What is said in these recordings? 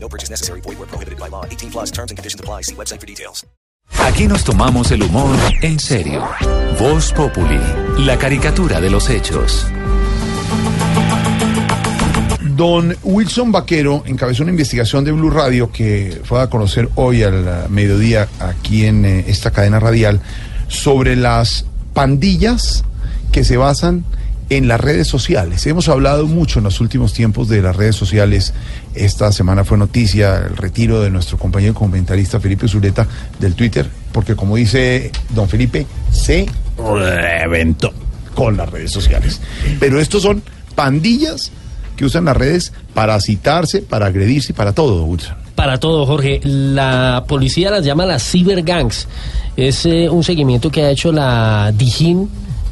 No purchase necessary. Void where prohibited by law. 18 plus terms and conditions apply. See website for details. Aquí nos tomamos el humor en serio. Voz Populi, la caricatura de los hechos. Don Wilson Vaquero encabezó una investigación de Blue Radio que fue a conocer hoy al mediodía aquí en eh, esta cadena radial sobre las pandillas que se basan en las redes sociales. Hemos hablado mucho en los últimos tiempos de las redes sociales. Esta semana fue noticia el retiro de nuestro compañero comentarista Felipe Zuleta del Twitter, porque como dice don Felipe, se reventó con las redes sociales. Pero estos son pandillas que usan las redes para citarse, para agredirse y para todo, Wilson. Para todo, Jorge. La policía las llama las cybergangs. Es eh, un seguimiento que ha hecho la Dijín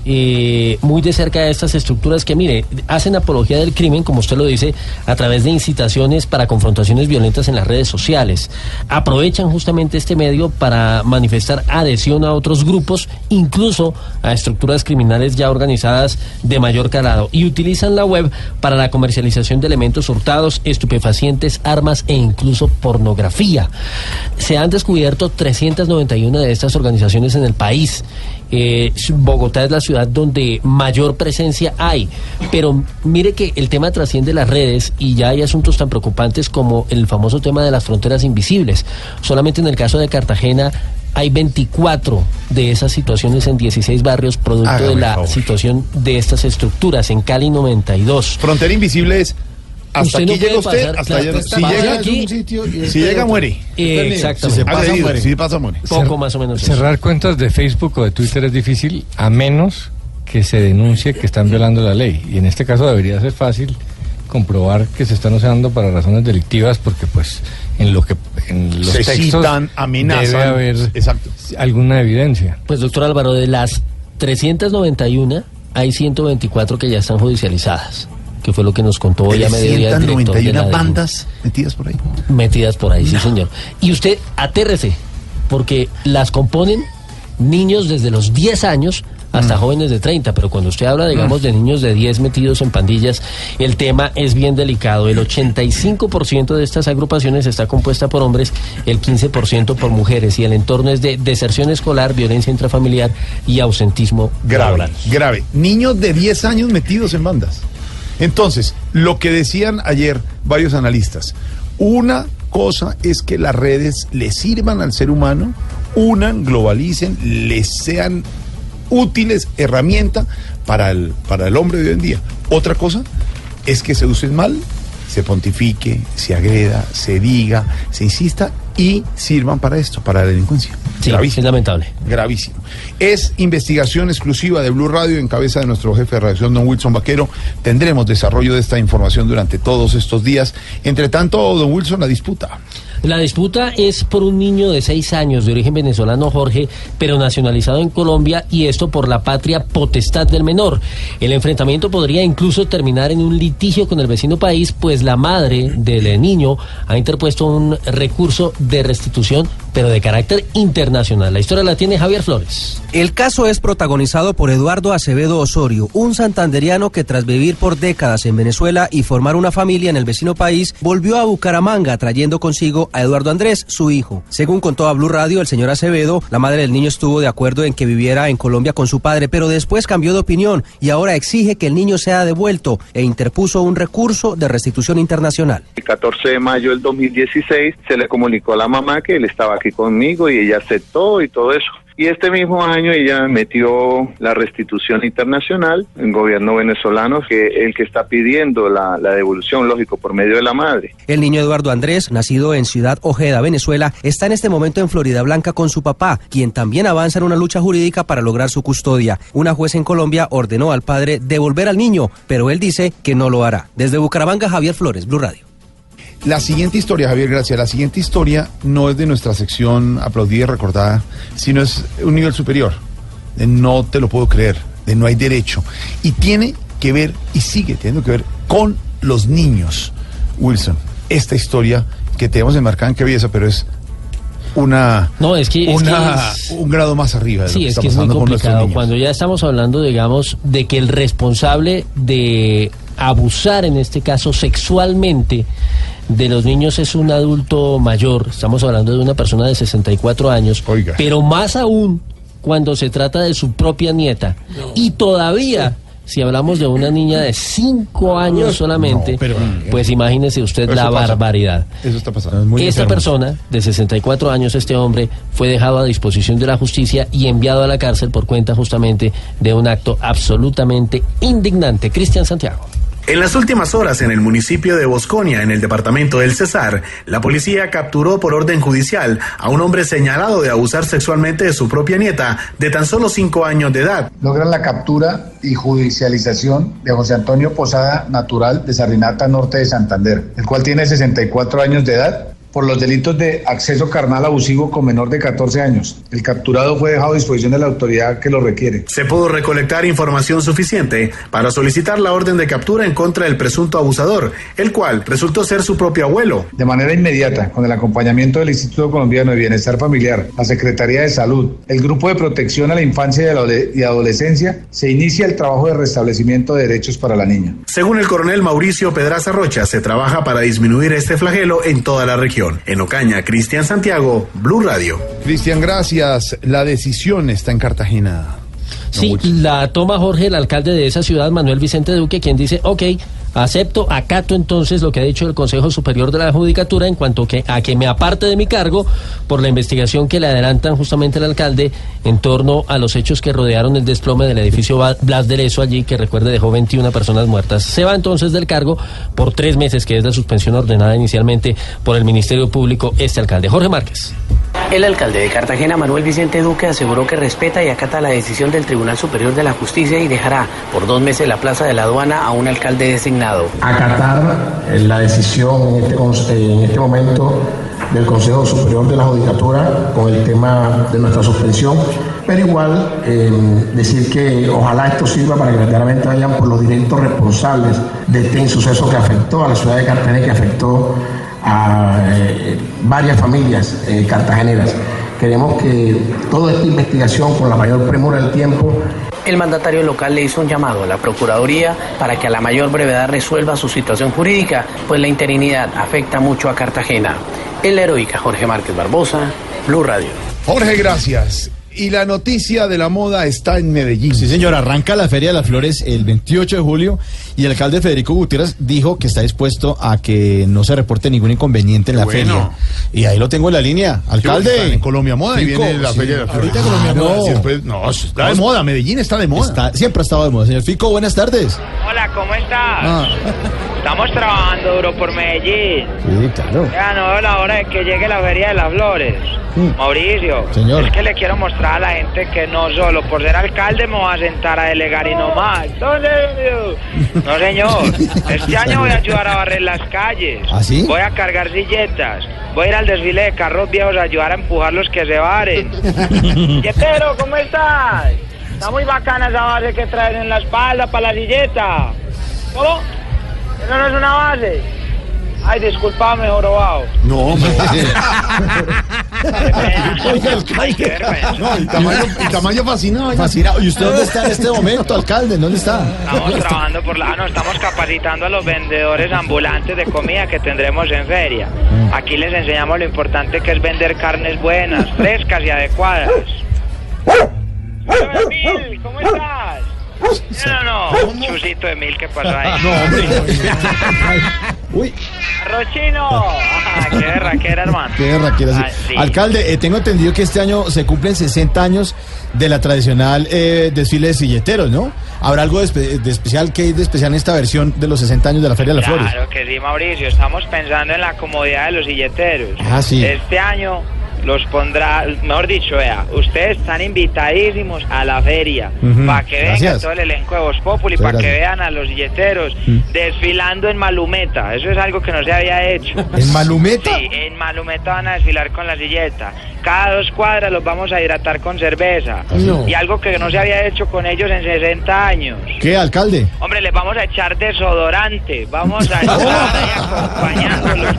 eh, muy de cerca de estas estructuras que, mire, hacen apología del crimen, como usted lo dice, a través de incitaciones para confrontaciones violentas en las redes sociales. Aprovechan justamente este medio para manifestar adhesión a otros grupos, incluso a estructuras criminales ya organizadas de mayor calado, y utilizan la web para la comercialización de elementos hurtados, estupefacientes, armas e incluso pornografía. Se han descubierto 391 de estas organizaciones en el país. Eh, Bogotá es la ciudad donde mayor presencia hay. Pero mire que el tema trasciende las redes y ya hay asuntos tan preocupantes como el famoso tema de las fronteras invisibles. Solamente en el caso de Cartagena hay 24 de esas situaciones en 16 barrios producto Hágame de la favor. situación de estas estructuras. En Cali 92. Frontera invisible es hasta Usted aquí no llega usted, pasar, hasta claro, allá. está Si llega, aquí, si llega muere. Eh, exactamente. Si pasa muere. Poco más o menos. eso. Cerrar cuentas de Facebook o de Twitter es difícil a menos que se denuncie que están violando la ley. Y en este caso debería ser fácil comprobar que se están usando para razones delictivas porque pues en lo que en los Se textos citan, amenazan. debe haber Exacto. alguna evidencia. Pues doctor Álvaro, de las 391 hay 124 que ya están judicializadas, que fue lo que nos contó hoy a mediodía el director de la 391 DIN. bandas metidas por ahí. metidas por ahí, sí señor. Y usted atérrese, porque las componen niños desde los 10 años hasta jóvenes de 30, pero cuando usted habla, digamos, de niños de 10 metidos en pandillas, el tema es bien delicado. El 85% de estas agrupaciones está compuesta por hombres, el 15% por mujeres, y el entorno es de deserción escolar, violencia intrafamiliar y ausentismo Grave, laboral. grave. Niños de 10 años metidos en bandas. Entonces, lo que decían ayer varios analistas, una cosa es que las redes le sirvan al ser humano, unan, globalicen, les sean útiles, herramienta para el, para el hombre de hoy en día. Otra cosa es que se usen mal, se pontifique, se agreda, se diga, se insista y sirvan para esto, para la delincuencia. Sí, Gravísimo. es lamentable. Gravísimo. Es investigación exclusiva de Blue Radio en cabeza de nuestro jefe de redacción, don Wilson Vaquero. Tendremos desarrollo de esta información durante todos estos días. Entre tanto, don Wilson, la disputa. La disputa es por un niño de seis años de origen venezolano, Jorge, pero nacionalizado en Colombia y esto por la patria potestad del menor. El enfrentamiento podría incluso terminar en un litigio con el vecino país, pues la madre del niño ha interpuesto un recurso de restitución, pero de carácter internacional. La historia la tiene Javier Flores. El caso es protagonizado por Eduardo Acevedo Osorio, un santanderiano que tras vivir por décadas en Venezuela y formar una familia en el vecino país, volvió a Bucaramanga trayendo consigo a Eduardo Andrés, su hijo. Según contó a Blue Radio el señor Acevedo, la madre del niño estuvo de acuerdo en que viviera en Colombia con su padre, pero después cambió de opinión y ahora exige que el niño sea devuelto e interpuso un recurso de restitución internacional. El 14 de mayo del 2016 se le comunicó a la mamá que él estaba conmigo y ella aceptó y todo eso. Y este mismo año ella metió la restitución internacional, el gobierno venezolano, que el que está pidiendo la, la devolución, lógico, por medio de la madre. El niño Eduardo Andrés, nacido en Ciudad Ojeda, Venezuela, está en este momento en Florida Blanca con su papá, quien también avanza en una lucha jurídica para lograr su custodia. Una juez en Colombia ordenó al padre devolver al niño, pero él dice que no lo hará. Desde Bucaramanga, Javier Flores, Blue Radio. La siguiente historia, Javier Gracia, la siguiente historia no es de nuestra sección aplaudida y recordada, sino es un nivel superior. De no te lo puedo creer, de no hay derecho. Y tiene que ver, y sigue teniendo que ver, con los niños. Wilson, esta historia que tenemos enmarcada en qué belleza, pero es una, No, es que- es una- que es- un grado más arriba de lo Sí, que es está que es muy complicado. niños. Cuando ya estamos hablando, digamos, de que el responsable de abusar, en este caso sexualmente, de los niños es un adulto mayor, estamos hablando de una persona de 64 años, Oiga. pero más aún cuando se trata de su propia nieta. Y todavía, si hablamos de una niña de 5 años solamente, No, pero- pues imagínese usted la pasa. barbaridad. Eso está pasando. Esta persona de 64 años, este hombre, fue dejado a disposición de la justicia y enviado a la cárcel por cuenta justamente de un acto absolutamente indignante. Cristian Santiago. En las últimas horas en el municipio de Bosconia, en el departamento del Cesar, la policía capturó por orden judicial a un hombre señalado de abusar sexualmente de su propia nieta de tan solo cinco años de edad. logran la captura y judicialización de José Antonio Posada, natural de Sarinata Norte de Santander, el cual tiene 64 años de edad por los delitos de acceso carnal abusivo con menor de 14 años. El capturado fue dejado a disposición de la autoridad que lo requiere. Se pudo recolectar información suficiente para solicitar la orden de captura en contra del presunto abusador, el cual resultó ser su propio abuelo. De manera inmediata, con el acompañamiento del Instituto Colombiano de Bienestar Familiar, la Secretaría de Salud, el Grupo de Protección a la Infancia y Adole- y Adolescencia, se inicia el trabajo de restablecimiento de derechos para la niña. Según el coronel Mauricio Pedraza Rocha, se trabaja para disminuir este flagelo en toda la región. En Ocaña, Cristian Santiago, Blue Radio. Cristian, gracias. La decisión está en Cartagena. Sí, la toma Jorge, el alcalde de esa ciudad, Manuel Vicente Duque, quien dice, ok, acepto, acato entonces lo que ha dicho el Consejo Superior de la Judicatura en cuanto que, a que me aparte de mi cargo por la investigación que le adelantan justamente el alcalde en torno a los hechos que rodearon el desplome del edificio Blas de Lezo allí, que recuerde dejó 21 personas muertas. Se va entonces del cargo por tres meses, que es la suspensión ordenada inicialmente por el Ministerio Público este alcalde. Jorge Márquez. El alcalde de Cartagena, Manuel Vicente Duque, aseguró que respeta y acata la decisión del Tribunal Superior de la Justicia y dejará por dos meses la plaza de la aduana a un alcalde designado. acatar eh, la decisión en este, en este momento del Consejo Superior de la Judicatura con el tema de nuestra suspensión, pero igual eh, decir que ojalá esto sirva para que verdaderamente vayan por los directos responsables de este insuceso que afectó a la ciudad de Cartagena y que afectó a eh, varias familias eh, cartageneras. Queremos que toda esta investigación con la mayor premura del tiempo El mandatario local le hizo un llamado a la Procuraduría para que a la mayor brevedad resuelva su situación jurídica, pues la interinidad afecta mucho a Cartagena. El heroica Jorge Márquez Barbosa, Blue Radio. Jorge, gracias. Y la noticia de la moda está en Medellín. Sí, señor, arranca la Feria de las Flores el 28 de julio y el alcalde Federico Gutiérrez dijo que está dispuesto a que no se reporte ningún inconveniente en la Bueno. feria. Y ahí lo tengo en la línea. Alcalde. En Colombia Moda y Fico, viene la sí, Feria de la. Ahorita Colombia Claro. Moda. No, está de moda, Medellín está de moda. Está- siempre ha estado de moda. Señor Fico, buenas tardes. Hola, ¿cómo estás? Ah, Estamos trabajando duro por Medellín. sí, claro. Ya no veo la hora de que llegue la Feria de las Flores. Mm. Mauricio, Señor. es que le quiero mostrar a la gente que no solo por ser alcalde me voy a sentar a delegar y no más. ¿Dónde? No, señor. Este año voy a ayudar a barrer las calles. ¿Ah, sí? Voy a cargar silletas. Voy a ir al desfile de carros viejos a ayudar a empujar los que se varen. Yetero, ¿cómo estás? Está muy bacana esa base que traes en la espalda para la silleta. ¿Cómo? ¿Eso no es una base? Ay, disculpame, jorobado. No, hombre. Oiga, alcalde. No, y Tamayo, y Tamayo fascinado. oiga. Fascinado. ¿Y usted dónde está en este momento, alcalde? ¿Dónde está? Estamos trabajando por la... Ah, no, estamos capacitando a los vendedores ambulantes de comida que tendremos en feria. Aquí les enseñamos lo importante que es vender carnes buenas, frescas y adecuadas. Hola, ¿cómo estás? No, no, no. Chusito Emil, ¿qué pasó ahí? No, hombre. Uy, ¡Rochino! Ah, ¡Qué berraquera, hermano! qué. Ah, sí. Alcalde, eh, tengo entendido que este año se cumplen 60 años de la tradicional eh, desfile de silleteros, ¿no? ¿Habrá algo de, de especial que hay de especial en esta versión de los 60 años de la Feria de las Flores? Claro que sí, Mauricio. Estamos pensando en la comodidad de los silleteros. Ah, sí. Este año los pondrá, mejor dicho, vea, ustedes están invitadísimos a la feria para que gracias. venga todo el elenco de Voz Populi, para que vean a los billeteros desfilando en Malumeta. Eso es algo que no se había hecho. ¿En Malumeta? Sí, en Malumeta van a desfilar con la silleta. Cada dos cuadras los vamos a hidratar con cerveza. No. Y algo que no se había hecho con ellos en 60 años. ¿Qué, alcalde? Hombre, les vamos a echar desodorante. Vamos a estar ahí acompañándolos.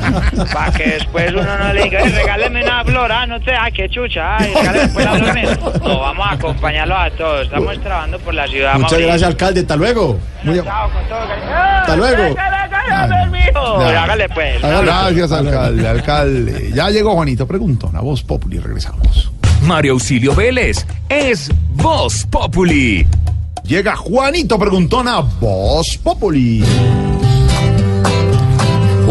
Para que después uno no le diga, "Eh, regáleme una flor. Ah, no te, ah, qué chucha. Ay, después la flor. mía". No, vamos a acompañarlos a todos. Estamos trabajando por la ciudad. Muchas Mauricio. gracias, alcalde. Hasta luego. Muy- Chao, con todo cariño. Hasta luego. Hágale pues. Gracias, alcalde, alcalde. Ya llegó Juanito Preguntón, a Voz Populi, regresamos. Mario Auxilio Vélez es Voz Populi. Llega Juanito Preguntón a Voz Populi.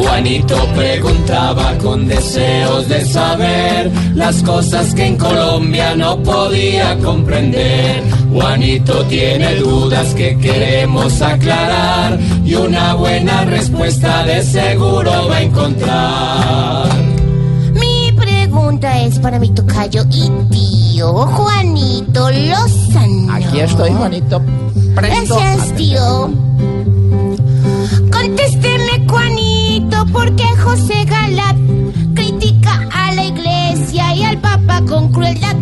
Juanito preguntaba con deseos de saber las cosas que en Colombia no podía comprender. Juanito tiene dudas que queremos aclarar y una buena respuesta de seguro va a encontrar. Mi pregunta es para mi tocayo y tío Juanito Lozano. Aquí estoy, Juanito. Presto. Gracias, tío. Contésteme, Juanito, ¿por qué José Galat critica a la iglesia y al papa con crueldad?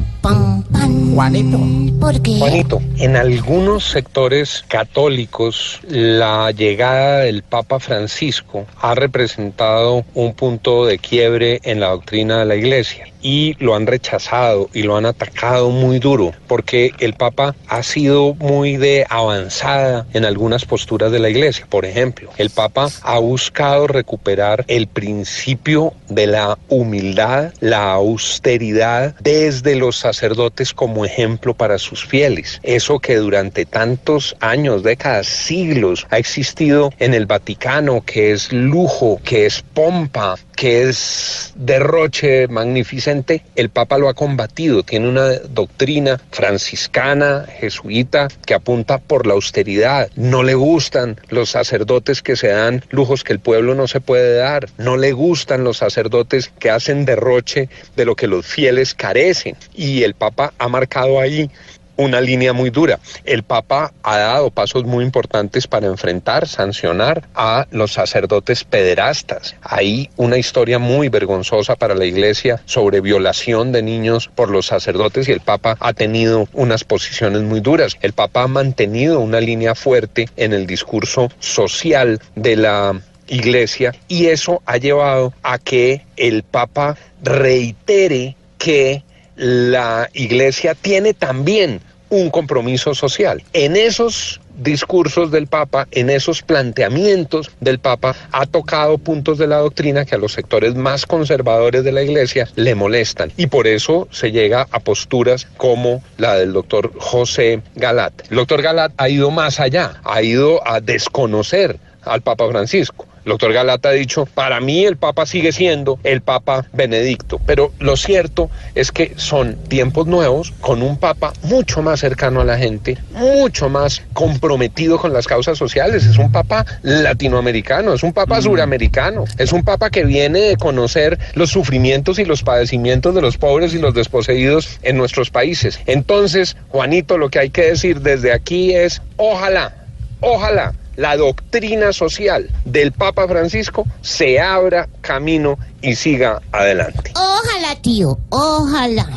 Juanito. ¿Por qué? Juanito, en algunos sectores católicos la llegada del Papa Francisco ha representado un punto de quiebre en la doctrina de la Iglesia y lo han rechazado y lo han atacado muy duro porque el Papa ha sido muy de avanzada en algunas posturas de la Iglesia. Por ejemplo, el Papa ha buscado recuperar el principio de la humildad, la austeridad desde los sacerdotes como ejemplo para sus fieles. Eso que durante tantos años, décadas, siglos ha existido en el Vaticano, que es lujo, que es pompa, que es derroche magnificente, el Papa lo ha combatido. Tiene una doctrina franciscana, jesuita, que apunta por la austeridad. No le gustan los sacerdotes que se dan lujos que el pueblo no se puede dar. No le gustan los sacerdotes que hacen derroche de lo que los fieles carecen. Y el Papa ha marcado ahí una línea muy dura. El Papa ha dado pasos muy importantes para enfrentar, sancionar a los sacerdotes pederastas. Hay una historia muy vergonzosa para la Iglesia sobre violación de niños por los sacerdotes y el Papa ha tenido unas posiciones muy duras. El Papa ha mantenido una línea fuerte en el discurso social de la Iglesia y eso ha llevado a que el Papa reitere que la iglesia tiene también un compromiso social. En esos discursos del Papa, en esos planteamientos del Papa, ha tocado puntos de la doctrina que a los sectores más conservadores de la iglesia le molestan. Y por eso se llega a posturas como la del doctor José Galat. El doctor Galat ha ido más allá, ha ido a desconocer al Papa Francisco. El doctor Galata ha dicho, para mí el Papa sigue siendo el Papa Benedicto, pero lo cierto es que son tiempos nuevos con un Papa mucho más cercano a la gente, mucho más comprometido con las causas sociales, es un Papa latinoamericano, es un Papa suramericano, es un Papa que viene de conocer los sufrimientos y los padecimientos de los pobres y los desposeídos en nuestros países. Entonces, Juanito, lo que hay que decir desde aquí es, ojalá, ojalá la doctrina social del Papa Francisco se abra camino y siga adelante. Ojalá, tío, ojalá.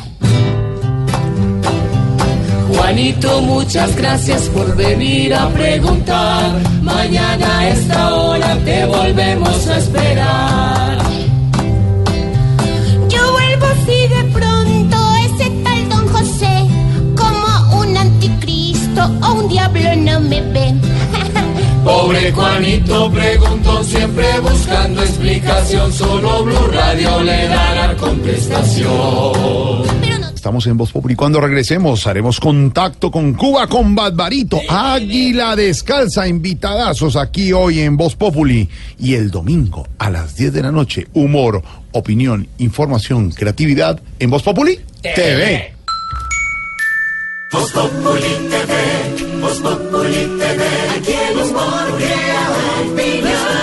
Juanito, muchas gracias por venir a preguntar. Mañana a esta hora te volvemos a esperar. Yo vuelvo si de pronto ese tal don José, como un anticristo o un diablo no me ve. Pobre Juanito preguntó siempre buscando explicación. Solo Blue Radio le dará contestación. Estamos en Voz Populi. Cuando regresemos, haremos contacto con Cuba con Barbarito. Águila Descalza, invitadazos aquí hoy en Voz Populi. Y el domingo a las 10 de la noche, humor, opinión, información, creatividad en Voz Populi TV. Voz Populi TV, Voz Populi TV, opinión.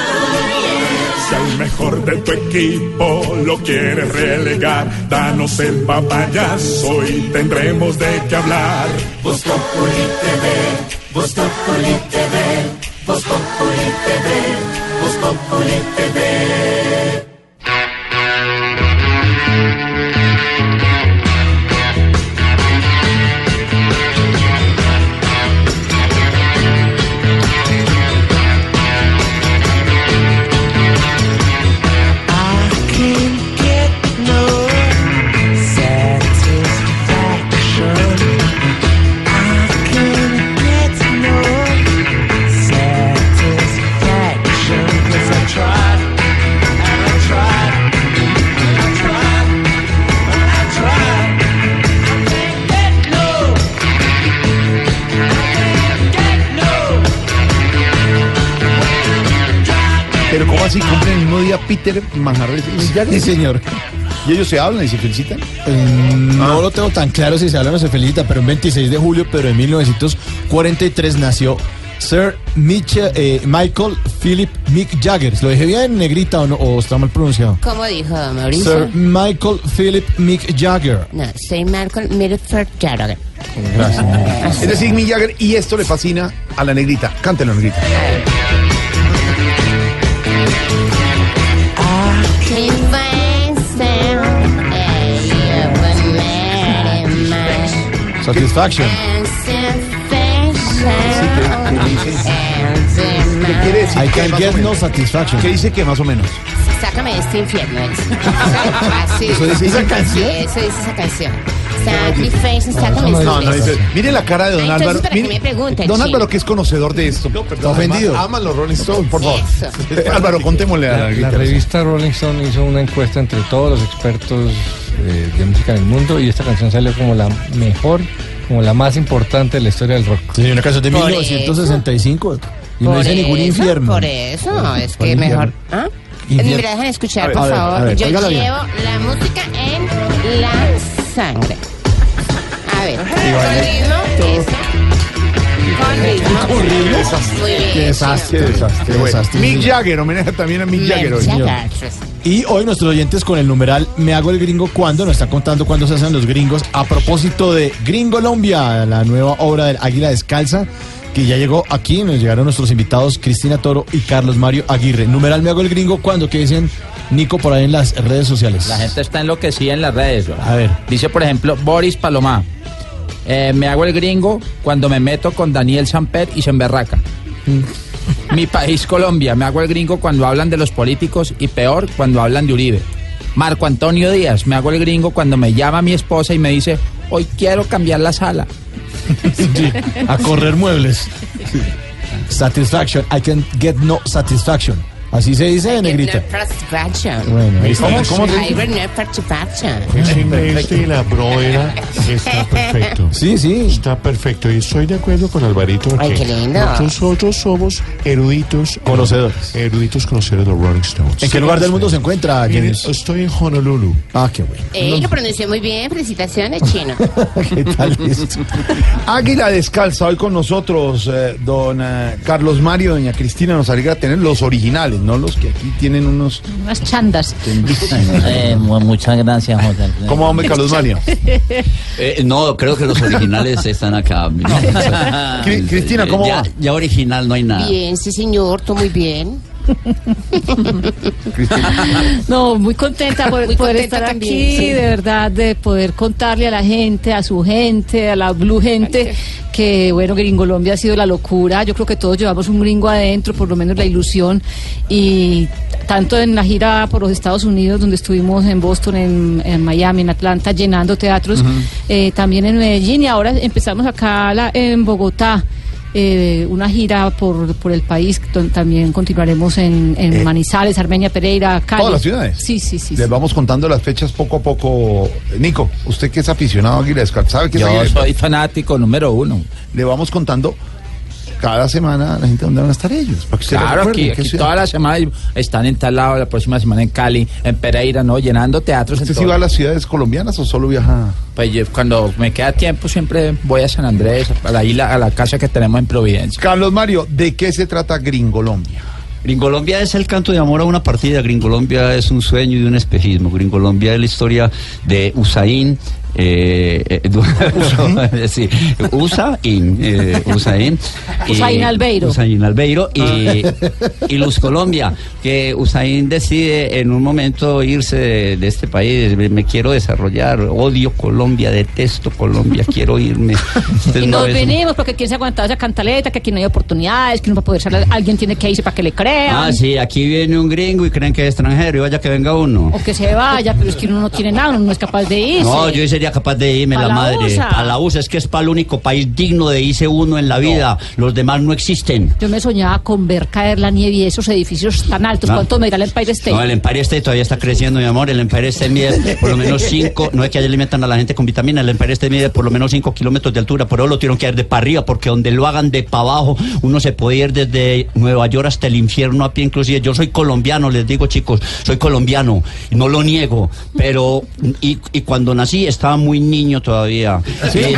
Si al mejor de tu equipo lo quieres relegar. Danos el papayazo y tendremos de qué hablar. Populi TV, Voz Populi TV, Populi TV, Populi TV. Pero ¿cómo así cumplen el mismo día Peter Manjarres y Jagger? Sí, señor. ¿Y ellos se hablan y se felicitan? no lo tengo tan claro si se hablan o se felicita, pero en 26 de julio, pero en 1943 nació Sir Mitchell- eh, Michael Philip Mick Jagger. ¿Lo dejé bien, negrita o, no, o está mal pronunciado? ¿Cómo dijo Mauricio? Sir Michael Philip Mick Jagger. No, soy Malcolm Milford Jagger. Gracias. Es decir, Mick Jagger, y esto le fascina a la negrita. Cántelo, negrita. Satisfaction. ¿Qué quiere decir? I ¿Qué can get no satisfaction. ¿Qué dice que más o menos? Sácame de este infierno. ¿Eso dice esa canción? Eso dice esa canción. Sacrifice, de No, no, dice, mire la cara de don entonces, Álvaro. ¿para qué Mire- me preguntan, don? Álvaro, que es conocedor de esto. Está ofendido. Aman los Rolling Stones, por favor. Eso. Álvaro, contémosle a la La, revista Rolling Stone hizo una encuesta entre todos los expertos eh, de música en el mundo y esta canción salió como la mejor, como la más importante de la historia del rock. Sí, una canción de Por 1965 y no Por dice ningún eso, infierno. Por eso, es ¿Cuál que infierno? mejor. ¿Ah? Infierno. ¿Me la dejan escuchar, ver, por ver, favor? ver, Yo llevo la música en la sangre. Ver, con ritmo. Qué desastre, Qué desastre. Qué desastre, Mick. Jagger, homenaje también a Mick Jagger hoy. Y hoy nuestros oyentes con el numeral Me hago el gringo cuando nos está contando cuándo se hacen los gringos a propósito de Gringolombia, la nueva obra del Águila Descalza que ya llegó aquí, nos llegaron nuestros invitados Cristina Toro y Carlos Mario Aguirre. Numeral Me hago el gringo cuando que dicen Nico por ahí en las redes sociales. La gente está enloquecida en las redes. A ver. Dice, por ejemplo, Boris Palomá. eh, me hago el gringo cuando me meto con Daniel Samper y se emberraca. Mi país, Colombia. Me hago el gringo cuando hablan de los políticos y peor cuando hablan de Uribe. Marco Antonio Díaz. Me hago el gringo cuando me llama mi esposa y me dice, hoy quiero cambiar la sala. A correr muebles. Satisfaction. I can get no satisfaction. Así se dice, negrita. Satisfaction. Bueno, ahí está. ¿Cómo. Ese mes de la broera está perfecto. Sí, sí. Está perfecto. Y estoy de acuerdo con Alvarito Ay, qué lindo. nosotros somos eruditos. Conocedores. Eruditos conocedores de los Rolling Stones. ¿En qué lugar del mundo se encuentra, Jens? estoy en Honolulu. Ah, qué bueno. Eh, lo pronunció muy bien. Felicitaciones, chino. ¿Qué tal esto? Águila Descalza, hoy con nosotros, eh, don eh, Carlos Mario, doña Cristina, nos alegra tener los originales, no los que aquí tienen unos Unas chandas. Eh, mu- muchas gracias, José. ¿Cómo hombre Carlos Mario? Eh, no, creo que los originales están acá. Cri- Cristina, ¿cómo ya, va? ya original no hay nada. Bien, sí, señor. Todo muy bien. No, muy contenta por Muy poder contenta estar también, aquí, sí. de verdad, de poder contarle a la gente, a su gente, a la blue gente, que bueno, Gringolombia ha sido la locura. Yo creo que todos llevamos un gringo adentro, por lo menos la ilusión. Y tanto en la gira por los Estados Unidos, donde estuvimos en Boston, en, en Miami, en Atlanta, llenando teatros, eh, también en Medellín y ahora empezamos acá la- en Bogotá. Eh, una gira por, por el país, también continuaremos en, en Eh, Manizales, Armenia, Pereira, Cali. Todas las ciudades. Sí, sí, sí. Les vamos contando las fechas poco a poco. Nico, usted que es aficionado a Águila ¿sabe qué es Yo soy fanático número uno. Le vamos contando cada semana la gente dónde van a estar ellos. Para que usted Claro, aquí, aquí toda la semana están en tal lado, la próxima semana en Cali, en Pereira, ¿no? Llenando teatros. en ¿Usted sí todo. va a las ciudades colombianas o solo viaja? Pues yo, cuando me queda tiempo siempre voy a San Andrés, a la isla, a la casa que tenemos en Providencia. Carlos Mario, ¿de qué se trata Gringolombia? Gringolombia es el canto de amor a una partida. Gringolombia es un sueño y un espejismo. Gringolombia es la historia de Usain. Eh, eh, sí, Usain, eh, Usain, Usain Albeiro. Usain Albeiro y, y Luz Colombia, que Usain decide en un momento irse de, de este país, me, quiero desarrollar, odio Colombia, detesto Colombia, quiero irme. Entonces, Y nos vez- venimos porque quién se ha aguantado esa cantaleta, que aquí no hay oportunidades, que no va a poder ser, alguien tiene que irse para que le crean. Ah, sí, aquí viene un gringo y creen que es extranjero y vaya que venga uno. O que se vaya, pero es que uno no tiene nada, uno no es capaz de irse. No, yo sería capaz de irme, la, la madre. USA. A la USA, es que es para el único país digno de irse uno en la vida. Los demás no existen. Yo me soñaba con ver caer la nieve y esos edificios tan altos. No. ¿Cuánto me dirá el Empire State? No, el Empire State todavía está creciendo, mi amor. El Empire State mide por lo menos 5, no es que alimentan a la gente con vitamina, el Empire State mide por lo menos 5 kilómetros de altura. Por eso lo tuvieron que ir de para arriba, porque donde lo hagan de para abajo, uno se puede ir desde Nueva York hasta el infierno a pie. Inclusive yo soy colombiano, les digo chicos, soy colombiano, no lo niego. Pero, y, y cuando nací estaba muy niño todavía. ¿Sí? Eh,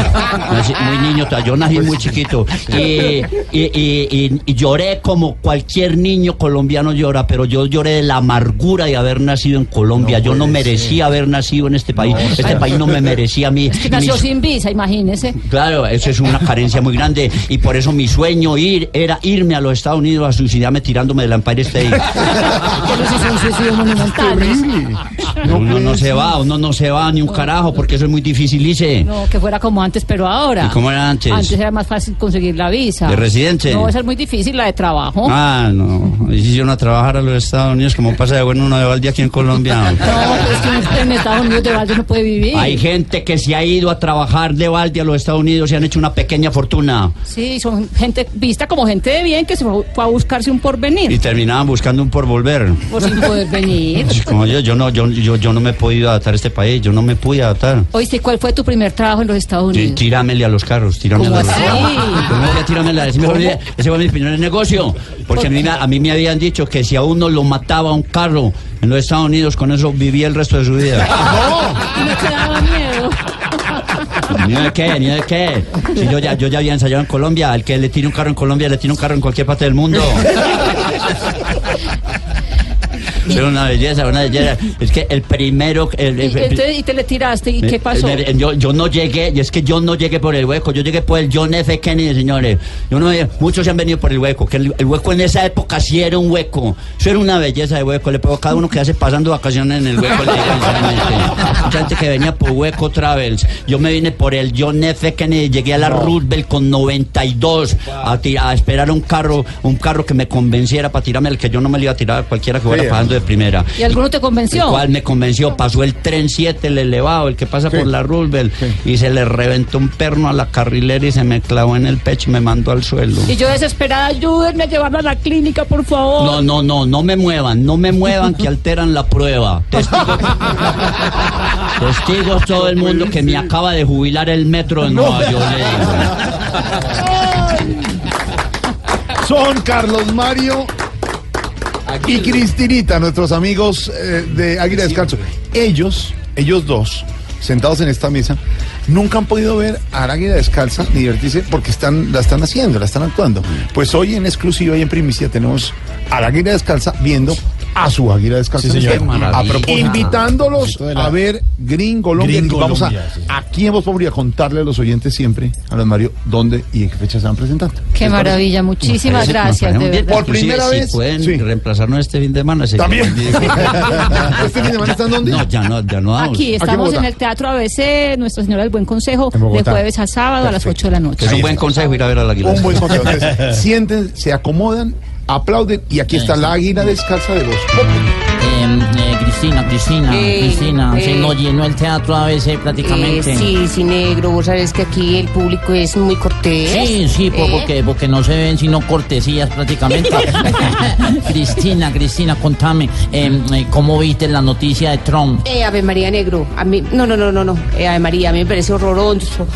nací muy niño todavía, yo nací muy chiquito. Y, y- y- y- y lloré como cualquier niño colombiano llora, pero yo lloré de la amargura de haber nacido en Colombia. yo no merecía haber nacido en este país. este país no me merecía a mí. Es que nació Mis- sin visa, imagínese. Claro, eso es una carencia muy grande y por eso mi sueño ir era irme a los Estados Unidos a suicidarme tirándome del Empire State. Se hizo un suicidio monumental. Uno no se va, uno no se va ni un carajo porque eso es muy difícil, hice. No, que fuera como antes, pero ahora. ¿Y cómo era antes? Antes era más fácil conseguir la visa. ¿De residente? No, esa es muy difícil, la de trabajo. Ah, no. Y si yo no a trabajar a los Estados Unidos, como pasa de bueno uno de balde aquí en Colombia. No, pero es que uno en Estados Unidos de balde no puede vivir. Hay gente que se ha ido a trabajar de balde a los Estados Unidos y han hecho una pequeña fortuna. Sí, son gente vista como gente de bien que se fue a buscarse un porvenir. Y terminaban buscando un por volver. O sin poder venir. Como yo, yo no, yo, yo, yo no me he podido adaptar a este país, yo no me pude adaptar. Oíste, ¿cuál fue tu primer trabajo en los Estados Unidos? Tíramele a los carros, tíramele ¿Cómo a los carros. Yo ese fue mi- primer negocio. Porque a mí, me- a mí me habían dicho que si a uno lo mataba un carro en los Estados Unidos, con eso vivía el resto de su vida. Me quedaba miedo. Ni de qué, ni de qué. Si yo ya, yo ya había ensayado en Colombia, el que le tire un carro en Colombia, le tire un carro en cualquier parte del mundo. Es una belleza, una belleza. Es que el primero... el- Y, el- entonces, y te le tiraste, ¿y qué pasó? Yo, yo no llegué, y es que yo no llegué por el hueco, yo llegué por el John F. Kennedy, señores. Yo no, muchos se han venido por el hueco, que el, el hueco en esa época sí era un hueco. Eso era una belleza de hueco. Le puedo cada uno que hace pasando vacaciones en el hueco. Mucha gente que venía por hueco travels. Yo me vine por el John F. Kennedy, llegué a la Roosevelt con 92 a, esperar un carro, un carro que me convenciera para tirarme el que yo no me le iba a tirar a cualquiera que fuera Sí. pasando de primera. ¿Y alguno te convenció? El cual me convenció, pasó el tren 7, el elevado, el que pasa por la Roosevelt, y se le reventó un perno a la carrilera y se me clavó en el pecho y me mandó al suelo. Y yo desesperada, ayúdenme a llevarlo a la clínica, por favor. No, no, no, no me muevan, no me muevan que alteran la prueba. Testigos, testigos todo el mundo que me acaba de jubilar el metro de Nueva York. Son Carlos Mario y Cristinita, nuestros amigos eh, de Águila Descalzo. Ellos, ellos dos, sentados en esta mesa, nunca han podido ver a Águila Descalza ni divertirse porque están, la están haciendo, la están actuando. Pues hoy en exclusiva y en primicia tenemos a la Águila Descalza viendo a su Águila Descalza. Sí. A propósito, invitándolos la- a ver Gringolombia. y Vamos a, sí. aquí en Voz Populi a contarle a los oyentes siempre, a los Mario, dónde y en qué fecha se van presentando. Qué maravilla, muchísimas gracias, de verdad. Por primera vez, Si pueden sí. reemplazarnos este fin de semana. También. bien. ¿Este fin de semana están dónde? No, ya no, ya no damos. Aquí estamos en el Teatro ABC, Nuestra Señora del Buen Consejo, de jueves a sábado a las 8 de la noche. Es un buen consejo ir a ver a la águila. Un buen consejo. Sienten, se acomodan, aplauden y aquí está la águila descalza de los Eh, eh, Cristina, Cristina, Eh, Cristina, se nos llenó el teatro a veces prácticamente. Eh, sí, sí, negro. Vos sabés que aquí el público es muy cortés. Sí, sí, ¿Eh? porque, porque no se ven sino cortesías prácticamente. Cristina, Cristina, contame, eh, ¿cómo viste la noticia de Trump? Eh, Ave María Negro, a mí, no, no, no, no, no, Ave María, a mí me parece horroroso,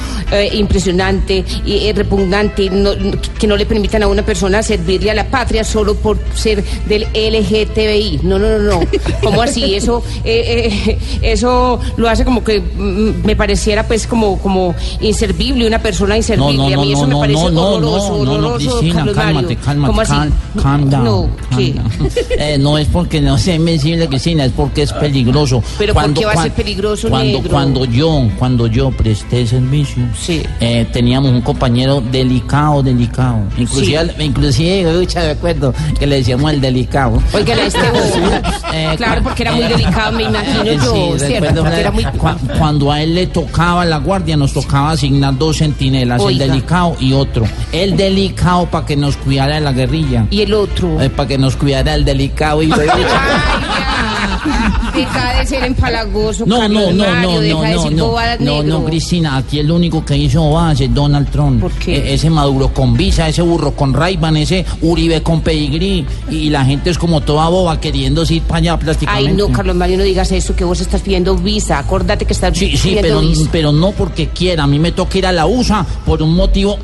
impresionante y repugnante no- que no le permitan a una persona servirle a la patria solo por ser del LGTBI. No, no, no, no. ¿Cómo así? Eso, eh, eh, eso lo hace como que mm, me pareciera pues como, como inservible, una persona inservible. no, a no, mí eso no, me no, parece no, no, horroroso, no, no, no, horroroso, Cristina, Carlos cálmate, Mario. cálmate, ¿Cómo así? cal- calm down, No, calm ¿qué? down. Eh, no es porque no sea invencible, Cristina, es porque es peligroso. Pero ¿por qué va a ser cuan- peligroso, cuando, negro? cuando yo, cuando yo presté servicio, eh, teníamos un compañero delicado, delicado. Inclusive, inclusive, ucha, me acuerdo que le decíamos el delicado. Oiga, este bobo. Eh, Claro, porque era muy eh, delicado, me imagino eh, yo, sí, ¿cierto? recuerdo Porque era muy... cua- cuando a él le tocaba la guardia, nos tocaba asignar dos centinelas, Oiga. el delicado y otro. El delicado para que nos cuidara de la guerrilla. Y el otro. para que nos cuidara el delicado y Deja de ser empalagoso, No, no, no, no, deja no, de no, no, no, no, Cristina, aquí el único que hizo bobadas es Donald Trump. ¿Por qué? ese Maduro con visa, ese burro con Rayban, ese Uribe con pedigrí, y la gente es como toda boba queriendo ir para allá prácticamente. Ay, no, Carlos Mario, no digas eso, que vos estás pidiendo visa. Acordate que estás Sí, sí, pidiendo pero, visa. pero no porque quiera. A mí me toca ir a la USA por un motivo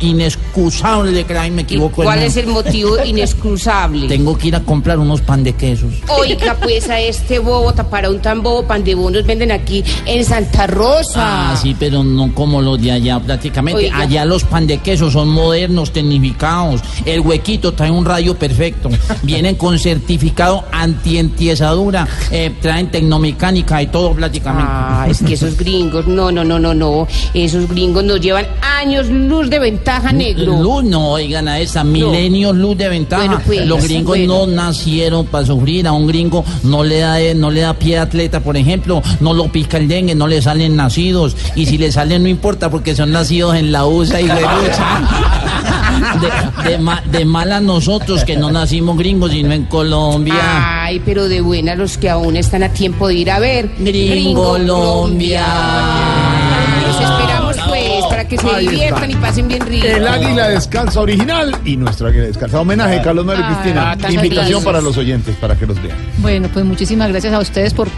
inexcusable, me equivoco. ¿Cuál el es el motivo inexcusable? Tengo que ir a comprar unos pan de quesos. Oiga, pues a este bobo, para un tan bobo, pan de bonos venden aquí en Santa Rosa. Ah, sí, pero no como los de allá prácticamente. Oiga. Allá los pan de queso son modernos, tecnificados. El huequito trae un rayo perfecto. Vienen con certificado anti-entiezadura. eh, traen tecnomecánica y todo prácticamente. Ah, es que esos gringos, no, no, no, no, no. Esos gringos nos llevan años luz de ventaja, negro. Luz, no, oigan a esa, milenios luz de ventaja. Bueno, pues, Los gringos bueno. no nacieron para sufrir, a un gringo no le da eh, no le da pie de atleta, por ejemplo, no lo pica el dengue, no le salen nacidos, y si le salen no importa porque son nacidos en la USA y de, de, ma- de mal a nosotros que no nacimos gringos, sino en Colombia. Ay, pero de buena los que aún están a tiempo de ir a ver. Gringolombia. Los esperamos pues para que se Ahí está. diviertan y pasen bien rico. El águila descalza original y nuestro águila descalza. Homenaje, Carlos Mario y Ah, Cristina. Invitación para los oyentes para que los vean. Bueno, pues muchísimas gracias a ustedes por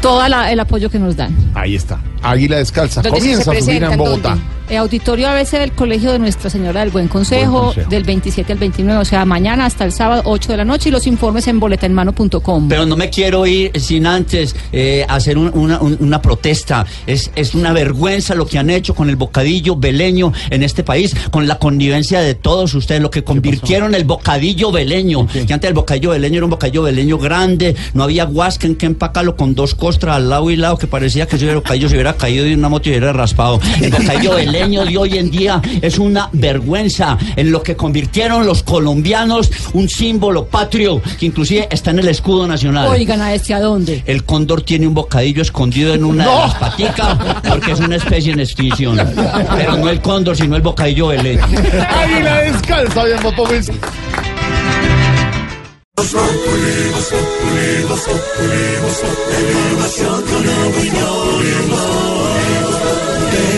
todo el apoyo que nos dan. Ahí está. Águila descalza. ¿Dónde se Comienza a subir presentan? en Bogotá. ¿Dónde? Eh, auditorio ABC del Colegio de Nuestra Señora del Buen Consejo, Buen Consejo. del 27 al 29, o sea, mañana hasta el sábado 8 de la noche y los informes en boletaenmano.com. Pero no me quiero ir sin antes eh, hacer un- una, un- una protesta. Es, es una vergüenza lo que han hecho con el bocadillo beleño en este país, con la connivencia de todos ustedes, lo que convirtieron el bocadillo beleño. Que antes el bocadillo beleño era un bocadillo beleño grande, no había guasca en que empacarlo con dos costras al lado y lado, que parecía que ese bocadillo se hubiera caído de una moto y hubiera raspado. El bocadillo beleño de hoy en día es una vergüenza en lo que convirtieron los colombianos un símbolo patrio que inclusive está en el escudo nacional. Oigan, ¿a este a dónde? El cóndor tiene un bocadillo escondido en una de No. las paticas porque es una especie en extinción. Pero no el cóndor, sino el bocadillo beleño. Águila descalza, bien, Popovich.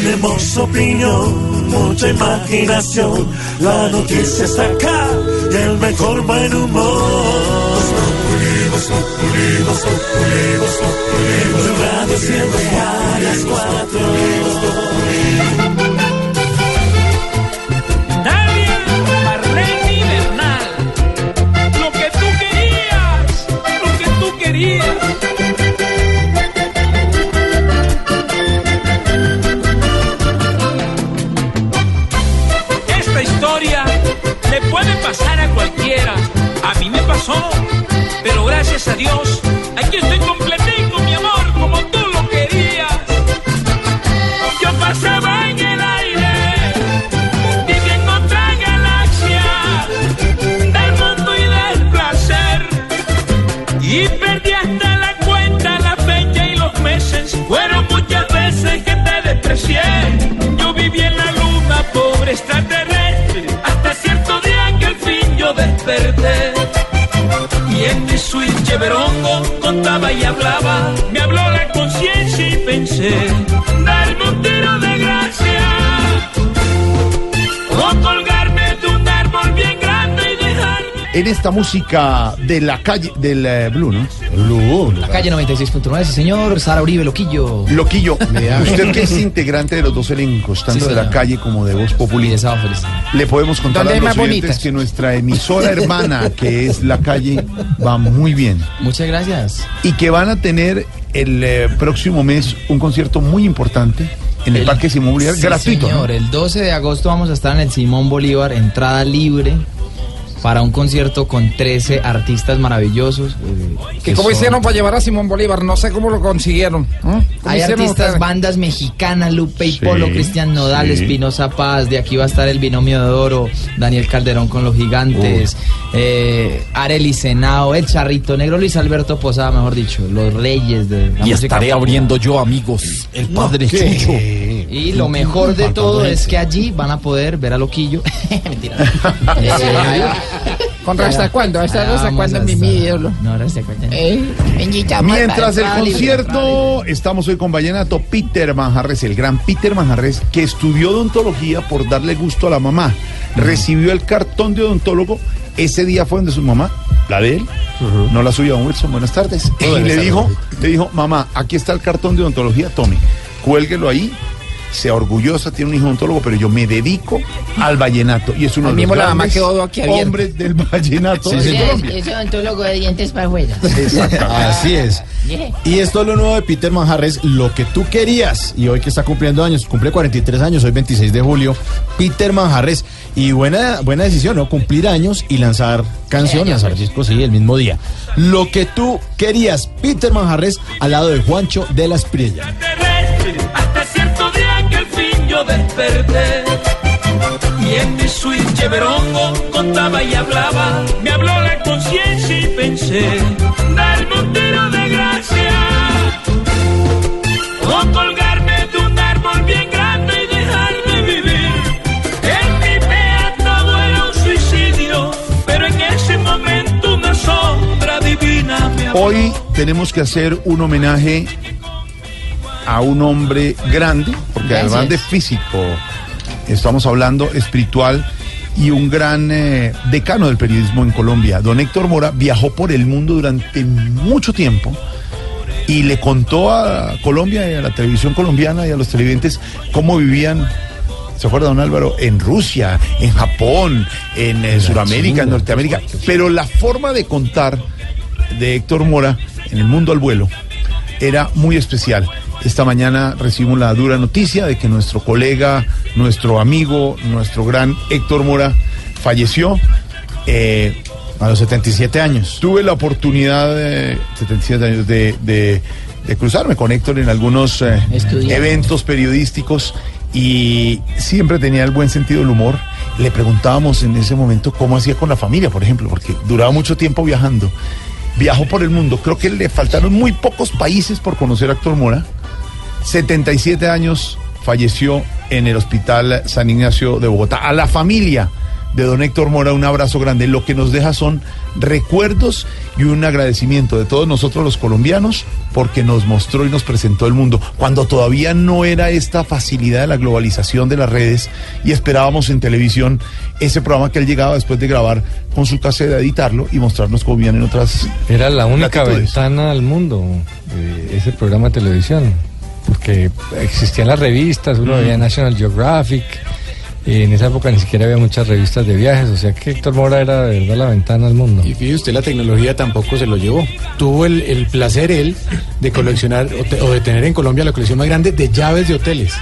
Tenemos opinión, mucha imaginación. La noticia está acá y el mejor buen humor. Tu radio siempre a las cuatro. Pero gracias a Dios, aquí estoy completico, mi amor, como tú lo querías. Yo pasaba en el aire, viví en otra galaxia del mundo y del placer. Y perdí hasta la cuenta, la fecha y los meses. Fueron muchas veces que te desprecié. Yo viví en la luna, pobre extraterrestre, hasta cierto día que al fin yo desperté. Y en mi switch verongo contaba y hablaba, me habló la conciencia y pensé, darme un tiro de en esta música de la calle, del eh, Blue, ¿no? Blue. La calle 96.9, sí señor, Sara Uribe, Loquillo. Loquillo, usted que es integrante de los dos elencos, tanto Sí, de la calle como de Voz Populi, le podemos contar ¿Dónde a los oyentes que nuestra emisora hermana, que es la calle, va muy bien. Muchas gracias. Y que van a tener el eh, próximo mes un concierto muy importante en el, Parque Simón Bolívar, Sí, gratuito. ¿no? Señor, el 12 de agosto vamos a estar en el Simón Bolívar, entrada libre para un concierto con 13 artistas maravillosos. eh, ¿Y que cómo son- hicieron para llevar a Simón Bolívar? No sé cómo lo consiguieron. ¿eh? ¿Cómo Hay hicieron artistas, ustedes? bandas mexicanas, Lupe y Sí, Polo, Cristian Nodal, sí. Espinosa Paz, de aquí va a estar el binomio de oro, Daniel Calderón con los gigantes, eh, Arely Senao, el Charrito Negro, Luis Alberto Posada, mejor dicho, los reyes de la Y música estaré popular. abriendo yo, amigos, el padre ¿qué? Chucho. Y lo mejor de todo es que allí van a poder ver a Loquillo. Mentira. Eh, ¿Con hasta cuándo? ¿Hasta, cuándo, mi ídolo? No, ahora hasta cuándo. Mientras el concierto, estamos hoy con Vallenato Peter Manjarres, el gran Peter Manjarres, que estudió odontología por darle gusto a la mamá. Recibió el cartón de odontólogo. Ese día fue donde su mamá, la de él, no la suya, don Wilson. Buenas tardes. y Buenas le tardes. dijo, le dijo, mamá, aquí está el cartón de odontología, tome, cuélguelo ahí. Sea orgullosa, tiene un hijo odontólogo, pero yo me dedico al vallenato. Y es uno de los mismo la mamá grandes quedó aquí abierta. hombres del vallenato de Colombia. Es odontólogo de dientes para afuera. Así es. Y esto es lo nuevo de Peter Manjarres, lo que tú querías. Y hoy que está cumpliendo años, cumple 43 años, hoy 26 de julio, Peter Manjarres. Y buena, buena decisión, ¿no? Cumplir años y lanzar canción, lanzar discos, sí, el mismo día. Lo que tú querías, Peter Manjarres, al lado de Juancho de la Espriella. Yo desperté. Y en mi suite cheverongo contaba y hablaba. Me habló la conciencia y pensé Darme un tiro de gracia O colgarme de un árbol bien grande y dejarme vivir. En mi pea todo era un suicidio Pero en ese momento una sombra divina me habló. Hoy tenemos que hacer un homenaje a un hombre grande, porque Gracias. además de físico, estamos hablando espiritual y un gran eh, decano del periodismo en Colombia. Don Héctor Mora viajó por el mundo durante mucho tiempo y le contó a Colombia y a la televisión colombiana y a los televidentes cómo vivían. ¿Se acuerda, don Álvaro? En Rusia, en Japón, en eh, Sudamérica, en Norteamérica. Pero la forma de contar de Héctor Mora en el mundo al vuelo era muy especial. Esta mañana recibimos la dura noticia de que nuestro colega, nuestro amigo, nuestro gran Héctor Mora falleció. eh, a los 77 años. Tuve la oportunidad, de 77 años, de, de- de cruzarme con Héctor en algunos eh, eventos periodísticos y siempre tenía el buen sentido del humor. Le preguntábamos en ese momento cómo hacía con la familia, por ejemplo, porque duraba mucho tiempo viajando. Viajó por el mundo. Creo que le faltaron muy pocos países por conocer a Héctor Mora. 77 años falleció en el Hospital San Ignacio de Bogotá. A la familia de don Héctor Mora un abrazo grande. Lo que nos deja son recuerdos y un agradecimiento de todos nosotros los colombianos porque nos mostró y nos presentó el mundo cuando todavía no era esta facilidad de la globalización de las redes y esperábamos en televisión ese programa que él llegaba después de grabar con su casa de editarlo y mostrarnos cómo vivían en otras Era la única latitudes. ventana al mundo, eh, ese programa de televisión. Porque existían las revistas, uno Mm. veía National Geographic, y en esa época ni siquiera había muchas revistas de viajes, o sea que Héctor Mora era de verdad la ventana al mundo. Y fíjese usted, la tecnología tampoco se lo llevó. Tuvo el, el placer él de coleccionar o, te- o de tener en Colombia la colección más grande de llaves de hoteles.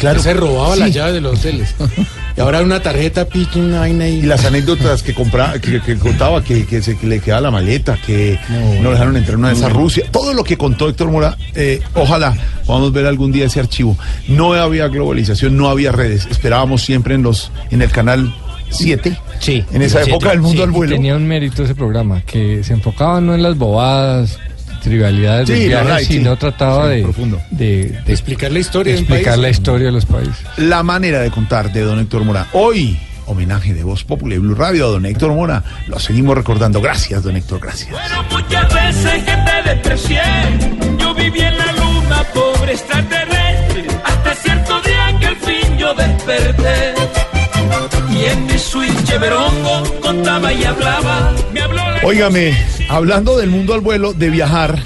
Claro. Se robaba Sí. las llaves de los hoteles. Y ahora una tarjeta, pique, una vaina y... Y las anécdotas que compraba, que, que contaba, que, que se que le quedaba la maleta, que no, dejaron entrar en una de esas Rusia, todo lo que contó Héctor Mora, eh, ojalá podamos ver algún día ese archivo. No había globalización, no había redes, esperábamos siempre en los, en el canal 7. Sí. En esa época del mundo al vuelo. Tenía un mérito ese programa, que se enfocaba no en las bobadas, trivialidades Sí, del no, viaje, right, sí. sino trataba Sí, de, profundo. de, de explicar la historia de explicar país. la historia de los países. La manera de contar de don Héctor Mora. Hoy, homenaje de Voz Popular y Blue Radio a don Héctor Mora. Lo seguimos recordando. Gracias, don Héctor, gracias. Muchas veces que te desprecié, yo viví en la luna, pobre extraterrestre, hasta cierto día que al fin yo desperté. Y en mi suite cheverongo contaba y hablaba. Me habló la Óigame, hablando del mundo al vuelo, de viajar,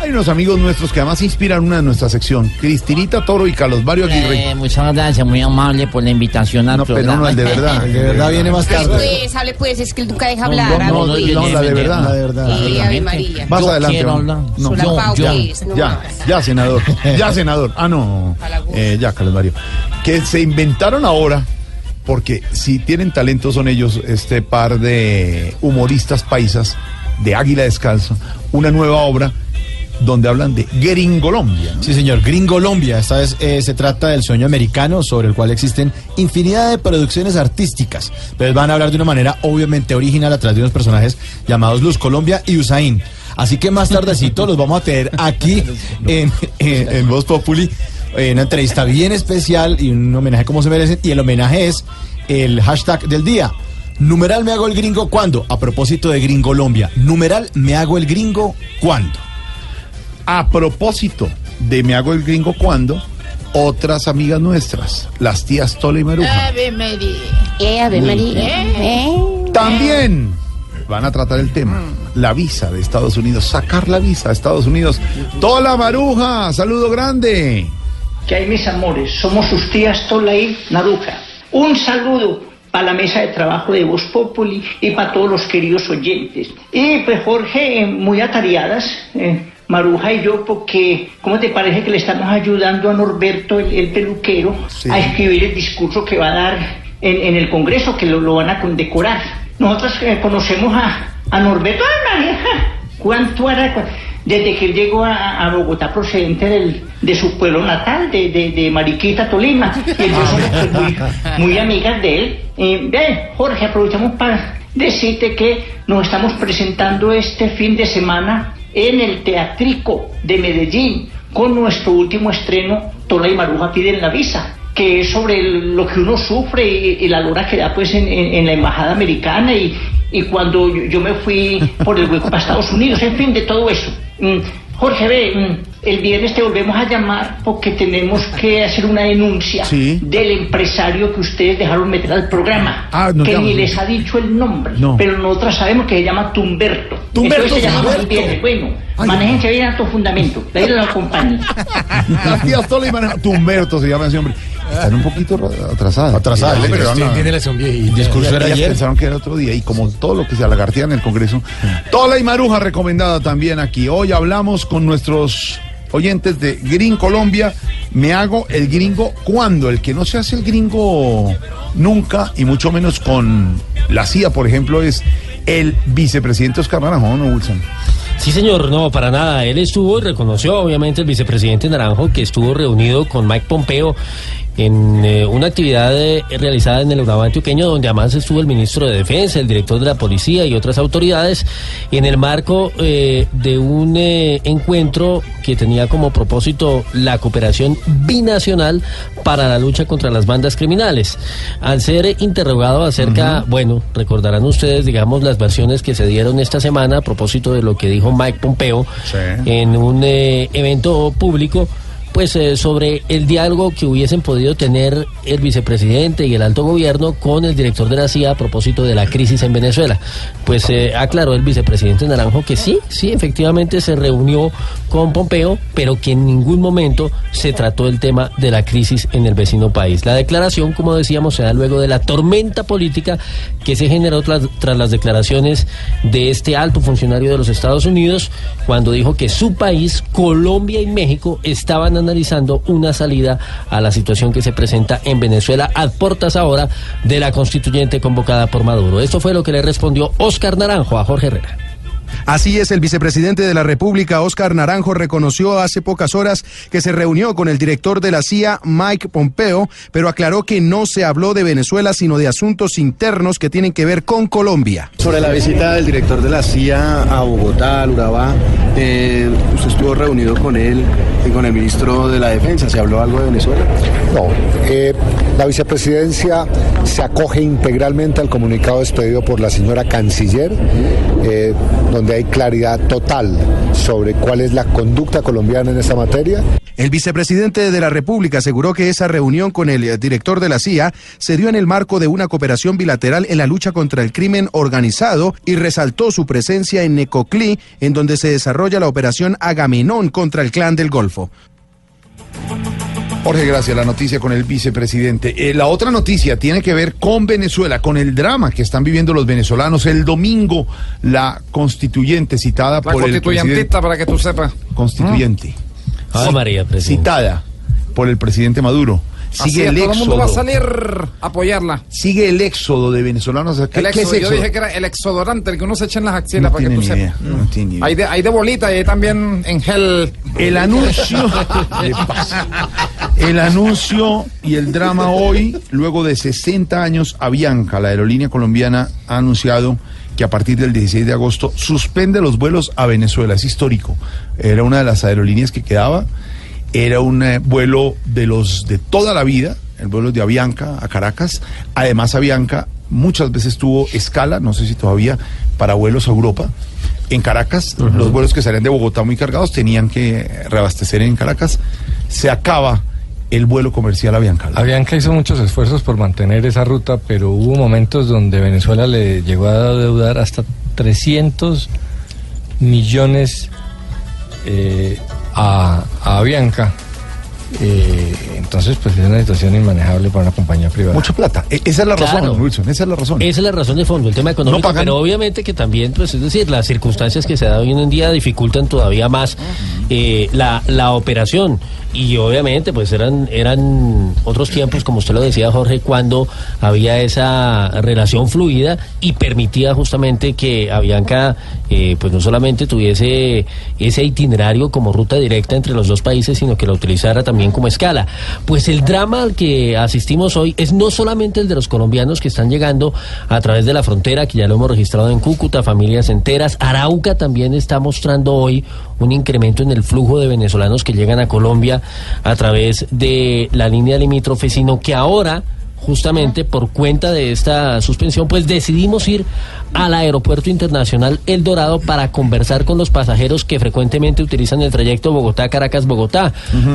hay unos amigos nuestros que además inspiran una de nuestra sección, Cristinita Toro y Carlos Mario Aguirre. Eh, muchas gracias, muy amable por la invitación al No, pero no, el de verdad, el de verdad viene más Hable tarde. pues, hable pues, es que él nunca deja No, hablar. no, no, hable, no, pues. no, la de verdad, la de verdad. Sí, Ave María. Más Yo adelante. No, Solapao, ya, pues, no ya, más. ya, senador, ya, senador. Ah, no, eh, ya, Carlos Mario. Que se inventaron ahora, porque si tienen talento son ellos, este par de humoristas paisas de Águila Descalzo, una nueva obra donde hablan de Gringolombia. ¿no? Sí, señor, Gringolombia. Esta vez eh, se trata del sueño americano sobre el cual existen infinidad de producciones artísticas. Pero van a hablar de una manera obviamente original a través de unos personajes llamados Luz Colombia y Usain. Así que más tardecito los vamos a tener aquí en, en, en Voz Populi. Eh, una entrevista bien especial y un homenaje como se merecen. Y el homenaje es el hashtag del día. Numeral me hago el gringo cuando. A propósito de Gringolombia. Numeral me hago el gringo cuando. A propósito de Me hago el gringo cuando, otras amigas nuestras, las tías Tola y Maruja, Ave María. Eh, Ave María. Eh. también van a tratar el tema, la visa de Estados Unidos, sacar la visa de Estados Unidos. Tola Maruja, saludo grande. Que hay mis amores, somos sus tías Tola y Naruja. Un saludo para la mesa de trabajo de Voz Populi y para todos los queridos oyentes. Y pues Jorge, muy atareadas, eh, Maruja y yo, porque ¿cómo te parece que le estamos ayudando a Norberto, el, el peluquero, a escribir el discurso que va a dar en, en el Congreso, que lo, lo van a condecorar? Nosotros eh, conocemos a, a Norberto, ¡ay María! ¿Cuánto hará? cu- Desde que él llegó a, Bogotá procedente del- de su pueblo natal, de, de, de Mariquita, Tolima, y entonces pues, muy, muy amigas de él. Eh, Jorge, aprovechamos para decirte que nos estamos presentando este fin de semana en el Teatrico de Medellín con nuestro último estreno, Tola y Maruja piden la visa que es sobre lo que uno sufre y, y la lora que da pues en, en- en la embajada americana y, y cuando yo, yo me fui por el hueco para Estados Unidos, en fin, de todo eso. Mm, Jorge, ve, mm, el viernes te volvemos a llamar porque tenemos que hacer una denuncia Sí. del empresario que ustedes dejaron meter al programa, Ah, que ni les ha dicho el nombre, No. pero nosotros sabemos que se llama Tumberto. Tumberto, Entonces viernes. Bueno, manéjense bien a tu fundamento, la lo acompaña. Maruja, Tumberto se llama ese hombre. Están un poquito ra- atrasadas. Atrasadas, sí, pero no. tiene la. El discurso Ellas era ayer. pensaron que era otro día y como todo lo que se alagartea en el Congreso. Tola y Maruja recomendada también aquí. Hoy hablamos con nuestros oyentes de Green Colombia. Me hago el gringo cuando, el que no se hace el gringo nunca y mucho menos con la CIA, por ejemplo, es el vicepresidente Oscar Naranjo, ¿no, Wilson? Sí, señor, no, para nada. Él estuvo y reconoció, obviamente, el vicepresidente Naranjo, que estuvo reunido con Mike Pompeo en eh, una actividad eh, realizada en el Urabá antioqueño, donde además estuvo el ministro de Defensa, el director de la policía y otras autoridades, en el marco eh, de un eh, encuentro que tenía como propósito la cooperación binacional para la lucha contra las bandas criminales. Al ser interrogado acerca, bueno, recordarán ustedes, digamos, las versiones que se dieron esta semana a propósito de lo que dijo Mike Pompeo en un eh, evento público pues eh, sobre el diálogo que hubiesen podido tener el vicepresidente y el alto gobierno con el director de la CIA a propósito de la crisis en Venezuela. Pues eh, aclaró el vicepresidente Naranjo que sí, sí, efectivamente se reunió con Pompeo, pero que en ningún momento se trató el tema de la crisis en el vecino país. La declaración, como decíamos, se da luego de la tormenta política que se generó tras, tras las declaraciones de este alto funcionario de los Estados Unidos cuando dijo que su país, Colombia y México estaban analizando una salida a la situación que se presenta en Venezuela a portas ahora de la constituyente convocada por Maduro. Esto fue lo que le respondió Oscar Naranjo a Jorge Herrera. Así es, el vicepresidente de la República, Oscar Naranjo, reconoció hace pocas horas que se reunió con el director de la CIA, Mike Pompeo, pero aclaró que no se habló de Venezuela, sino de asuntos internos que tienen que ver con Colombia. Sobre la visita del director de la CIA a Bogotá, al Urabá, eh, usted estuvo reunido con él y con el ministro de la Defensa. ¿Se habló algo de Venezuela? No, eh, la vicepresidencia se acoge integralmente al comunicado expedido por la señora canciller, eh, donde donde hay claridad total sobre cuál es la conducta colombiana en esta materia. El vicepresidente de la República aseguró que esa reunión con el eh, director de la CIA se dio en el marco de una cooperación bilateral en la lucha contra el crimen organizado y resaltó su presencia en Necoclí, en donde se desarrolla la operación Agamenón contra el clan del Golfo. Jorge, gracias. La noticia con el vicepresidente. Eh, la otra noticia tiene que ver con Venezuela, con el drama que están viviendo los venezolanos. El domingo, la constituyente citada La por el constituyentita, presidente. para que tú sepas. Constituyente. Ave María, presidente. Citada por el presidente Maduro. Sigue el todo el mundo va a éxodo. salir a apoyarla. Sigue el éxodo de venezolanos. ¿Qué, El qué es éxodo, yo éxodo? dije que era el exodorante, el que uno se echa en las axilas No para que tiene tú sepas. no tiene ni idea. Hay de, hay de bolita y hay también en gel. El anuncio. El anuncio y el drama hoy, luego de 60 años, Avianca, la aerolínea colombiana, ha anunciado que a partir del 16 de agosto suspende los vuelos a Venezuela. Es histórico. Era una de las aerolíneas que quedaba. Era un eh, vuelo de los de toda la vida, el vuelo de Avianca a Caracas. Además, Avianca muchas veces tuvo escala, no sé si todavía, para vuelos a Europa. En Caracas, los vuelos que salían de Bogotá muy cargados tenían que reabastecer en Caracas. Se acaba el vuelo comercial Avianca. Avianca hizo muchos esfuerzos por mantener esa ruta, pero hubo momentos donde Venezuela le llegó a deudar hasta 300 millones eh, a, a Avianca. Eh, entonces, pues es una situación inmanejable para una compañía privada. Mucha plata. E- esa es la razón, Claro. Wilson. Esa es la razón. Esa es la razón de fondo, el tema económico, No pero obviamente que también, pues es decir, las circunstancias que se dan hoy en día dificultan todavía más eh, la, la operación. Y obviamente, pues eran, eran otros tiempos, como usted lo decía, Jorge, cuando había esa relación fluida y permitía justamente que Avianca, eh, pues no solamente tuviese ese itinerario como ruta directa entre los dos países, sino que lo utilizara también como escala. Pues el drama al que asistimos hoy es no solamente el de los colombianos que están llegando a través de la frontera, que ya lo hemos registrado en Cúcuta, familias enteras. Arauca también está mostrando hoy un incremento en el flujo de venezolanos que llegan a Colombia a través de la línea limítrofe, sino que ahora justamente por cuenta de esta suspensión, pues decidimos ir al Aeropuerto Internacional El Dorado para conversar con los pasajeros que frecuentemente utilizan el trayecto Bogotá-Caracas-Bogotá.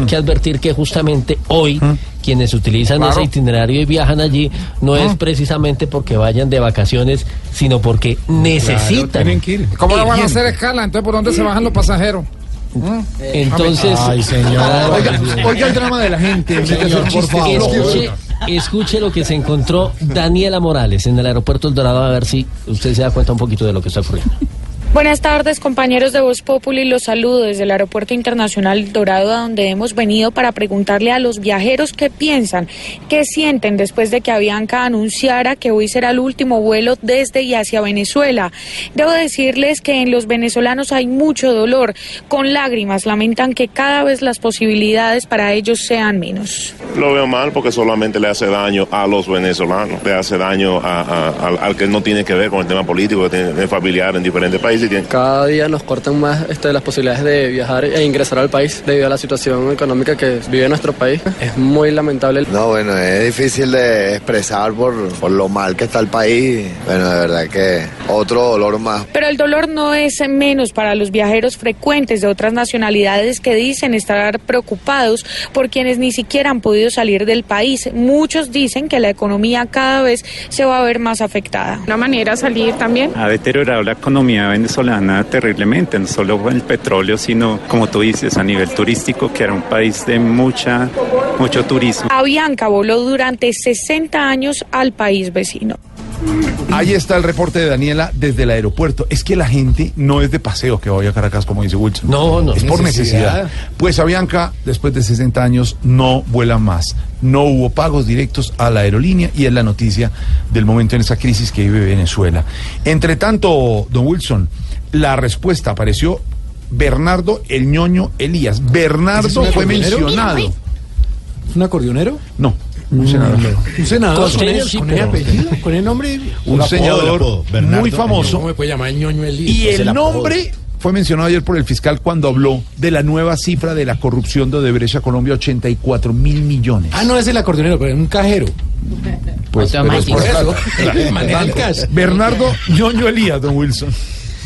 Que advertir que justamente hoy quienes utilizan Claro. ese itinerario y viajan allí no es precisamente porque vayan de vacaciones, sino porque necesitan. ¿Cómo no van a hacer escala? Entonces, ¿por dónde se bajan los pasajeros? ¿Mm? Entonces, Ay, señor. Oiga, oiga el drama de la gente. Señor, por favor. Escuche, escuche lo que se encontró Daniela Morales en el aeropuerto El Dorado, a ver si usted se da cuenta un poquito de lo que está ocurriendo. Buenas tardes, compañeros de Voz Populi. Los saludo desde el Aeropuerto Internacional Dorado, a donde hemos venido para preguntarle a los viajeros qué piensan, qué sienten después de que Avianca anunciara que hoy será el último vuelo desde y hacia Venezuela. Debo decirles que en los venezolanos hay mucho dolor. Con lágrimas lamentan que cada vez las posibilidades para ellos sean menos. Lo veo mal porque solamente le hace daño a los venezolanos, le hace daño a- al, que no tiene que ver con el tema político, que tiene familiar en diferentes países. Cada día nos cortan más este, las posibilidades de viajar e ingresar al país debido a la situación económica que vive nuestro país. Es muy lamentable. No, bueno, es difícil de expresar por, por lo mal que está el país. Bueno, de verdad que otro dolor más. Pero el dolor no es menos para los viajeros frecuentes de otras nacionalidades que dicen estar preocupados por quienes ni siquiera han podido salir del país. Muchos dicen que la economía cada vez se va a ver más afectada. Una manera de salir también. Ha deteriorado la economía venezolana terriblemente, no solo el petróleo, sino, como tú dices, a nivel turístico, que era un país de mucha, mucho turismo. Avianca voló durante 60 años al país vecino. Ahí está el reporte de Daniela desde el aeropuerto. Es que la gente no es de paseo que vaya a Caracas, como dice Wilson. No, no. Es por Necesidad. necesidad. Pues Avianca, después de 60 años, no vuela más. No hubo pagos directos a la aerolínea y es la noticia del momento en esa crisis que vive Venezuela. Entre tanto, don Wilson, la respuesta apareció Bernardo el ñoño Elías. ¿Ese es Bernardo fue mencionado. ¿Es un acordeonero? No, un senador. Un senador con, el, sí, con el pero- apellido, con el nombre. Un señor muy famoso. ¿Cómo me puede llamar el ñoño Elías? Y el nombre fue mencionado ayer por el fiscal cuando habló de la nueva cifra de la corrupción de Odebrecht a Colombia, 84 mil millones. Ah, no es el acordeonero, pero es un cajero. Pues, pero es por eso. El. Bernardo Ñoño Elías, don Wilson.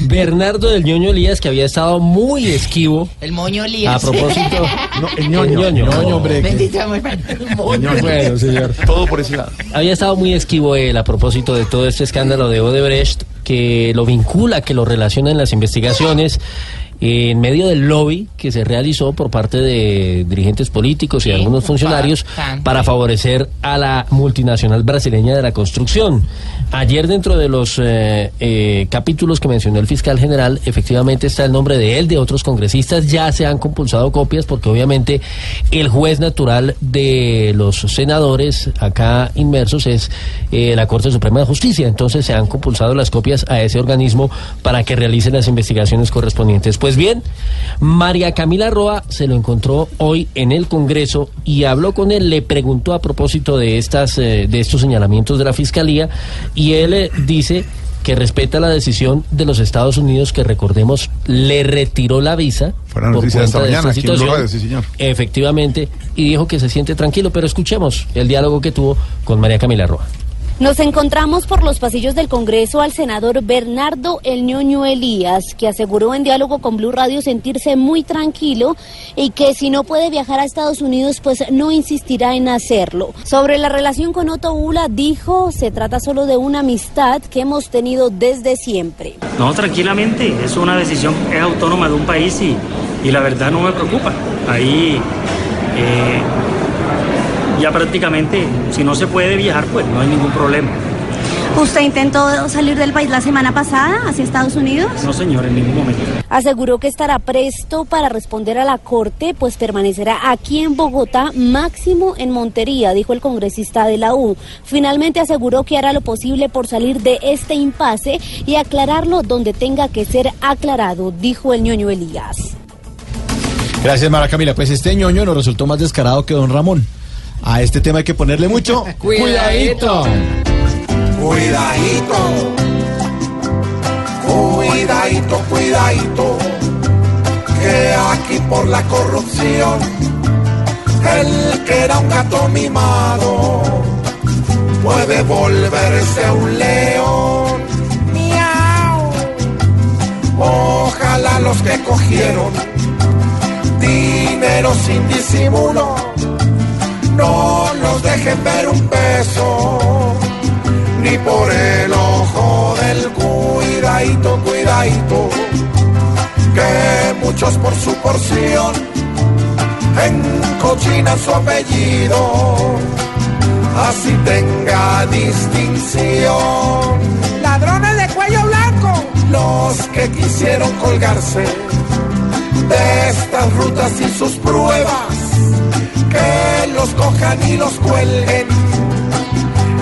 Bernardo del ñoño Elías, que había estado muy esquivo. El moño Elías. A propósito. No, el ñoño. ñoño. Ñoño, hombre. Bendito amor, el moño. Bueno, señor. Todo por ese lado. Había estado muy esquivo él a propósito de todo este escándalo de Odebrecht, que lo vincula, que lo relaciona en las investigaciones. En medio del lobby que se realizó por parte de dirigentes políticos y algunos funcionarios bastante. para favorecer a la multinacional brasileña de la construcción. Ayer dentro de los eh, eh, capítulos que mencionó el fiscal general, efectivamente está el nombre de él, de otros congresistas, ya se han compulsado copias porque obviamente el juez natural de los senadores acá inmersos es eh, la Corte Suprema de Justicia, entonces se han compulsado las copias a ese organismo para que realice las investigaciones correspondientes. Pues bien, María Camila Roa se lo encontró hoy en el Congreso y habló con él, le preguntó a propósito de estas eh, de estos señalamientos de la fiscalía y él eh, dice que respeta la decisión de los Estados Unidos que recordemos le retiró la visa noticia de esta cuenta mañana, Blue situación. Radio, sí, señor. Efectivamente, y dijo que se siente tranquilo, pero escuchemos el diálogo que tuvo con María Camila Roa. Nos encontramos por los pasillos del Congreso al senador Bernardo El Ñoño Elías, que aseguró en diálogo con Blue Radio sentirse muy tranquilo y que si no puede viajar a Estados Unidos, pues no insistirá en hacerlo. Sobre la relación con Otto Ula, dijo, se trata solo de una amistad que hemos tenido desde siempre. No, tranquilamente, es una decisión autónoma de un país y, y la verdad no me preocupa. Ahí eh, ya prácticamente, si no se puede viajar, pues no hay ningún problema. ¿Usted intentó salir del país la semana pasada hacia Estados Unidos? No, señor, en ningún momento. Aseguró que estará presto para responder a la Corte, pues permanecerá aquí en Bogotá, máximo en Montería, dijo el congresista de la U. Finalmente aseguró que hará lo posible por salir de este impasse y aclararlo donde tenga que ser aclarado, dijo el ñoño Elías. Gracias, Mara Camila. Pues este ñoño nos resultó más descarado que don Ramón. A este tema hay que ponerle mucho cuidadito. Cuidadito, cuidadito, cuidadito, que aquí por la corrupción, el que era un gato mimado, puede volverse un león. Miau. Ojalá los que cogieron dinero sin disimulo, no los dejen ver un peso ni por el ojo del cuidadito, cuidadito, que muchos por su porción encochinan su apellido, así tenga distinción. Ladrones de cuello blanco, los que quisieron colgarse de estas rutas y sus pruebas, que los cojan y los cuelguen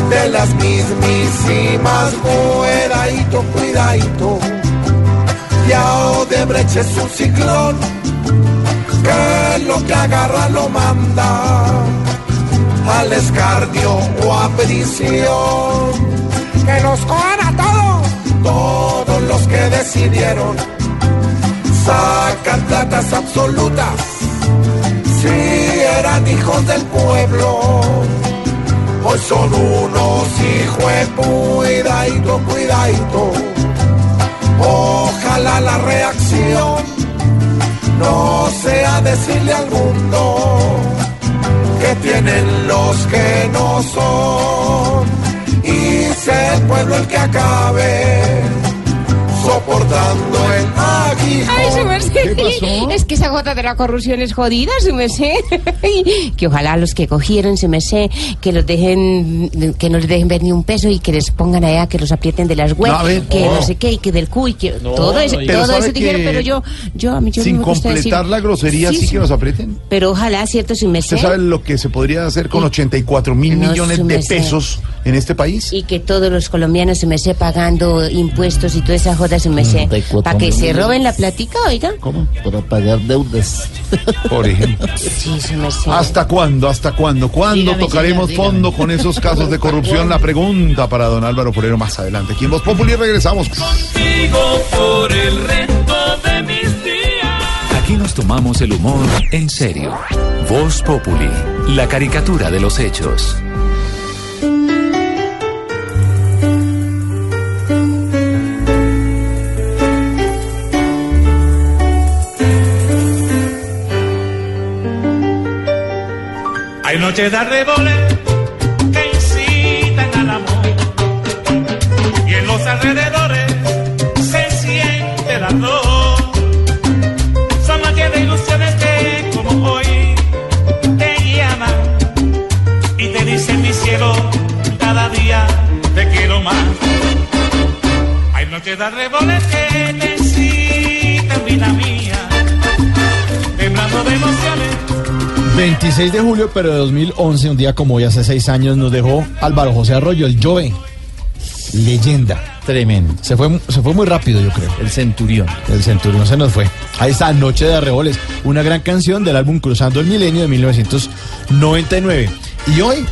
de las mismísimas cuidadito, cuidadito. Ya Odebrecht es un ciclón que lo que agarra lo manda al escarnio o a prisión. Que nos cojan a todos, todos los que decidieron sacar platas absolutas. Eran hijos del pueblo hoy son unos hijos cuidadito, cuidadito. Ojalá la reacción no sea decirle al mundo que tienen los que no son y sea el pueblo el que acabe soportando el. Ay, su merced. Es que esa gota de la corrupción es jodida, su merced. que ojalá los que cogieron, su merced, que los dejen, que no les dejen ver ni un peso y que les pongan allá, que los aprieten de las No, ver, que no. no. sé qué, y que del cu y que No, todo eso, todo ¿sabe eso dijeron, pero yo, yo, a mí yo Sin me gusta completar decir- la grosería, sí, Sí, que nos aprieten. Pero ojalá, cierto, su merced. ¿Usted sabe lo que se podría hacer con 84 mil No, millones de pesos en este país? Y que todos los colombianos se me sé pagando impuestos y toda esa joda se me sé. Para que se roben la platica, oiga. ¿Cómo? Para pagar deudas. Por ejemplo. Sí, se me sé. ¿Hasta cuándo? ¿Hasta cuándo? ¿Cuándo Dígame, tocaremos dígame. fondo con esos casos de corrupción? La pregunta para don Álvaro Forero más adelante. Aquí en Voz Populi regresamos. Contigo por el resto de mis días. Aquí nos tomamos el humor en serio. Voz Populi, la caricatura de los hechos. Noches de arreboles que incitan al amor. Y en los alrededores se siente el ardor. Son noches de ilusiones que como hoy te llaman y te dicen mi cielo, cada día te quiero más. Hay noches de arreboles que 26 de julio, pero de 2011, un día como hoy, hace seis años, nos dejó Álvaro José Arroyo, el Jove. Leyenda. Tremendo. Se fue, se fue muy rápido, yo creo. El Centurión. El Centurión se nos fue. Ahí está, Noche de Arreboles, una gran canción del álbum Cruzando el Milenio de 1999. Y hoy,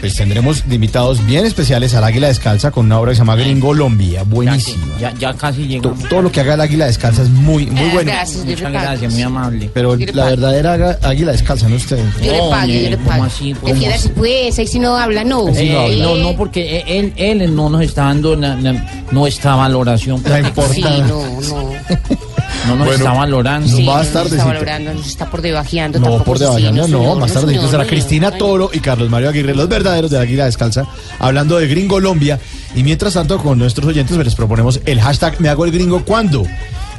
pues tendremos de invitados bien especiales al Águila Descalza con una obra que se llama Gringolombia. Buenísima. Ya, ya casi llegamos. Todo lo que haga el Águila Descalza es muy, muy Eh, bueno. gracias, Muchas gracias, muy amable. Pero Yo la verdadera Águila Descalza, no usted. Yo le pago, yo le ¿cómo pago. así? ¿Cómo Defiéndase pues, ahí si no habla, no. Eh, Eh, no, no, porque él, él no nos está dando na- na- nuestra valoración. Sí, no, no. No nos Bueno, está valorando. Sí, no nos está valorando, nos está por debajeando. No, por sí, debajo, no, más tarde señor, será Cristina Toro y Carlos Mario Aguirre, los verdaderos de la Águila Descalza, hablando de Gringolombia. Y mientras tanto, con nuestros oyentes les proponemos el hashtag Me hago el gringo cuando.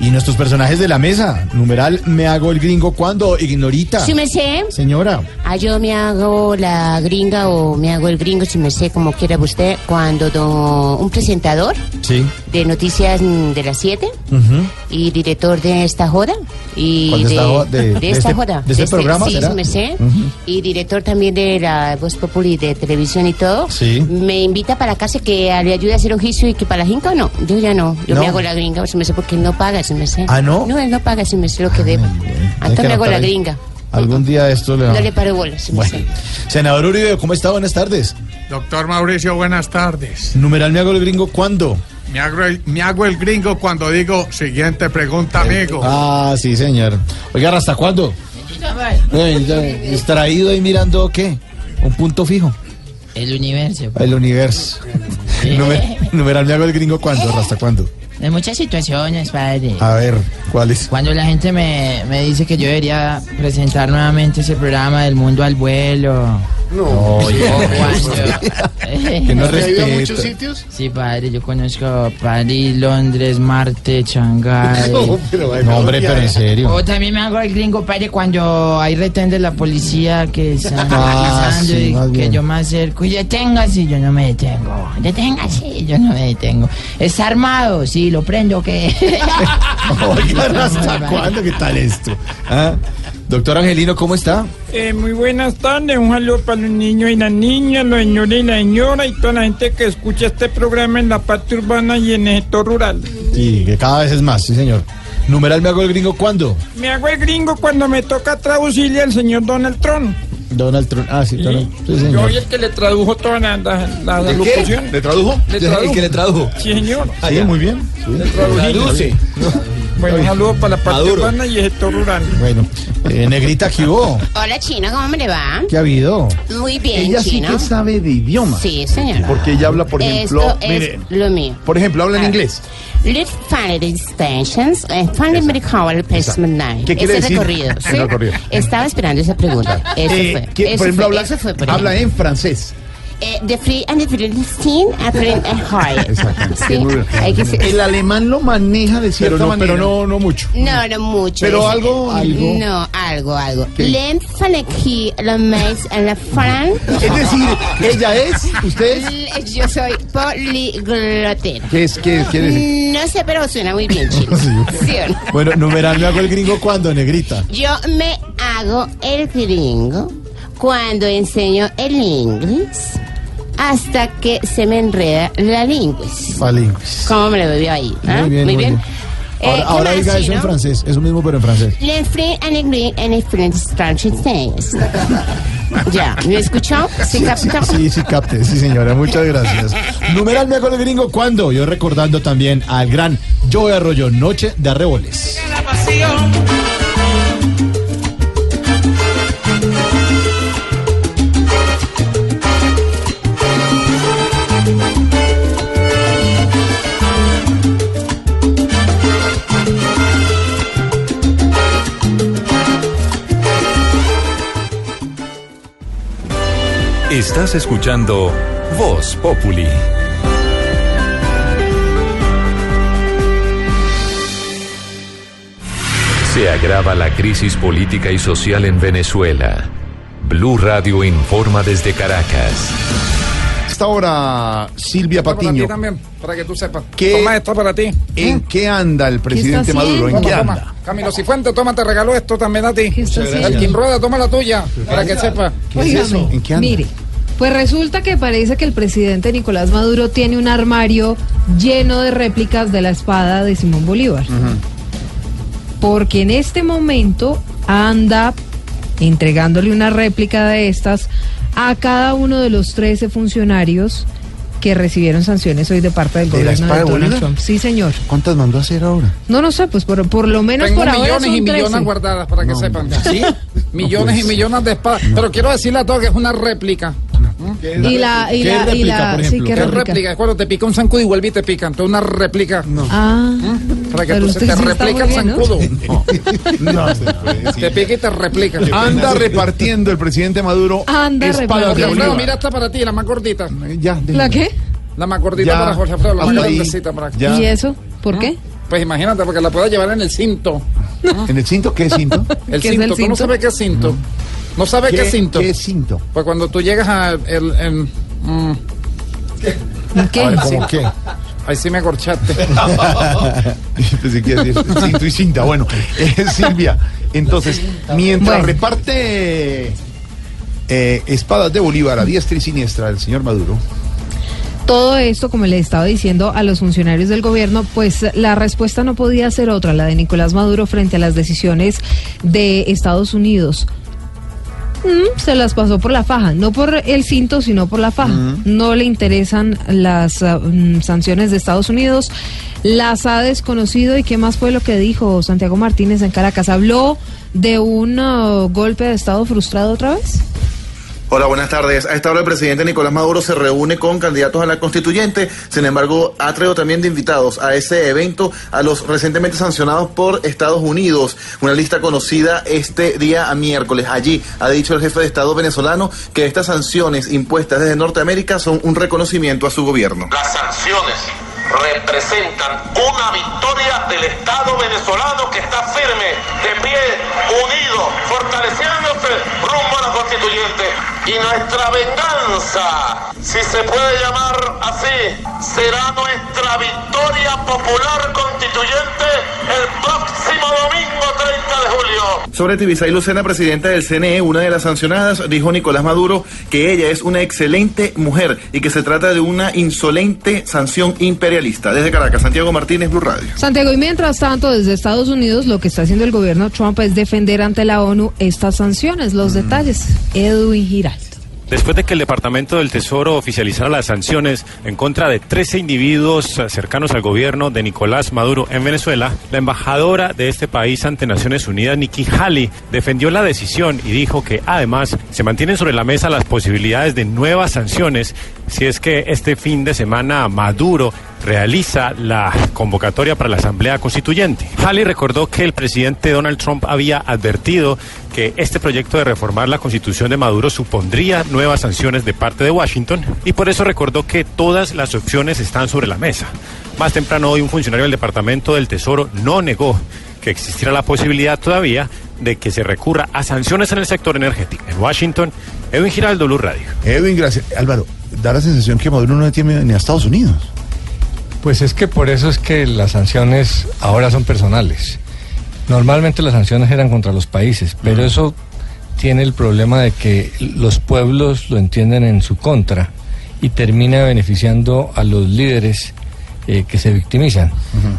Y nuestros personajes de la mesa, numeral Me hago el gringo cuando, Ignorita. ¿Sí me sé? Señora. Ah, yo me hago la gringa o me hago el gringo, si me sé, como quiera usted, cuando do- un presentador Sí. De noticias mm, de las 7 Ujú. y director de esta joda y ¿Cuál de esta jo- de- de esta este- joda de este programa, sí, será? sí me sé y director también de la Voz Populi de televisión y todo Sí. me invita para casa que le ayude a hacer oficio y que para la jinca o no yo ya no yo No. me hago la gringa si me sé porque él no paga si me sé ¿Ah, no? no él no paga si me sé lo que debo Hay entonces me hago la ahí. gringa Algún día esto le no le paro bolas Bueno. Senador Uribe, ¿cómo está? Buenas tardes. Doctor Mauricio, buenas tardes. Numeral Me hago el gringo cuando. Me hago, el, me hago el gringo cuando digo siguiente pregunta, amigo. Ah, sí, señor. Oiga, ¿hasta cuándo? Distraído ahí mirando qué? Un punto fijo. El universo. El universo. Numer- numeral me hago el gringo cuándo, ¿hasta cuándo? De muchas situaciones, padre. A ver, ¿cuál es? Cuando la gente me, me dice que yo debería presentar nuevamente ese programa del mundo al vuelo. No, Que no ¿Usted ha ido a respeta. muchos sitios? Sí, padre, yo conozco París, Londres, Marte, Shanghái. No, pero No, hombre, pero en serio. O también me hago el gringo, padre, cuando hay retén de la policía que están Ah, sí, y más que bien. yo me acerco y deténgase, yo no me detengo. Deténgase, yo no me detengo. ¿Está armado? Sí, lo prendo, ¿qué? Oigan, ¿hasta cuándo? ¿Qué tal esto? ¿Ah? Doctor Angelino, ¿cómo está? Eh, muy buenas tardes, un saludo para los niños y las niñas, los señores y la señora y toda la gente que escucha este programa en la parte urbana y en el sector rural. Sí, que cada vez es más, sí, señor. Numeral me hago el gringo cuándo? Me hago el gringo cuando me toca traducirle al señor Donald Trump. Donald Trump. Ah, sí, Donald. Sí, Yo señor. soy el que le tradujo toda la, la, la ¿De qué? locución. ¿Le tradujo? Le ¿El tradujo. que le tradujo? Sí, señor. Ah, ya, muy bien. Sí. Le. Traduce. Bueno, un saludo para la parte Maduro. urbana y el sector rural. Bueno, eh, Negrita, ¿qué hubo? hola chino ¿cómo me le va? ¿Qué ha habido? muy bien Ella sí chino que sabe de idiomas. sí señora Porque ella habla, por ejemplo, esto es mire, lo mío por ejemplo, habla en inglés. Let's find the stations and find the medical replacement line. ¿Qué quiere Ese decir? recorrido. ¿sí? recorrido. Estaba esperando esa pregunta. Eso Eh, fue. que, Eso por ejemplo, fue, habla, eso fue, por habla ejemplo. en francés. Eh, the free and the Philistine and free and high. Exactamente. Sí, Muy bien. hay que ser- El alemán lo maneja de cierta Pero no, manera. pero no, no mucho. No, no mucho. Pero Es- algo- algo. No, algo, algo. ¿Qué? Len aquí la mais en la fran. Es decir, ella es, usted es. Yo soy poliglotera. ¿Qué es? ¿Qué quiere decir? No sé, pero suena muy bien, chino. ¿Sí o no? Bueno, numeral me hago el gringo cuándo, Negrita. Yo me hago el gringo cuando enseño el inglés hasta que se me enreda la lingüis. Falingüis. ¿Cómo me lo veo ahí? ah? Muy bien, muy bien. Eh, Ahora, ¿qué ahora diga eso en francés, eso mismo pero en francés. Le free and agree and different things. Ya, ¿me escuchó? ¿Se captó? Sí, sí, capte, sí señora, muchas gracias. Numeral me hago el gringo cuándo, yo recordando también al gran Joe Arroyo, Noche de Arreboles. la pasión. Estás escuchando Voz Populi. Se agrava la crisis política y social en Venezuela. Blue Radio informa desde Caracas. Hasta ahora, Silvia Para Patiño. ti también, para que tú sepas. ¿Qué- Toma esto para ti. ¿En qué anda el presidente Maduro? ¿En Toma, qué toma. anda? Camilo Cifuentes, toma, te regalo esto también a ti. Elkin Rueda, toma la tuya, para que sepa. Óigame, ¿En qué anda? Mire, pues resulta que parece que el presidente Nicolás Maduro tiene un armario lleno de réplicas de la espada de Simón Bolívar. Porque en este momento anda entregándole una réplica de estas a cada uno de los 13 funcionarios que recibieron sanciones hoy de parte del ¿De la gobierno espada de Donald Bolívar? Trump. Sí, señor. ¿Cuántas mandó a hacer ahora? No, no sé, pues por, por lo menos Tengo por ahora millones son y millones 13. guardadas, para que sepan. ¿Sí? Millones pues. y millones de espadas. Pero quiero decirle a todos que es una réplica. Y la, y la, y la, sí, qué ¿Qué réplica. réplica? Es cuando te pica un zancudo y vuelve y te pica. Entonces una réplica. Ah, Para que pero tú se usted te replica el ¿no? zancudo. No se puede, sí. Te pica y te replica. Anda repartiendo el presidente Maduro Anda Bolívar. mira esta para ti, la más gordita. Ya, ¿La qué? La más gordita para Jorge Alfredo, la más grandecita para. ¿Y eso? ¿Por qué? Pues imagínate, porque la puedes llevar en el cinto. ¿En el cinto? ¿Qué cinto? El ¿Qué es cinto, tú no sabes qué es cinto. ¿No sabes qué, es cinto? ¿Qué cinto? Pues cuando tú llegas a el, el- mm, ¿Qué? A ver, sí. ¿cómo qué? ahí sí me corchaste. Pensé que iba a decir cinto y cinta. Bueno, eh, Silvia, entonces, mientras Bueno. reparte eh, espadas de Bolívar a diestra y siniestra el señor Maduro, Todo esto, como le estaba diciendo a los funcionarios del gobierno, pues la respuesta no podía ser otra, la de Nicolás Maduro frente a las decisiones de Estados Unidos. Mm, se las pasó por la faja, no por el cinto, sino por la faja. No le interesan las ah, mm, sanciones de Estados Unidos, las ha desconocido y qué más fue lo que dijo Santiago Martínez en Caracas. Habló de un ah, golpe de Estado frustrado otra vez. Hola, buenas tardes. A esta hora el presidente Nicolás Maduro se reúne con candidatos a la constituyente. Sin embargo, ha traído también de invitados a ese evento a los recientemente sancionados por Estados Unidos. Una lista conocida este día a miércoles. Allí ha dicho el jefe de Estado venezolano que estas sanciones impuestas desde Norteamérica son un reconocimiento a su gobierno. Las sanciones representan una victoria del Estado venezolano que está firme, de pie, unido, fortaleciéndose rumbo a la constituyente. Y nuestra venganza, si se puede llamar así, será nuestra victoria popular constituyente el próximo domingo 30 de julio. Sobre Tibisay Lucena, presidenta del CNE, una de las sancionadas, dijo Nicolás Maduro que ella es una excelente mujer y que se trata de una insolente sanción imperialista. Desde Caracas, Santiago Martínez, Blue Radio. Santiago, y mientras tanto, desde Estados Unidos, lo que está haciendo el gobierno Trump es defender ante la ONU estas sanciones. Los detalles, Edwin Giraldo. Después de que el Departamento del Tesoro oficializara las sanciones en contra de 13 individuos cercanos al gobierno de Nicolás Maduro en Venezuela, la embajadora de este país ante Naciones Unidas, Nikki Haley, defendió la decisión y dijo que además se mantienen sobre la mesa las posibilidades de nuevas sanciones si es que este fin de semana Maduro realiza la convocatoria para la Asamblea Constituyente. Haley recordó que el presidente Donald Trump había advertido que este proyecto de reformar la constitución de Maduro supondría nuevas sanciones de parte de Washington y por eso recordó que todas las opciones están sobre la mesa. Más temprano hoy un funcionario del Departamento del Tesoro no negó que existiera la posibilidad todavía de que se recurra a sanciones en el sector energético. En Washington, Edwin Giraldo, Blue Radio. Edwin, gracias. Álvaro, da la sensación que Maduro no le tiene ni a Estados Unidos. Pues es que por eso es que las sanciones ahora son personales. Normalmente las sanciones eran contra los países, pero eso tiene el problema de que los pueblos lo entienden en su contra y termina beneficiando a los líderes eh, que se victimizan.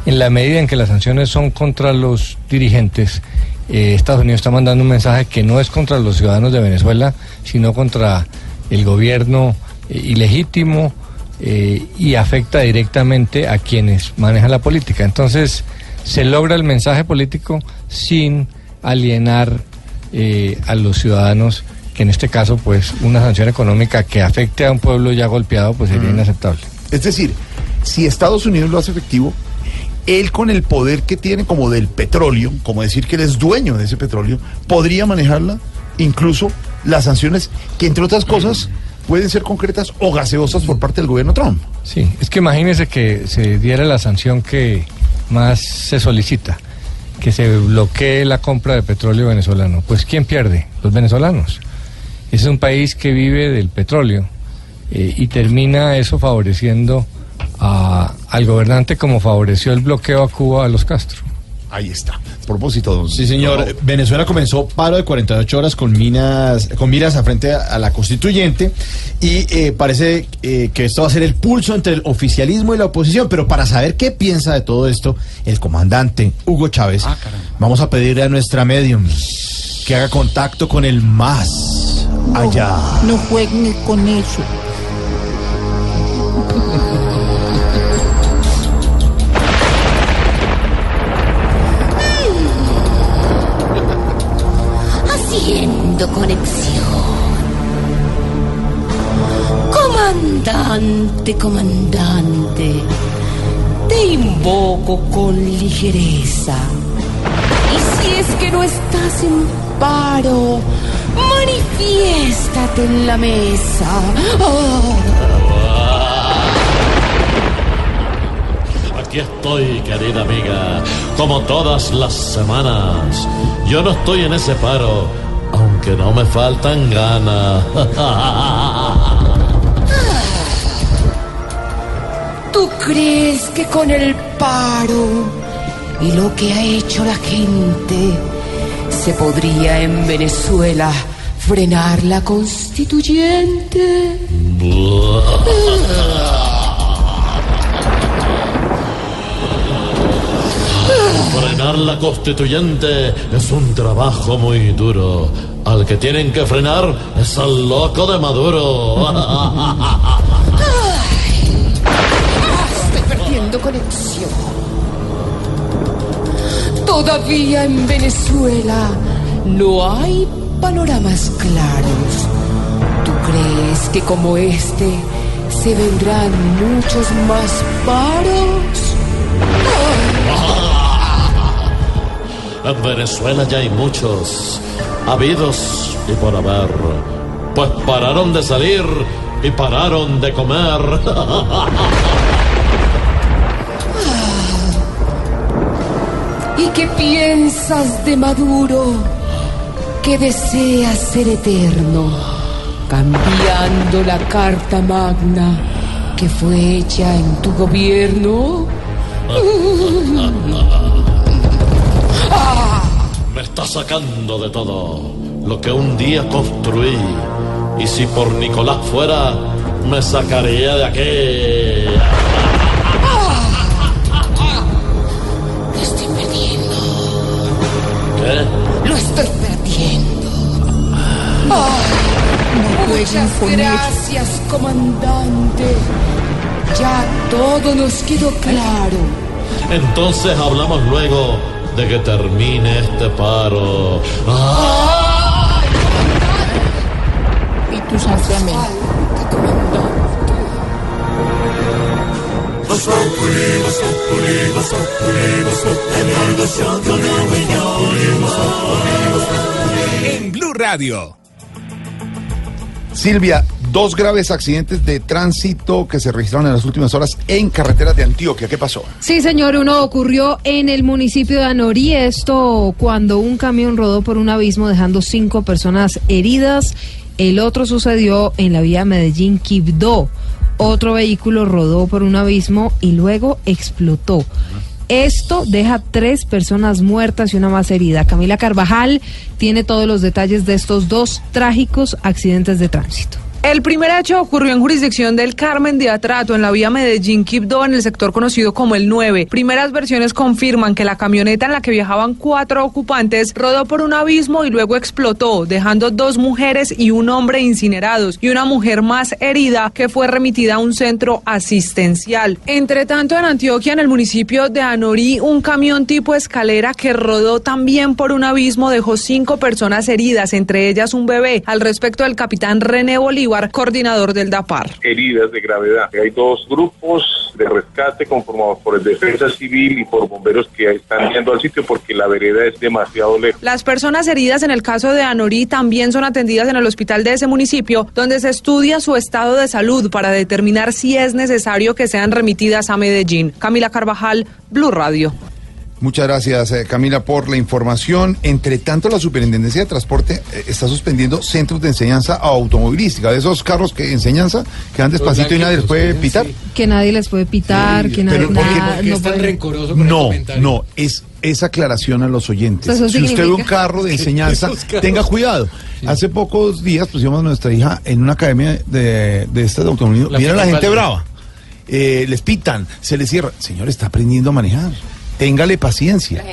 En la medida en que las sanciones son contra los dirigentes, eh, Estados Unidos está mandando un mensaje que no es contra los ciudadanos de Venezuela, sino contra el gobierno eh, ilegítimo y afecta directamente a quienes manejan la política. Entonces, se logra el mensaje político sin alienar eh, a los ciudadanos, que en este caso, pues, una sanción económica que afecte a un pueblo ya golpeado, pues sería inaceptable. Es decir, si Estados Unidos lo hace efectivo, él con el poder que tiene como del petróleo, como decir que él es dueño de ese petróleo, podría manejarla, incluso las sanciones que entre otras cosas pueden ser concretas o gaseosas por parte del gobierno Trump. Sí, es que imagínese que se diera la sanción que más se solicita, que se bloquee la compra de petróleo venezolano. Pues ¿quién pierde? Los venezolanos. Es un país que vive del petróleo eh, y termina eso favoreciendo a- al gobernante como favoreció el bloqueo a Cuba a los Castro. Ahí está. A propósito, don Sí, señor. Venezuela comenzó paro de 48 horas con minas, con miras a frente a, a la constituyente y eh, parece eh, que esto va a ser el pulso entre el oficialismo y la oposición. Pero para saber qué piensa de todo esto, el comandante Hugo Chávez, vamos a pedirle a nuestra medium que haga contacto con el más allá. No jueguen con eso. Haciendo conexión. Comandante, comandante, te invoco con ligereza. Y si es que no estás en paro, manifiéstate en la mesa. Aquí estoy, querida amiga, como todas las semanas. Yo no estoy en ese paro, aunque no me faltan ganas. ¿Tú crees que con el paro y lo que ha hecho la gente se podría en Venezuela frenar la constituyente? Frenar la constituyente es un trabajo muy duro. Al que tienen que frenar es al loco de Maduro. Estoy perdiendo conexión. Todavía en Venezuela no hay panoramas claros. ¿Tú crees que como este se vendrán muchos más paros? En Venezuela ya hay muchos, habidos y por haber. Pues pararon de salir y pararon de comer. ¿Y qué piensas de Maduro? Que desea ser eterno, cambiando la carta magna que fue hecha en tu gobierno. Me está sacando de todo lo que un día construí. Y si por Nicolás fuera, me sacaría de aquí. Lo estoy perdiendo, ¿Qué? lo estoy perdiendo. Muchas gracias, comandante. Ya todo nos quedó claro. Entonces hablamos luego de que termine este paro. ¡Ah! Y tu sacramento. En Blue Radio. Silvia, dos graves accidentes de tránsito que se registraron en las últimas horas en carreteras de Antioquia. ¿Qué pasó? Sí, señor, uno ocurrió en el municipio de Anorí, esto cuando un camión rodó por un abismo dejando cinco personas heridas. El otro sucedió en la vía Medellín-Quibdó. Otro vehículo rodó por un abismo y luego explotó. Esto deja tres personas muertas y una más herida. Camila Carvajal tiene todos los detalles de estos dos trágicos accidentes de tránsito. El primer hecho ocurrió en jurisdicción del Carmen de Atrato, en la vía Medellín-Quibdó, en el sector conocido como el 9. Primeras versiones confirman que la camioneta en la que viajaban cuatro ocupantes rodó por un abismo y luego explotó, dejando dos mujeres y un hombre incinerados y una mujer más herida que fue remitida a un centro asistencial. Entre tanto, en Antioquia, en el municipio de Anorí, un camión tipo escalera que rodó también por un abismo dejó cinco personas heridas, entre ellas un bebé. Al respecto, el capitán René Bolívar Coordinador del DAPAR. heridas de gravedad. Hay dos grupos de rescate conformados por el Defensa Civil y por bomberos que están yendo al sitio porque la vereda es demasiado lejos. Las personas heridas en el caso de Anorí también son atendidas en el hospital de ese municipio, donde se estudia su estado de salud para determinar si es necesario que sean remitidas a Medellín. Camila Carvajal, Blue Radio. Muchas gracias, eh, Camila, por la información. Entre tanto, la Superintendencia de Transporte eh, está suspendiendo centros de enseñanza automovilística, de esos carros que enseñanza que van despacito y nadie les puede pitar. Que nadie les puede pitar, que nadie pero ¿por qué? nada- no puede- No, no, es esa aclaración a los oyentes. Eso si usted ve un carro de enseñanza, tenga cuidado. Hace pocos días pusimos a nuestra hija en una academia de, de estas de automovilismo. Mira la gente brava. Eh, les pitan, se les cierra. Señor, está aprendiendo a manejar. Téngale paciencia.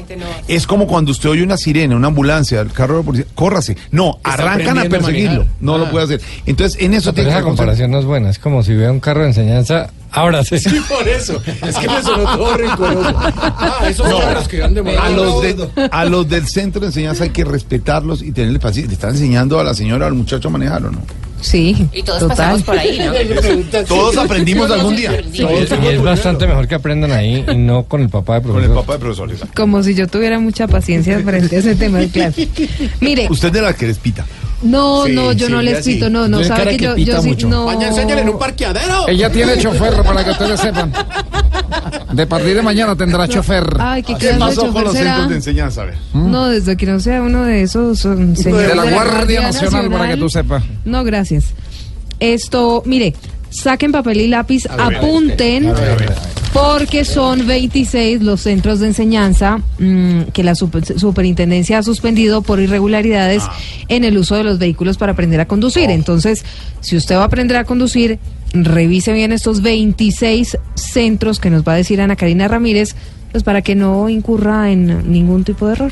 Es como cuando usted oye una sirena, una ambulancia, el carro de la policía, córrase. No, arrancan a perseguirlo. No lo Ah. puede hacer. Entonces, en eso No, tiene esa que reconocer- comparación no es buena. Es como si vea un carro de enseñanza, ábrase. Sí, por eso. Es que me sonó todo rencoroso. Ah, esos No, carros que van de a los, de- a los del centro de enseñanza hay que respetarlos y tenerle paciencia. ¿Le están enseñando a la señora o al muchacho a manejar o no? Sí. Y todos total. pasamos por ahí, ¿no? Todos aprendimos algún día. Y, y es bastante mejor que aprendan ahí y no con el papá de profesor. Con el papá de profesores. Como si yo tuviera mucha paciencia frente a ese tema, claro. Mire, Usted de la que les pita. no, Sí, no, yo no les sí. pito, no, no, sabe que que yo, yo sí, no. Vaya, enséñale en un parqueadero. Ella tiene chofer, para que ustedes sepan. De partir de mañana tendrá chofer. Ay, ¿qué, ¿Qué clase de pasó con los será? centros de enseñanza? A ver. No, desde que no sea uno de esos um, señores de la Guardia Nacional, para que tú sepas. No, gracias. Esto, mire, saquen papel y lápiz, apunten, porque son 26 los centros de enseñanza mm, que la super- superintendencia ha suspendido por irregularidades en el uso de los vehículos para aprender a conducir. Entonces, si usted va a aprender a conducir, revise bien estos 26 centros que nos va a decir Ana Karina Ramírez, pues para que no incurra en ningún tipo de error.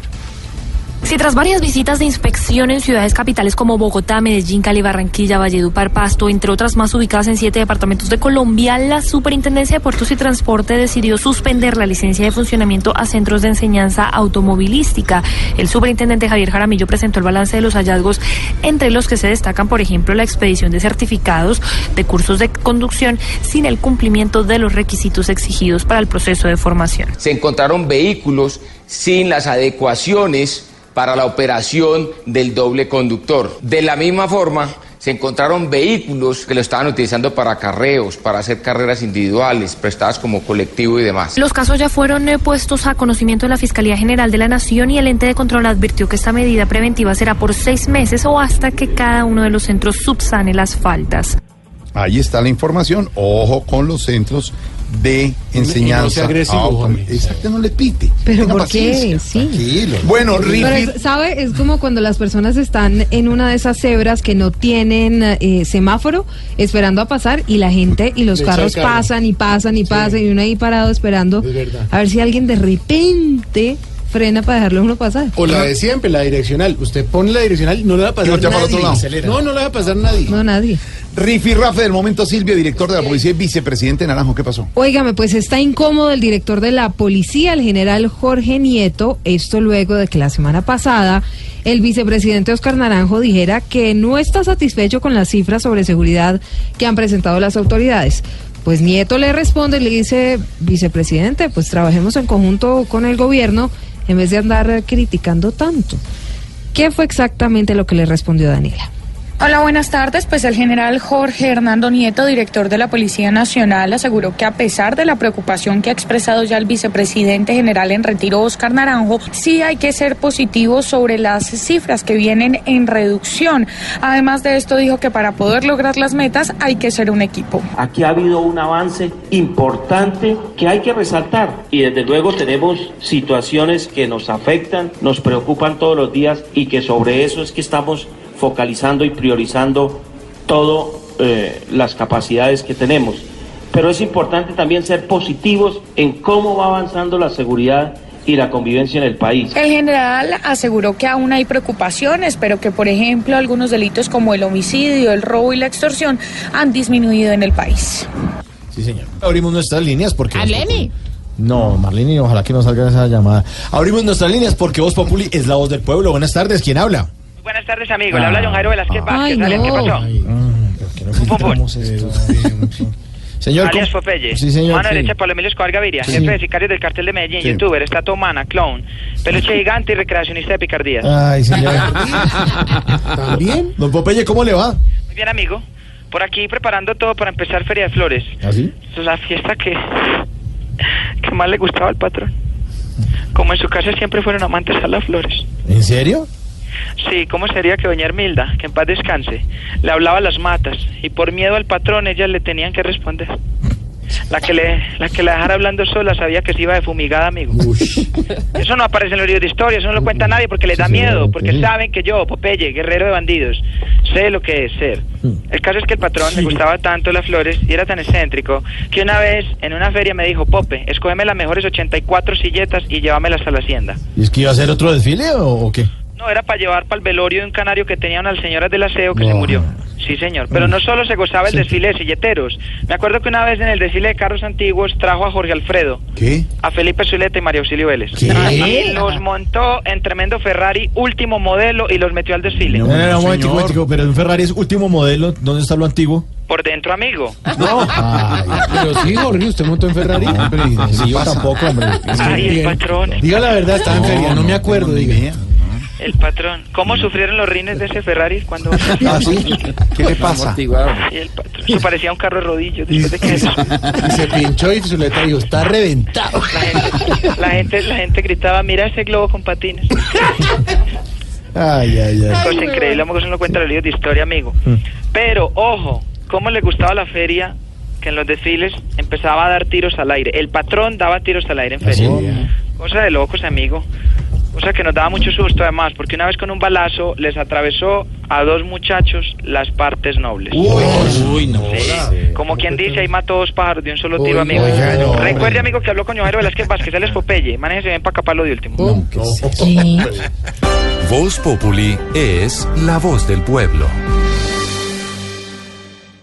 Si tras varias visitas de inspección en ciudades capitales como Bogotá, Medellín, Cali, Barranquilla, Valledupar, Pasto, entre otras más ubicadas en siete departamentos de Colombia, la Superintendencia de Puertos y Transporte decidió suspender la licencia de funcionamiento a centros de enseñanza automovilística. El superintendente Javier Jaramillo presentó el balance de los hallazgos, entre los que se destacan, por ejemplo, la expedición de certificados de cursos de conducción sin el cumplimiento de los requisitos exigidos para el proceso de formación. se encontraron vehículos sin las adecuaciones para la operación del doble conductor. De la misma forma, se encontraron vehículos que lo estaban utilizando para carreos, para hacer carreras individuales, prestadas como colectivo y demás. Los casos ya fueron eh, puestos a conocimiento de la Fiscalía General de la Nación y el ente de control advirtió que esta medida preventiva será por seis meses o hasta que cada uno de los centros subsane las faltas. Ahí está la información. Ojo con los centros de enseñanza. sea agresivo, autom- Jorge. Exacto, no le pite. Pero Tenga ¿por qué? Sí. Tranquilo. Bueno, Pero es- ¿sabe? Es como cuando las personas están en una de esas cebras que no tienen eh, semáforo esperando a pasar y la gente y los Le carros carro. pasan y pasan y pasan y uno ahí parado esperando Es a ver si alguien de repente frena para dejarlo a uno pasar. O la de siempre, la direccional. Usted pone la direccional, no le va a pasar para nadie. otro lado. No, no le va a pasar nadie. No, nadie. Riffy Rafe del momento Silvia, director de la policía y vicepresidente Naranjo. ¿Qué pasó? Óigame, pues está incómodo el director de la policía, el general Jorge Nieto, esto luego de que la semana pasada el vicepresidente Oscar Naranjo dijera que no está satisfecho con las cifras sobre seguridad que han presentado las autoridades. Pues Nieto le responde y le dice, vicepresidente, pues trabajemos en conjunto con el gobierno en vez de andar criticando tanto. ¿Qué fue exactamente lo que le respondió Daniela? Hola, buenas tardes. Pues el general Jorge Hernando Nieto, director de la Policía Nacional, aseguró que a pesar de la preocupación que ha expresado ya el vicepresidente general en retiro, Oscar Naranjo, sí hay que ser positivos sobre las cifras que vienen en reducción. Además de esto, dijo que para poder lograr las metas hay que ser un equipo. Aquí ha habido un avance importante que hay que resaltar y desde luego tenemos situaciones que nos afectan, nos preocupan todos los días y que sobre eso es que estamos focalizando y priorizando todas las capacidades que tenemos. Pero es importante también ser positivos en cómo va avanzando la seguridad y la convivencia en el país. El general aseguró que aún hay preocupaciones, pero que, por ejemplo, algunos delitos como el homicidio, el robo y la extorsión han disminuido en el país. Sí, señor. Abrimos nuestras líneas porque... Populi- No, Marlene, ojalá que no salga esa llamada. Abrimos nuestras líneas porque Voz Populi es la voz del pueblo. Buenas tardes, ¿quién habla? Buenas tardes, amigo. Le habla John Jairo Velázquez Vázquez. Ay, Dale, ¿Qué no. pasó? Ay, esto. Señor, Alias ¿cómo- Popeye. Sí, señor. Mano sí. derecha, Pablo Emilio Escobar Gaviria, Sí. jefe de sicarios del cartel de Medellín, Sí. youtuber, estatua humana, clown, peluche gigante y recreacionista de picardías. Ay, señor. ¿También? Don Popeye, ¿cómo le va? Muy bien, amigo. Por aquí preparando todo para empezar Feria de Flores. ¿Así? Es la fiesta que, que más le gustaba al patrón. Como en su casa siempre fueron amantes a las flores. ¿En serio? Sí, ¿cómo sería que doña Hermilda, que en paz descanse, le hablaba a las matas y por miedo al patrón ellas le tenían que responder? La que le, la que la dejara hablando sola sabía que se iba de fumigada, amigo. Eso no aparece en los libros de historia, eso no lo cuenta nadie porque les da miedo, porque saben que yo, Popeye, guerrero de bandidos, sé lo que es ser. El caso es que el patrón le gustaba tanto las flores y era tan excéntrico que una vez en una feria me dijo, Pope, escógeme las mejores 84 silletas y llévamelas a la hacienda. ¿Y es que iba a hacer otro desfile o qué? No, era para llevar para el velorio de un canario que tenía unas señoras del aseo que se murió. Sí, señor. Pero no solo se gozaba el desfile de silleteros. Me acuerdo que una vez en el desfile de carros antiguos trajo a Jorge Alfredo, ¿Qué? a Felipe Zuleta y María Auxilio Vélez. ¿Qué? Y los montó en tremendo Ferrari último modelo y los metió al desfile. No, no, no, pero un Ferrari es último modelo. ¿Dónde está lo antiguo? Por dentro, amigo. No. Ay, pero sí, Jorge, ¿usted montó en Ferrari? Hombre, sí, yo tampoco, hombre. Ay, el patrón. Diga la verdad, estaba en feria, no me acuerdo, diga. El patrón. ¿Cómo sufrieron los rines de ese Ferrari cuando... ¿Ah, sí? ¿Qué le pasa? Sí, el patrón. Eso parecía un carro de rodillos. Después de que eso. Y se pinchó y Zuleta dijo, está reventado. La gente, la gente, la gente gritaba, mira ese globo con patines. Ay, ay, ay. Cosa increíble, amigo, eso no cuenta los libros de historia, amigo. Pero, ojo, ¿cómo le gustaba la feria? Que en los desfiles empezaba a dar tiros al aire. El patrón daba tiros al aire en feria. Cosa de locos, amigo. Cosa que nos daba mucho susto, además, porque una vez con un balazo les atravesó a dos muchachos las partes nobles. Uy, no. Sí. Como quien dice, ahí mató dos pájaros de un solo tiro, Uy, amigo. no, Recuerde, amigo, que habló con Joaquín Velázquez Vázquez, él es Popeye. Manéjese bien para acá para lo de último. Voz Populi es la voz del pueblo.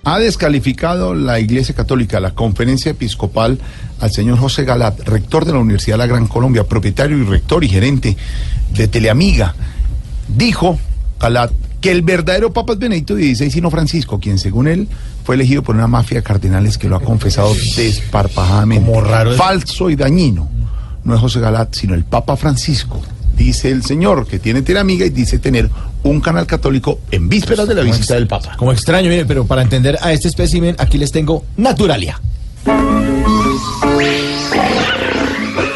Ha descalificado la Iglesia Católica, la Conferencia Episcopal, al señor José Galat, rector de la Universidad de la Gran Colombia, propietario y rector y gerente de Teleamiga. Dijo Galat que el verdadero Papa es Benedicto XVI y no Francisco, quien según él fue elegido por una mafia de cardenales que lo ha confesado desparpajadamente. Como raro Falso y dañino. No es José Galat, sino el Papa Francisco. Dice el señor que tiene Teleamiga y dice tener un canal católico en vísperas de la visita del Papa. Como extraño, mire, pero para entender a este espécimen, aquí les tengo Naturalia.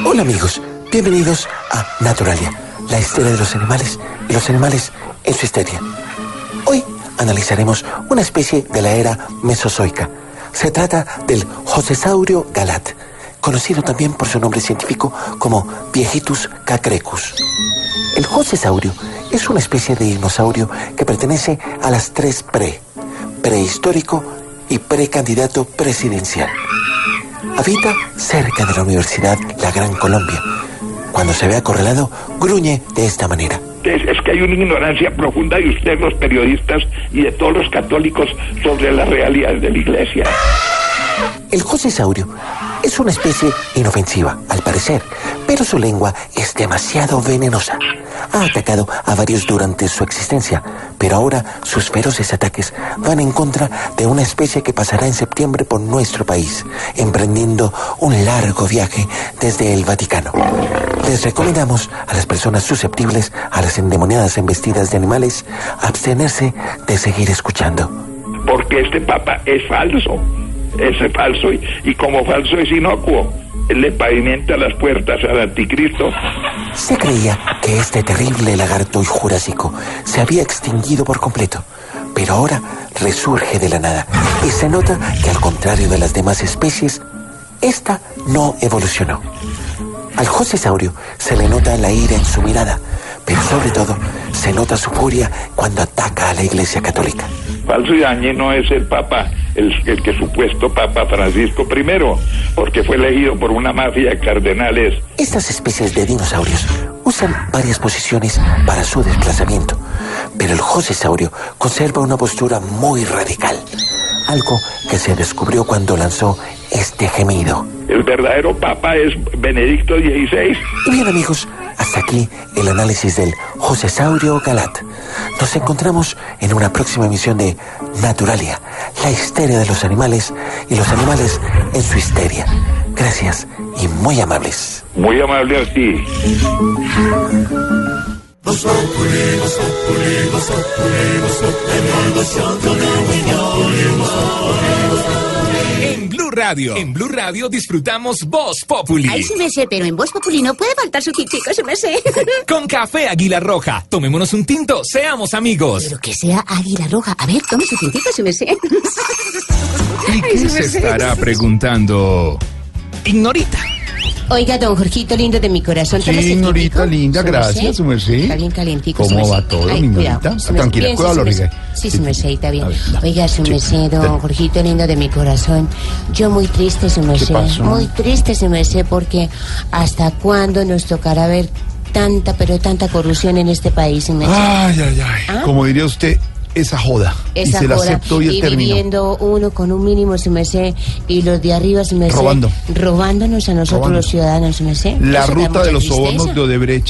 Hola amigos, bienvenidos a Naturalia, la historia de los animales y los animales en su histeria. Hoy analizaremos una especie de la era mesozoica. Se trata del Josesaurio galat, conocido también por su nombre científico como Viejitus cacrecus. El Josesaurio es una especie de dinosaurio que pertenece a las tres pre, prehistórico y precandidato presidencial. Habita cerca de la Universidad La Gran Colombia. Cuando se ve acorralado, gruñe de esta manera. Es, es que hay una ignorancia profunda de ustedes, los periodistas, y de todos los católicos sobre las realidades de la iglesia. El josesaurio es una especie inofensiva, al parecer, pero su lengua es demasiado venenosa. Ha atacado a varios durante su existencia, pero ahora sus feroces ataques van en contra de una especie que pasará en septiembre por nuestro país, emprendiendo un largo viaje desde el Vaticano. Les recomendamos a las personas susceptibles a las endemoniadas embestidas de animales abstenerse de seguir escuchando. Porque este papa es falso. Es falso y, como falso es inocuo. Le pavimenta las puertas al anticristo. Se creía que este terrible lagarto jurásico se había extinguido por completo, pero ahora resurge de la nada y se nota que al contrario de las demás especies, esta no evolucionó. Al josesaurio se le nota la ira en su mirada, pero sobre todo se nota su furia cuando ataca a la Iglesia Católica. Falso y dañino es el papa, el, el que supuesto papa Francisco I, porque fue elegido por una mafia de cardenales. Estas especies de dinosaurios usan varias posiciones para su desplazamiento, pero el josesaurio conserva una postura muy radical, algo que se descubrió cuando lanzó este gemido. El verdadero papa es Benedicto XVI. Y bien amigos, hasta aquí el análisis del Josesaurio Galat. Nos encontramos en una próxima emisión de Naturalia, la histeria de los animales y los animales en su histeria. Gracias y muy amables. Muy amable a ti. En Blue Radio, en Blue Radio disfrutamos Voz Populi. Ay, sí me sé, pero en Voz Populi no puede faltar su tintico, sí me sé. Con café Águila Roja. Tomémonos un tinto, seamos amigos. Pero que sea águila roja. A ver, tome su tintico, sí me sé. ¿Y Ay, qué sí se estará preguntando? Ignorita. Oiga, don Jorgito lindo de mi corazón. Sí, tintico, linda, gracias, su merced. Está bien. ¿Cómo su va todo, Ay, mi cuidado. Tranquila, cuidado, lo. Sí, su merced, está bien. Oiga, su Sí, merced, don ten. Jorgito lindo de mi corazón. Yo muy triste, su merced. pasó? Muy triste, su merced, porque ¿hasta cuándo nos tocará ver tanta, pero tanta corrupción en este país, su merced? Ay, ay, ay. ¿Ah? Como diría usted, esa joda. Esa y se la joda. acepto y el y término. viviendo uno con un mínimo, su merced, y los de arriba, su merced. Robando. Robándonos a nosotros Robando. los ciudadanos, su merced. La Eso ruta de los tristeza. sobornos de Odebrecht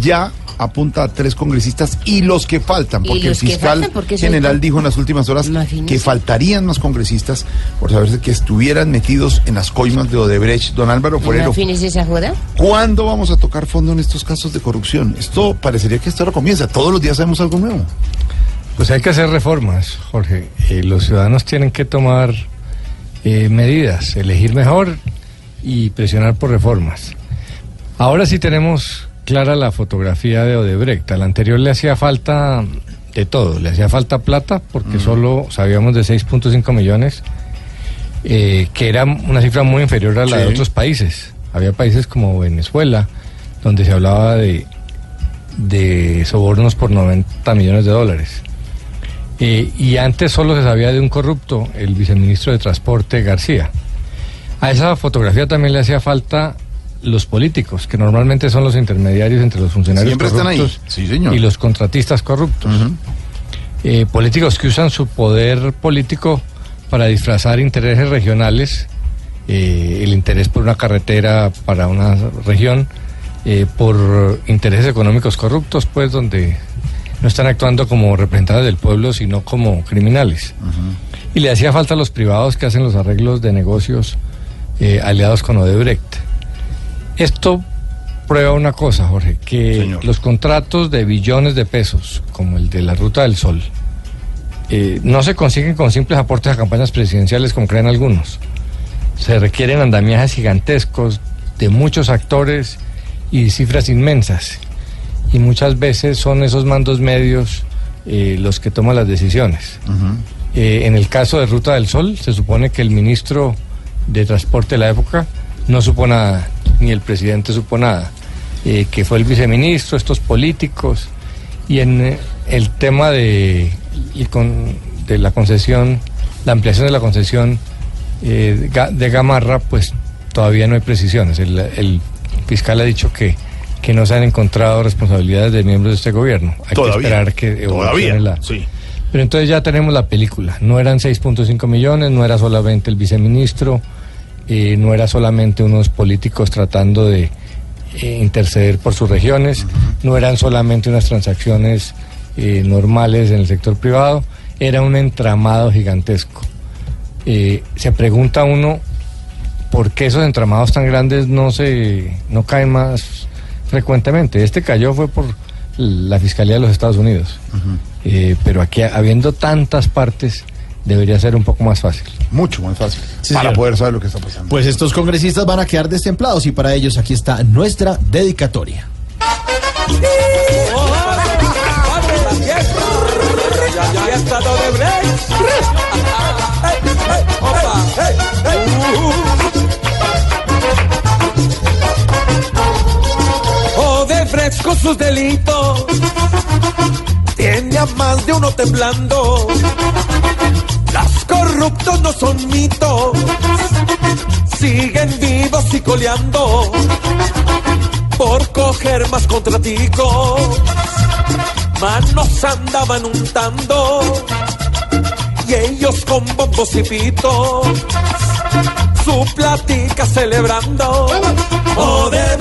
ya apunta a tres congresistas y los que faltan, Y porque el fiscal porque general dijo en las últimas horas que faltarían más congresistas por saberse que estuvieran metidos en las coimas de Odebrecht. Don Álvaro Forero, ¿Imagínese esa joda? ¿cuándo vamos a tocar fondo en estos casos de corrupción? Esto parecería que esto ahora comienza. Todos los días sabemos algo nuevo. Pues hay que hacer reformas, Jorge. Eh, los ciudadanos tienen que tomar eh, medidas, elegir mejor y presionar por reformas. Ahora sí tenemos clara la fotografía de Odebrecht. Al anterior le hacía falta de todo. Le hacía falta plata porque solo sabíamos de 6.5 millones, eh, que era una cifra muy inferior a la de otros países. Había países como Venezuela, donde se hablaba de, de sobornos por 90 millones de dólares. Eh, y antes solo se sabía de un corrupto, el viceministro de Transporte García. A esa fotografía también le hacía falta los políticos, que normalmente son los intermediarios entre los funcionarios Siempre están ahí. corruptos Sí, señor. y los contratistas corruptos. Eh, políticos que usan su poder político para disfrazar intereses regionales, eh, el interés por una carretera para una región, eh, por intereses económicos corruptos, pues donde no están actuando como representantes del pueblo, sino como criminales. Y le hacía falta a los privados que hacen los arreglos de negocios eh, aliados con Odebrecht. Esto prueba una cosa, Jorge, que los contratos de billones de pesos, como el de la Ruta del Sol, eh, no se consiguen con simples aportes a campañas presidenciales como creen algunos. Se requieren andamiajes gigantescos de muchos actores y cifras inmensas. Y muchas veces son esos mandos medios eh, los que toman las decisiones. Eh, en el caso de Ruta del Sol, se supone que el ministro de Transporte de la época no supo nada, ni el presidente supo nada, eh, que fue el viceministro, estos políticos, y en eh, el tema de, y con- de la concesión, la ampliación de la concesión eh, de Gamarra, pues todavía no hay precisiones. El, el fiscal ha dicho que, que no se han encontrado responsabilidades de miembros de este gobierno. Hay Todavía. que esperar que Todavía, la... sí. Pero entonces ya tenemos la película. No eran 6.5 millones, no era solamente el viceministro, eh, no era solamente unos políticos tratando de eh, interceder por sus regiones, no eran solamente unas transacciones eh, normales en el sector privado, era un entramado gigantesco. Se pregunta uno por qué esos entramados tan grandes no se no caen más frecuentemente. Este cayó fue por la Fiscalía de los Estados Unidos. Eh, pero aquí, habiendo tantas partes, debería ser un poco más fácil. Mucho más fácil. Sí, para señor. poder saber lo que está pasando. Pues estos congresistas van a quedar destemplados y para ellos aquí está nuestra dedicatoria. Con sus delitos tiene a más de uno temblando. Los corruptos no son mitos, siguen vivos y coleando por coger más contraticos. Manos andaban untando y ellos con bombos y pitos su platica celebrando. Odebrecht,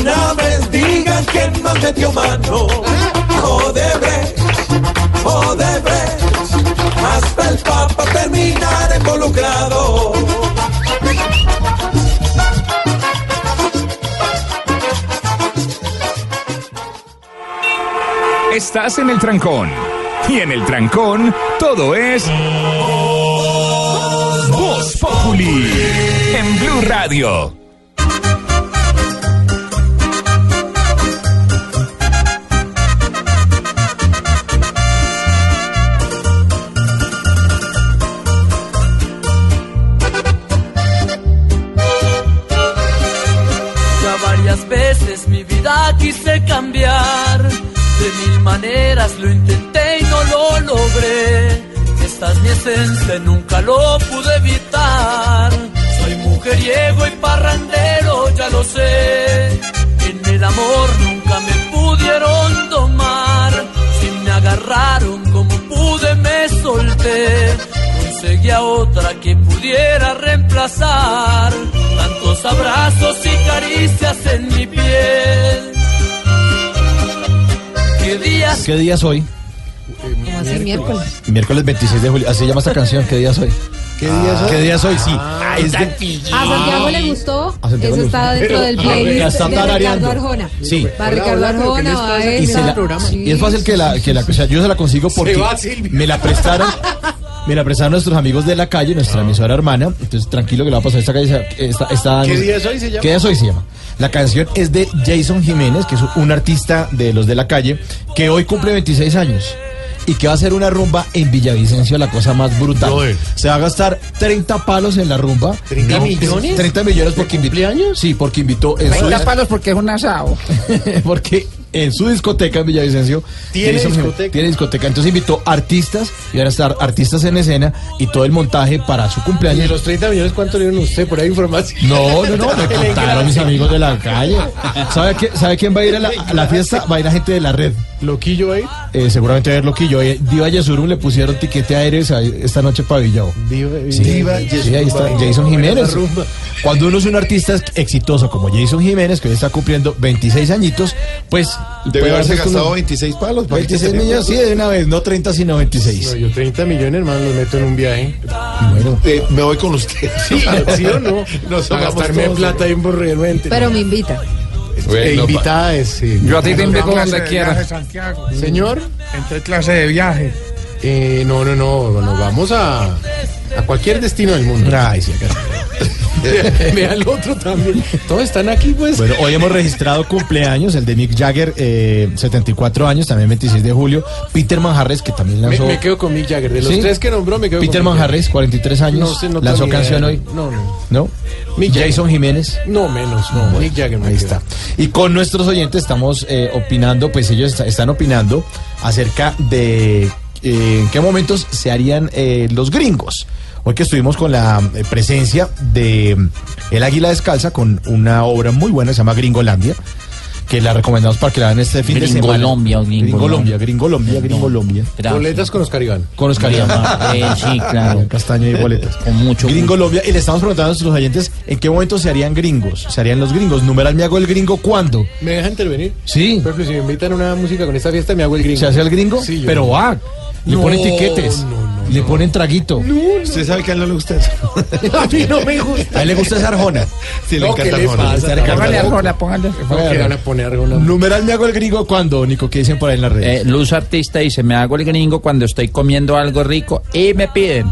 una vez digan quién metió mano. Odebrecht, Odebrecht, hasta el Papa terminar involucrado. Estás en el trancón. Y en el trancón, todo es. Voz Populi. En Blue Radio. Solté. Conseguí a otra que pudiera reemplazar tantos abrazos y caricias en mi piel. ¿Qué días? ¿Qué día es hoy? Como así, miércoles. Miércoles 26 de julio. Así se llama esta canción. ¿Qué día es hoy? ¿Qué día es hoy? ¿Qué día es hoy? Sí. Ah, Es de- Eso le está dentro del Pero- playlist Ya está de Ricardo. Arjona. Sí. Va Ricardo Arjona, va Y, se la- y es fácil que la, que la, o sea, yo se la consigo porque va, Silvia. me la prestaron, me la prestaron nuestros amigos de la calle, nuestra emisora hermana. Entonces, tranquilo que le va a pasar esta calle. Esta, esta- ¿Qué día es hoy se llama? ¿Qué día es hoy se llama? La canción es de Jason Jiménez, que es un artista de los de la calle, que hoy cumple 26 años. Y que va a hacer una rumba en Villavicencio, la cosa más brutal. Se va a gastar 30 palos en la rumba. ¿30 Y- millones? 30 millones porque invitó. Sí, porque invitó en su 30 palos porque es un asado. porque en su discoteca en Villavicencio ¿Tiene discoteca? tiene discoteca. Entonces invitó artistas y van a estar artistas en escena y todo el montaje para su ¿Y cumpleaños. de los 30 millones cuánto le dieron usted? Por ahí información. No, no, no, me contaron mis amigos de la calle. ¿Sabe, qué- ¿Sabe quién va a ir a la, a la fiesta? Va a ir la gente de la red. ¿Loquillo va a ir? Eh, seguramente va a ir Loquillo. Eh, Diva Yesurum le pusieron tiquete aéreo esa- esta noche para Villao. Diva, Sí, Diva, sí, ahí está Yesurum. Jason Jiménez. Cuando uno es un artista exitoso como Jason Jiménez, que hoy está cumpliendo 26 añitos, pues... Debe haberse gastado un- 26 palos. ¿para qué 26 se- millones, sí, de una vez, no 30 sino 26. No, yo 30 millones, hermano, los meto en un viaje. Bueno, Eh, me voy con usted. ¿Sí, ¿sí o no? Nos a gastarme todos. plata en borrealmente. Pero me invita. E invitada es, sí. Yo a ti te invito donde de quieras. Señor. Entre clase de viaje. Eh, no, no, no, nos vamos a, a cualquier destino del mundo. Ay, sí, acá. Vea el otro también. Todos están aquí, pues. Bueno, hoy hemos registrado cumpleaños, el de Mick Jagger, eh, 74 años, también 26 de julio. Peter Manjarres, que también me, lanzó... me quedo con Mick Jagger. De los ¿Sí? tres que nombró, me quedo Peter con Mick Manjarres, 43 años, No sé, no lanzó canción hoy. No, no. ¿No? Mick Jagger. Jason Jiménez. No, menos, no. Mick Jagger me Ahí quedo. está. Y con nuestros oyentes estamos eh, opinando, pues ellos est- están opinando acerca de eh, en qué momentos se harían eh, los gringos. Hoy que estuvimos con la eh, presencia de mm, El Águila Descalza con una obra muy buena, se llama Gringolandia, que la recomendamos para que la vean este fin de semana. Gringolombia, Gringolombia, Gringolombia, Gringolombia. Boletas con Oscar Iván. Con Oscar Iván. Eh, sí, claro. Castaño y boletas. Con mucho gusto. Gringolombia. Y le estamos preguntando a nuestros oyentes en qué momento se harían gringos. Se harían los gringos. Numeral me hago el gringo cuándo. ¿Me deja intervenir? Sí. Por ejemplo, si me invitan a una música con esta fiesta, me hago el gringo. ¿Se hace el gringo? Sí, yo Pero no. va. Le No, ponen tiquetes. Le ponen traguito. Usted sabe que a él no le gusta eso. a mí no me gusta. A él le gusta esa arjona. Sí, le No, encanta ¿qué le Arjona. Le Póngale Arjona. Arjona, póngale. ¿Por qué van a poner algo? Numeral me hago el gringo cuándo, Nico. ¿Qué dicen por ahí en las redes? Eh, Luz Artista dice, me hago el gringo cuando estoy comiendo algo rico y me piden.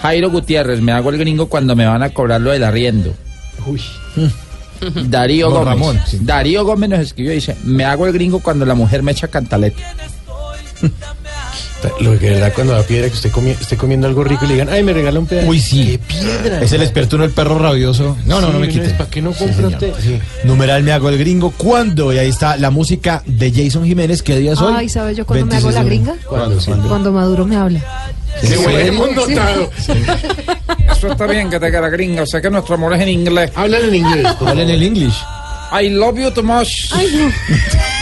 Jairo Gutiérrez, me hago el gringo cuando me van a cobrar lo del arriendo. Uy. Darío Don Gómez. Ramón, sí. Darío Gómez nos escribió y dice, me hago el gringo cuando la mujer me echa cantaleta. Lo que da cuando da piedra que usted comi- esté comiendo algo rico y le digan, ay, me regala un pedazo. Uy, sí. ¡Qué piedra! Es el experto en el perro rabioso. No, no, no me Sí, quiten. ¿Para qué no Sí, compra usted? Sí. Numeral me hago el gringo cuándo. Y ahí está la música de Jason Jiménez. ¿Qué día es hoy? Ay, ¿sabes yo cuándo me hago 26 la gringa? ¿Cuándo? ¿Cuándo? Cuando Maduro me habla. ¿En Qué. Eso está bien que te queda gringo. Sé que nuestro amor es en inglés. Hablan en inglés. Hablan en English. I love you too much. Ay, no.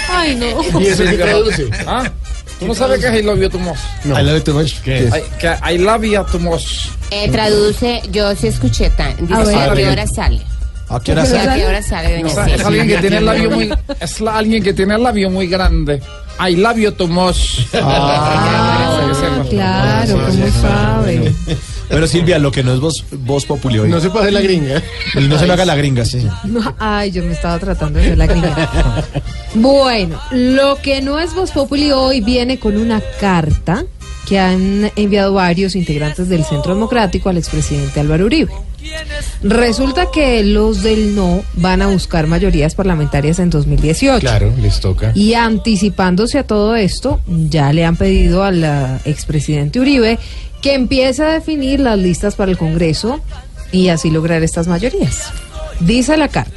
Ay, no. ¿Y eso qué traduce? ¿Ah? ¿Tú no sabes qué es I love you too much? I love you too much. ¿Qué es? I, que I love you too much. Eh, traduce, yo sí escuché tan. A Dice, ver. ¿a qué hora sale? ¿A qué hora ¿A sale? qué hora sale, No, es alguien que tiene el labio muy, es la- alguien que tiene el labio muy grande. I labio to mos. Ah, claro, ¿cómo sabe? Pero Silvia, lo que no es voz, voz populi hoy. No se puede hacer la gringa. Y no se me haga la gringa, sí. No, ay, yo me estaba tratando de hacer la gringa. Bueno, lo que no es Voz Populi hoy viene con una carta que han enviado varios integrantes del Centro Democrático al expresidente Álvaro Uribe. Resulta que los del no van a buscar mayorías parlamentarias en 2018. Claro, les toca. Y anticipándose a todo esto, ya le han pedido al ah, expresidente Uribe que empiece a definir las listas para el Congreso y así lograr estas mayorías. Dice la carta.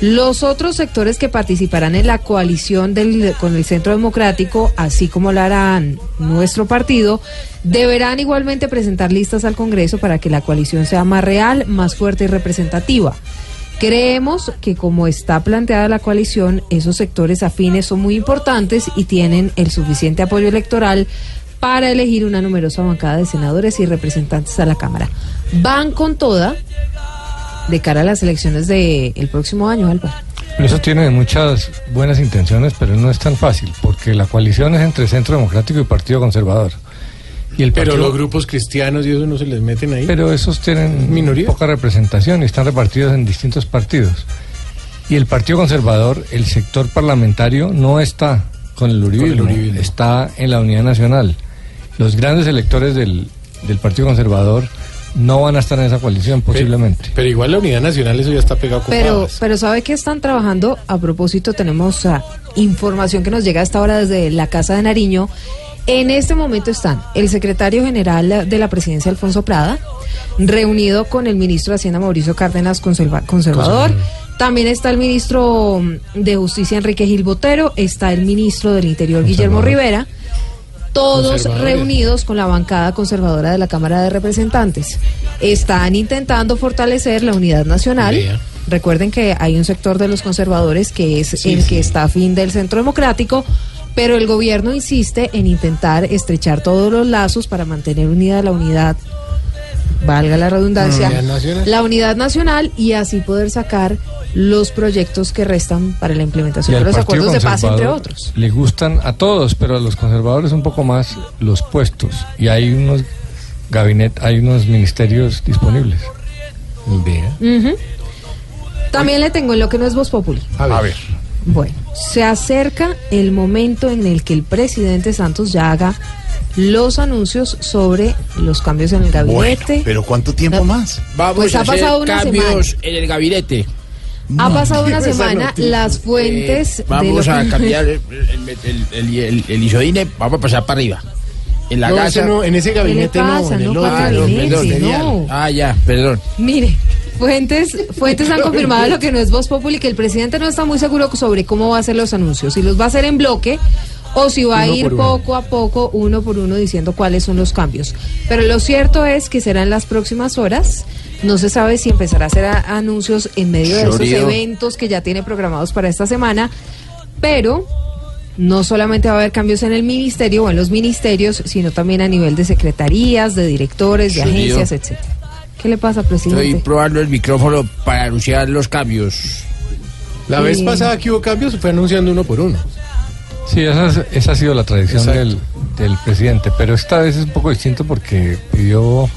Los otros sectores que participarán en la coalición con el Centro Democrático, así como lo harán nuestro partido, deberán igualmente presentar listas al Congreso para que la coalición sea más real, más fuerte y representativa. Creemos que como está planteada la coalición, esos sectores afines son muy importantes y tienen el suficiente apoyo electoral para elegir una numerosa bancada de senadores y representantes a la Cámara. Van con toda de cara a las elecciones del próximo año, Álvaro. Eso tiene muchas buenas intenciones, pero no es tan fácil, porque la coalición es entre Centro Democrático y Partido Conservador. Y el Pero los grupos cristianos y eso no se les meten ahí. Pero esos tienen Minoría. poca representación y están repartidos en distintos partidos. Y el Partido Conservador, el sector parlamentario, no está con el uribismo, Con el uribismo. está en la unidad nacional. Los grandes electores del, del Partido Conservador no van a estar en esa coalición, posiblemente. Pero igual la unidad nacional, eso ya está pegado con Pero, pavas. pero ¿sabe que están trabajando? A propósito, tenemos ah, información que nos llega a esta hora desde la Casa de Nariño. En este momento están el secretario general de la presidencia, Alfonso Prada, reunido con el ministro de Hacienda, Mauricio Cárdenas, conserva- conservador. También está el ministro mm, de Justicia, Enrique Gil Botero. Está el ministro del Interior, Guillermo Rivera. Todos reunidos con la bancada conservadora de la Cámara de Representantes. Están intentando fortalecer la unidad nacional. Recuerden que hay un sector de los conservadores que es Sí, el sí. que está a fin del centro democrático, pero el gobierno insiste en intentar estrechar todos los lazos para mantener unida la unidad, valga la redundancia, Unidad nacional. la unidad nacional y así poder sacar los proyectos que restan para la implementación de los acuerdos de paz, entre otros. Le gustan a todos, pero a los conservadores un poco más los puestos. Y hay unos gabinetes, hay unos ministerios disponibles. Vea. También le tengo en lo que no es Voz Populi. A ver. Bueno, se acerca el momento en el que el presidente Santos ya haga los anuncios sobre los cambios en el gabinete. Pero ¿cuánto tiempo más? Vamos Pues a ha hacer pasado una cambios en el gabinete. ha pasado una semana, las fuentes Eh, de vamos a cambiar el, el, el, el- el isodine, vamos a pasar para arriba. En la No, casa. no, en ese gabinete ¿Qué le no, pasa? en el No, otro. perdón. no. Ah, ya, perdón. Mire, fuentes, fuentes han confirmado lo que no es Voz Populi, que el presidente no está muy seguro sobre cómo va a hacer los anuncios, si los va a hacer en bloque o si va a ir uno. poco a poco, uno por uno, diciendo cuáles son los cambios. Pero lo cierto es que será en las próximas horas. No se sabe si empezará a hacer a- anuncios en medio de esos eventos que ya tiene programados para esta semana, pero no solamente va a haber cambios en el ministerio o en los ministerios, sino también a nivel de secretarías, de directores, de Chorido. agencias, etcétera. ¿Qué le pasa, presidente? Estoy probando el micrófono para anunciar los cambios. La vez pasada que hubo cambios se fue anunciando uno por uno. Sí, esa, es- esa ha sido la tradición del, del presidente, pero esta vez es un poco distinto porque pidió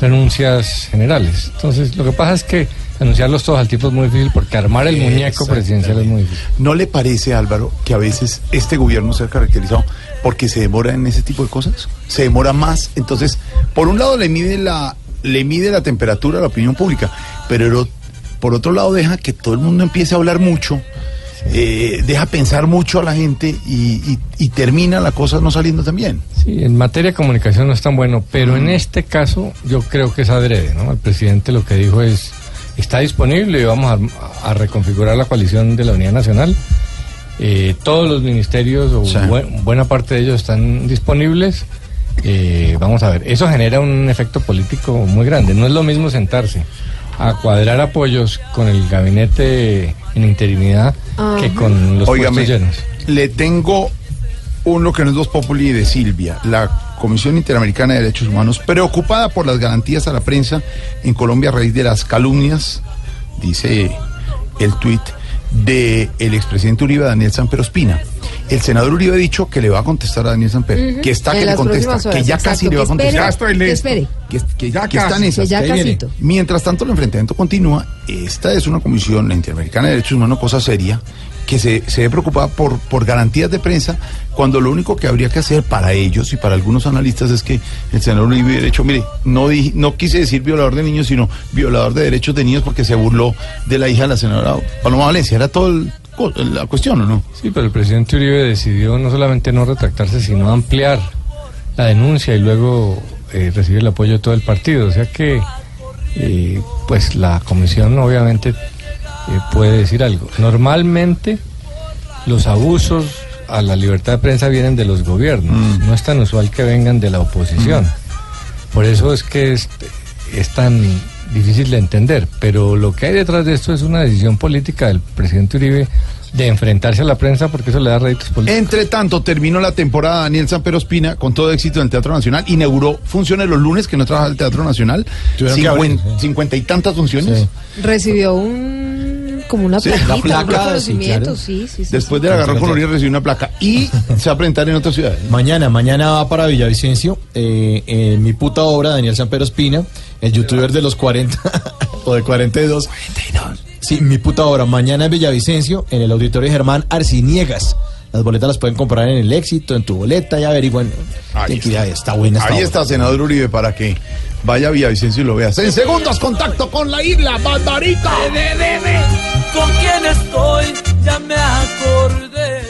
renuncias generales. Entonces, lo que pasa es que anunciarlos todos al tiempo es muy difícil porque armar el muñeco presidencial es muy difícil. ¿No le parece, Álvaro, que a veces este gobierno se ha caracterizado porque se demora en ese tipo de cosas? Se demora más. Entonces, por un lado le mide la, le mide la temperatura a la opinión pública, pero por otro lado deja que todo el mundo empiece a hablar mucho, eh, deja pensar mucho a la gente y, y- y termina la cosa no saliendo tan bien. Sí, en materia de comunicación no es tan bueno, pero en este caso yo creo que es adrede, ¿no? El presidente lo que dijo es, está disponible y vamos a, a reconfigurar la coalición de la Unidad Nacional. Eh, todos los ministerios, o buen- buena parte de ellos están disponibles. Eh, vamos a ver, eso genera un efecto político muy grande. No es lo mismo sentarse a cuadrar apoyos con el gabinete en interinidad que con los Óigame, puestos llenos. Le tengo uno que no es dos populi de Silvia, la Comisión Interamericana de Derechos Humanos, preocupada por las garantías a la prensa en Colombia a raíz de las calumnias dice el tuit de el expresidente Uribe, Daniel Samper Ospina. El senador Uribe ha dicho que le va a contestar a Daniel Samper, Ujú. que está En que le contesta, horas, que ya exacto, casi le va a que contestar. Ya estoy que listo. espere. Que, que- Ya que están casi, esas. que ya. Mientras tanto, el enfrentamiento continúa. Esta es una comisión interamericana de derechos humanos, cosa seria, que se, se ve preocupada por, por garantías de prensa, cuando lo único que habría que hacer para ellos y para algunos analistas es que el senador Uribe hubiera dicho, mire, no, di- no quise decir violador de niños, sino violador de derechos de niños porque se burló de la hija de la senadora Paloma Valencia. Era todo el- la cuestión, ¿o no? Sí, pero el presidente Uribe decidió no solamente no retractarse, sino ampliar la denuncia y luego eh, recibir el apoyo de todo el partido. O sea que, eh, pues la comisión obviamente eh, puede decir algo. Normalmente los abusos a la libertad de prensa vienen de los gobiernos. No es tan usual que vengan de la oposición. Por eso es que es, es tan difícil de entender. Pero lo que hay detrás de esto es una decisión política del presidente Uribe de enfrentarse a la prensa porque eso le da réditos políticos. Entre tanto, terminó la temporada Daniel Samper Ospina con todo éxito en el Teatro Nacional. Inauguró funciones los lunes que no trabaja el Teatro Nacional. Cincuenta y tantas funciones. Recibió un como una Sí, plaquita, un placa, sí, reconocimiento, claro. sí, sí, sí. Después sí. del agarrón con Uribe recibió una placa y se va a presentar en otras ciudades. Mañana, mañana va para Villavicencio, eh, en mi puta obra, Daniel Sanpero Espina, el youtuber de los 40 o de 42. 42. Sí, mi puta obra, mañana en Villavicencio, en el auditorio Germán Arciniegas. Las boletas las pueden comprar en el éxito, en tu boleta, y averiguan. Tienen que ir a- está buena esta Ahí está, senador Uribe, para que vaya a Villavicencio y lo veas. En segundos, contacto con la isla, Barbarita. ¿Con quién estoy? Ya me acordé.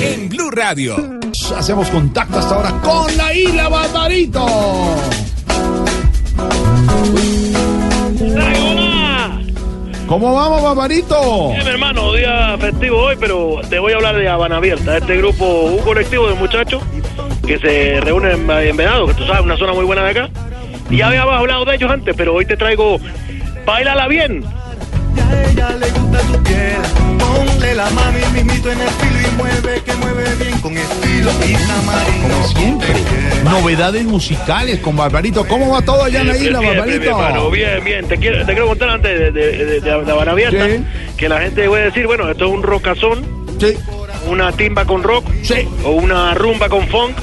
En Blue Radio. Hacemos contacto hasta ahora con la isla, Barbarito. ¿Cómo vamos, Barbarito? Bien, mi hermano, día festivo hoy, pero te voy a hablar de Habana Abierta, este grupo, un colectivo de muchachos que se reúnen en, en Venado, que tú sabes, una zona muy buena de acá. Y ya habíamos hablado de ellos antes, pero hoy te traigo Bailala Bien. Ella le gusta tu piel. Ponle la mano y mismito en el filo y mueve, que mueve bien con estilo y tamarino. Como siempre. Novedades musicales con Barbarito. ¿Cómo va todo allá en la isla, Barbarito? bien, bien. Te quiero, te quiero contar antes de, de, de- de Habana Abierta Sí. que la gente puede decir, bueno, esto es un rockazón, una timba con rock, o una rumba con funk,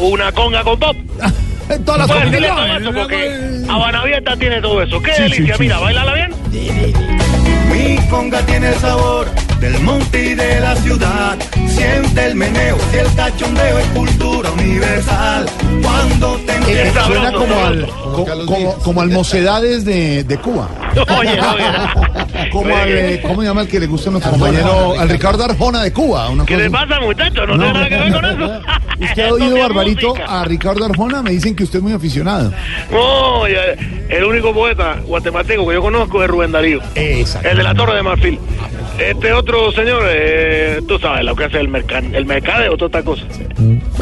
o una conga con pop. todas las Puedes decirle todo eso porque tiene todo eso. ¡Qué Sí, delicia! sí, sí, Mira, bailala bien. Mi conga tiene sabor del monte y de la ciudad. Siente el meneo y el cachondeo es cultura universal. Cuando te Eh, suena como al, co- como, como al Mocedades de, de Cuba. Oye, oye. Como al, eh, ¿Cómo se llama el que le gusta a nuestro compañero? Al Ricardo Arjona de Cuba. Una ¿Qué cosa le pasa, muchachos? No, tiene nada que ver con eso. ¿Usted ha oído, Barbarito, a Ricardo Arjona? Me dicen que usted es muy aficionado. No, el único poeta guatemalteco que yo conozco es Rubén Darío. Exacto. El de la Torre de Marfil. Este otro señor, eh, tú sabes lo que hace el, mercado el mercadeo, toda esta cosa.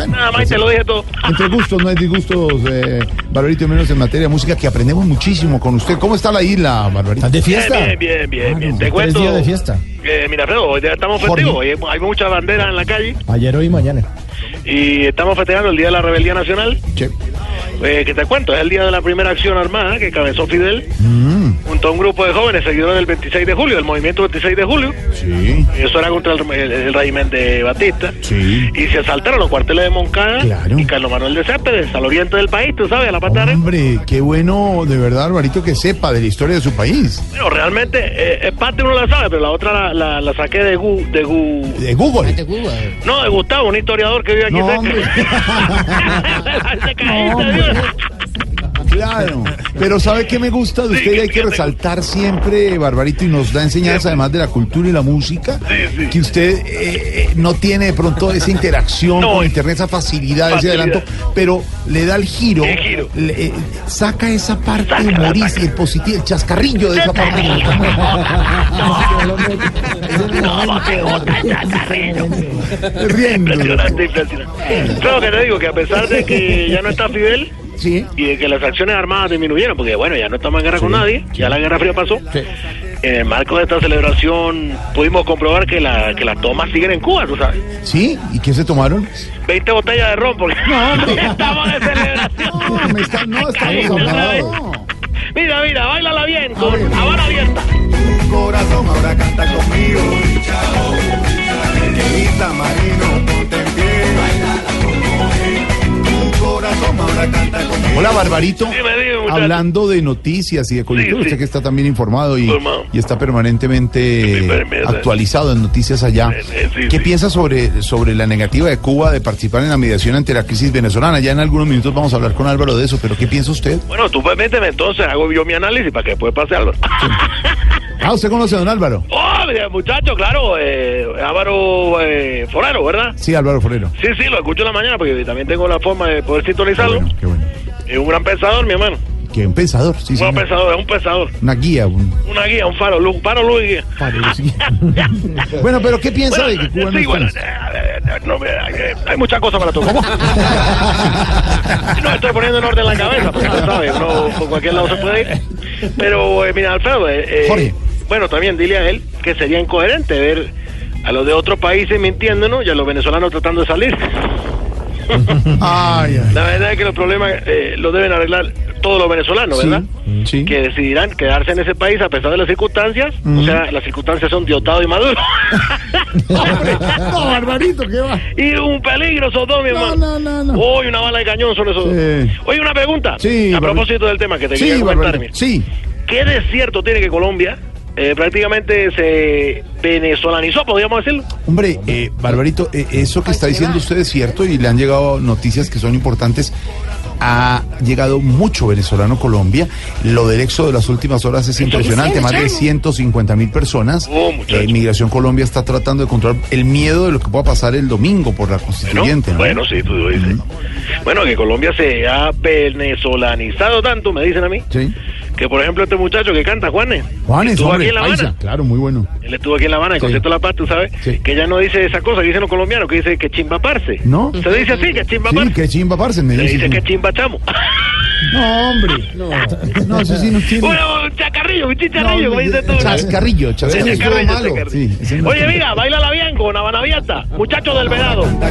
Nada más, te lo dije todo. Entre gustos, no hay disgustos, eh, Barbarito, y menos en materia de música, que aprendemos muchísimo con usted. ¿Cómo está la isla, Barbarito? ¿Estás de Bien, bien, bien, bien. bien. Te cuento. días de fiesta. eh, mira, Alfredo, hoy día estamos festivos. Hoy hay, muchas banderas en la calle Ayer, hoy y mañana. y estamos festejando el Día de la Rebeldía Nacional. Eh, que te cuento, es el día de la primera acción armada que cabezó Fidel junto a un grupo de jóvenes seguidores del 26 de julio, del movimiento 26 de julio. Sí. Eso era contra el, el- el régimen de Batista. Sí. Y se asaltaron los cuarteles de Moncada Claro. y Carlos Manuel de Céspedes, al oriente del país, tú sabes, a la pata de Hombre, qué bueno, de verdad, Barbarito, que sepa de la historia de su país. Bueno, realmente, eh, es parte uno la sabe, pero la otra la, la- la saqué de, Gu, de, Gu- De Google. No, de Gustavo, un historiador que vive aquí No, cerca. hombre. Te caíste, No, Dios. Claro, pero ¿sabe qué me gusta de usted? Y hay que resaltar siempre, Barbarito, y nos da enseñanza además de la cultura y la música, que usted eh, eh, no tiene de pronto esa interacción con Internet, esa facilidad, ese Facilidad. adelanto, pero le da el giro, le- eh, saca esa parte humorística, el positivo, el chascarrillo de esa parte. Riendo. Impresionante, impresionante. Claro que te digo que a pesar de que ya no está Fidel y de que las acciones armadas disminuyeron, porque bueno, ya no estamos en guerra con nadie, ya la Guerra Fría pasó, en el marco de esta celebración pudimos comprobar que, la, que las tomas siguen en Cuba, tú sabes. ¿Sí? ¿Y qué se tomaron? 20 botellas de ron, porque No, estamos de celebración. No, me está- no estamos hablando. Mira, mira, bailala bien, con Habana abierta. corazón ahora canta conmigo. Pequeñita Marino, Hola, Barbarito. Hablando de noticias y de coyuntura, usted que está también informado y, está permanentemente actualizado en noticias allá. ¿Qué piensa sobre, sobre la negativa de Cuba de participar en la mediación ante la crisis venezolana? Ya en algunos minutos vamos a hablar con Álvaro de eso, pero ¿qué piensa usted? Bueno, tú permíteme entonces, hago yo mi análisis para que después pase algo. Ah, ¿usted conoce a don Álvaro? oh, muchacho, claro, eh, Álvaro eh, Forero, ¿verdad? Sí, Álvaro Forero. Sí, sí, lo escucho en la mañana porque también tengo la forma de poder sintonizarlo. Qué bueno. Es un gran pensador, mi hermano. Que un pensador, sí, un sí. gran pensador, es un pensador. Una guía. un- Una guía, un faro, un faro, luz y guía. Bueno, pero ¿qué piensa de que Cuba no sí, bueno, eh, eh, no, eh, hay muchas cosas para tocar. no estoy poniendo en orden la cabeza, porque tú sabes, uno por cualquier lado se puede ir. Pero, eh, mira, Alfredo, eh, Jorge. bueno, también dile a él que sería incoherente ver a los de otros países mintiéndonos y a los venezolanos tratando de salir. Ay, ay. La verdad es que los problemas eh, los deben arreglar todos los venezolanos, ¿verdad? Sí. Que decidirán quedarse en ese país a pesar de las circunstancias. O sea, las circunstancias son Diosdado y Maduro. No, Barbarito, ¿qué va? y un peligro esos dos, mi hermano. no, no, no. Hoy una bala de cañón son esos dos. Sí. Oye, una pregunta. Sí, a propósito del tema que te quería comentar. Sí. ¿Qué desierto tiene que Colombia eh, prácticamente se venezolanizó, podríamos decirlo? Hombre, eh, Barbarito, eh, eso que está diciendo usted es cierto y le han llegado noticias que son importantes. Ha llegado mucho venezolano a Colombia. Lo del éxodo de las últimas horas es impresionante. Más de 150 mil personas. Oh. Eh, Migración Colombia está tratando de controlar el miedo de lo que pueda pasar el domingo por la constituyente. ¿no? Bueno, sí, tú dices. Bueno, que Colombia se ha venezolanizado tanto, me dicen a mí, Sí. Que por ejemplo este muchacho que canta, Juanes, Juanes, estuvo hombre, aquí en La Habana. paisa, claro, muy bueno. Él estuvo aquí en La Habana, el Sí. concierto de La Paz, tú sabes, Sí. que ya no dice esa cosa que dicen los colombianos, que dice que chimbaparse. ¿No? Se dice así, que Sí, chimbaparse. que chimba parce, me Se dice. dice que chimbachamo. No, hombre. No, no, eso sí no tiene. Bueno, un chacarrillo, un No, chicharrillo, como dices tú. Chascarrillo, chascarrillo. Chacarrillo, malo. chacarrillo. Sí, no- Oye, mira, bailala bien con Habana abierta. Muchachos del Venado. Con todo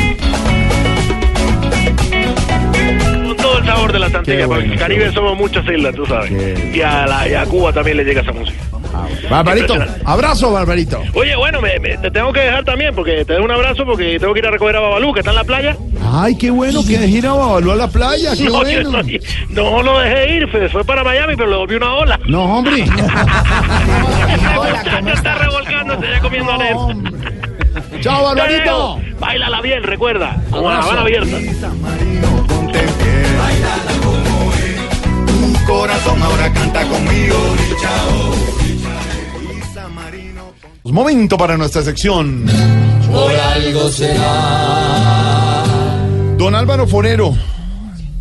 el sabor de la Antillas, Qué porque bueno, el Caribe bueno. somos muchas islas, tú sabes. Y a, la, y a Cuba también le llega esa música. Barbarito, Impresionante. abrazo, Barbarito. Oye, bueno, me, me- te tengo que dejar también, porque te doy un abrazo, porque tengo que ir a recoger a Babalú, que está en la playa. Ay, qué bueno que deje ir a Babalú a la playa, qué no, bueno. no, no lo dejé ir, fue, fue para Miami, pero le volví una ola. No, hombre. Ya está revolcándose, ya comiendo arena. Chao, Barbarito. Bailala bien, recuerda. Con la. Habana abierta. Corazón ahora canta conmigo. Pues, Momento para nuestra sección. Por algo será. Don Álvaro Forero,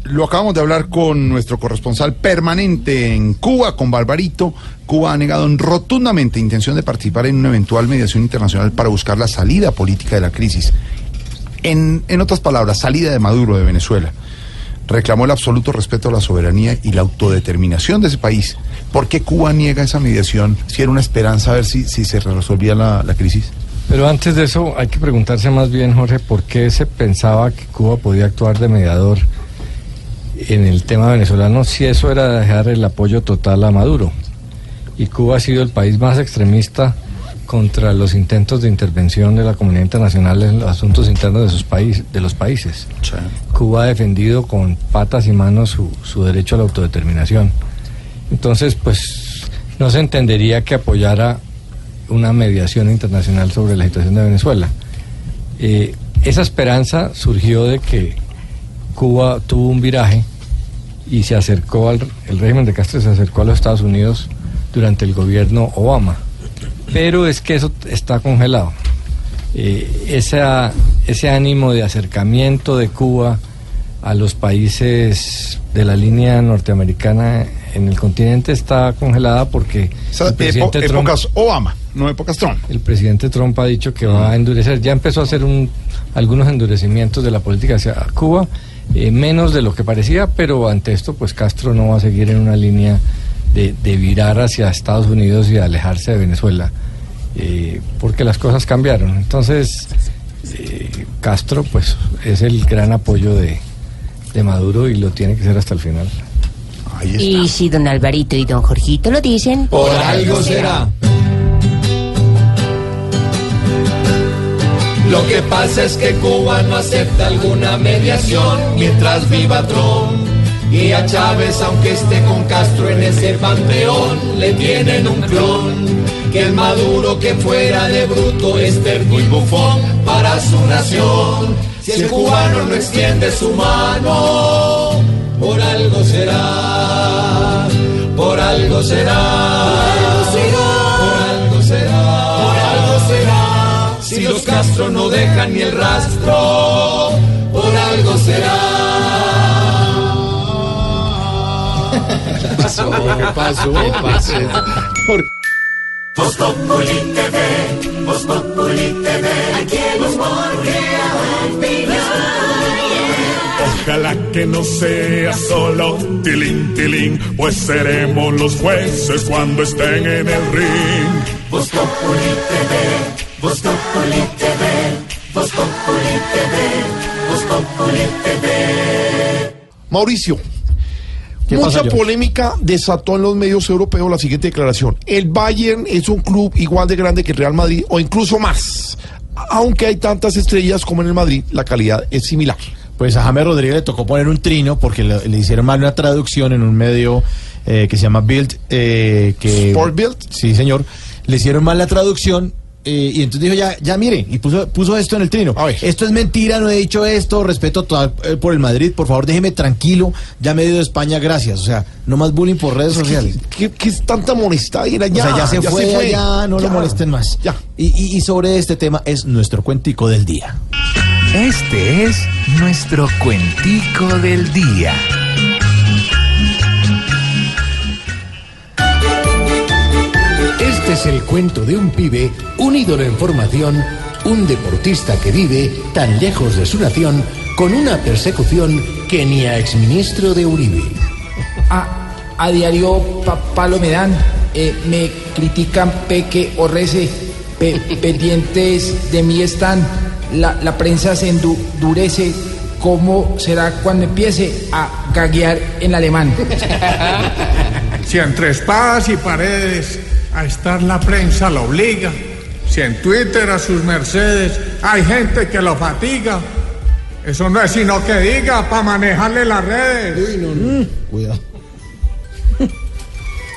lo acabamos de hablar con nuestro corresponsal permanente en Cuba, con Barbarito. Cuba ha negado rotundamente intención de participar en una eventual mediación internacional para buscar la salida política de la crisis. En, en otras palabras, salida de Maduro de Venezuela. Reclamó el absoluto respeto a la soberanía y la autodeterminación de ese país. ¿Por qué Cuba niega esa mediación si era una esperanza a ver si, si se resolvía la, la crisis? Pero antes de eso hay que preguntarse más bien, Jorge, ¿por qué se pensaba que Cuba podía actuar de mediador en el tema venezolano si eso era dejar el apoyo total a Maduro? Y Cuba ha sido el país más extremista contra los intentos de intervención de la comunidad internacional en los asuntos internos de sus países, de los países. Cuba ha defendido con patas y manos su, su derecho a la autodeterminación. Entonces, pues no se entendería que apoyara una mediación internacional sobre la situación de Venezuela. Eh, esa esperanza surgió de que Cuba tuvo un viraje y se acercó al el régimen de Castro se acercó a los Estados Unidos durante el gobierno Obama. Pero es que eso está congelado. Eh, esa, ese ánimo de acercamiento de Cuba a los países de la línea norteamericana en el continente está congelada porque Esa el presidente epo- Trump- épocas Obama, no épocas Trump. el presidente Trump ha dicho que va a endurecer, ya empezó a hacer un, algunos endurecimientos de la política hacia Cuba, eh, menos de lo que parecía, pero ante esto, pues Castro no va a seguir en una línea de, de virar hacia Estados Unidos y alejarse de Venezuela, eh, porque las cosas cambiaron. Entonces, eh, Castro, pues, es el gran apoyo de, de Maduro y lo tiene que ser hasta el final. Y si don Alvarito y don Jorgito lo dicen. Por algo será. Lo que pasa es que Cuba no acepta alguna mediación mientras viva Trump. Y a Chávez, aunque esté con Castro en ese panteón, le tienen un clon. Que el Maduro que fuera de bruto es terco y bufón para su nación. Si el cubano no extiende su mano, por algo será, por algo será. Por algo será, por algo será. Si los Castro no dejan ni el rastro, por algo será. ¿Qué pasó? ¿Qué pasó? ¿Qué pasó? Voz Populi TV, Voz Populi TV, aquí el humor crea Ojalá que no sea solo tilín, tilín, pues seremos los jueces cuando estén en el ring. Voz Populi TV, Voz Populi TV, Voz Populi TV, Voz Populi TV. Mauricio. ¿Qué Mucha polémica desató en los medios europeos la siguiente declaración. El Bayern es un club igual de grande que el Real Madrid o incluso más. Aunque hay tantas estrellas como en el Madrid, la calidad es similar. Pues a James Rodríguez le tocó poner un trino porque le, le hicieron mal una traducción en un medio eh, que se llama Build. Eh, que, ¿Sport Bild? Sí, señor. Le hicieron mal la traducción eh, y entonces dijo, ya, ya mire, y puso, puso esto en el trino. Esto es mentira, no he dicho esto, respeto total eh, por el Madrid, por favor déjeme tranquilo, ya me he ido de España, gracias. O sea, no más bullying por redes sociales. ¿Qué, es tanta molestia? Era o sea, ya se fue, ya no Ya. lo molesten más. Ya. Y, y- y sobre este tema es nuestro cuentico del día. Este es nuestro cuentico del día. Este es el cuento de un pibe, un ídolo en formación, un deportista que vive tan lejos de su nación, con una persecución que ni a exministro de Uribe. A, a diario pa- palo me dan, eh, me critican peque o rece, pe- pendientes de mí están, la, la prensa se endurece, ¿cómo será cuando empiece a gaguear en alemán? Si entre espadas y paredes a estar la prensa lo obliga, si en Twitter a sus mercedes hay gente que lo fatiga, eso no es sino que diga para manejarle las redes. Cuidado.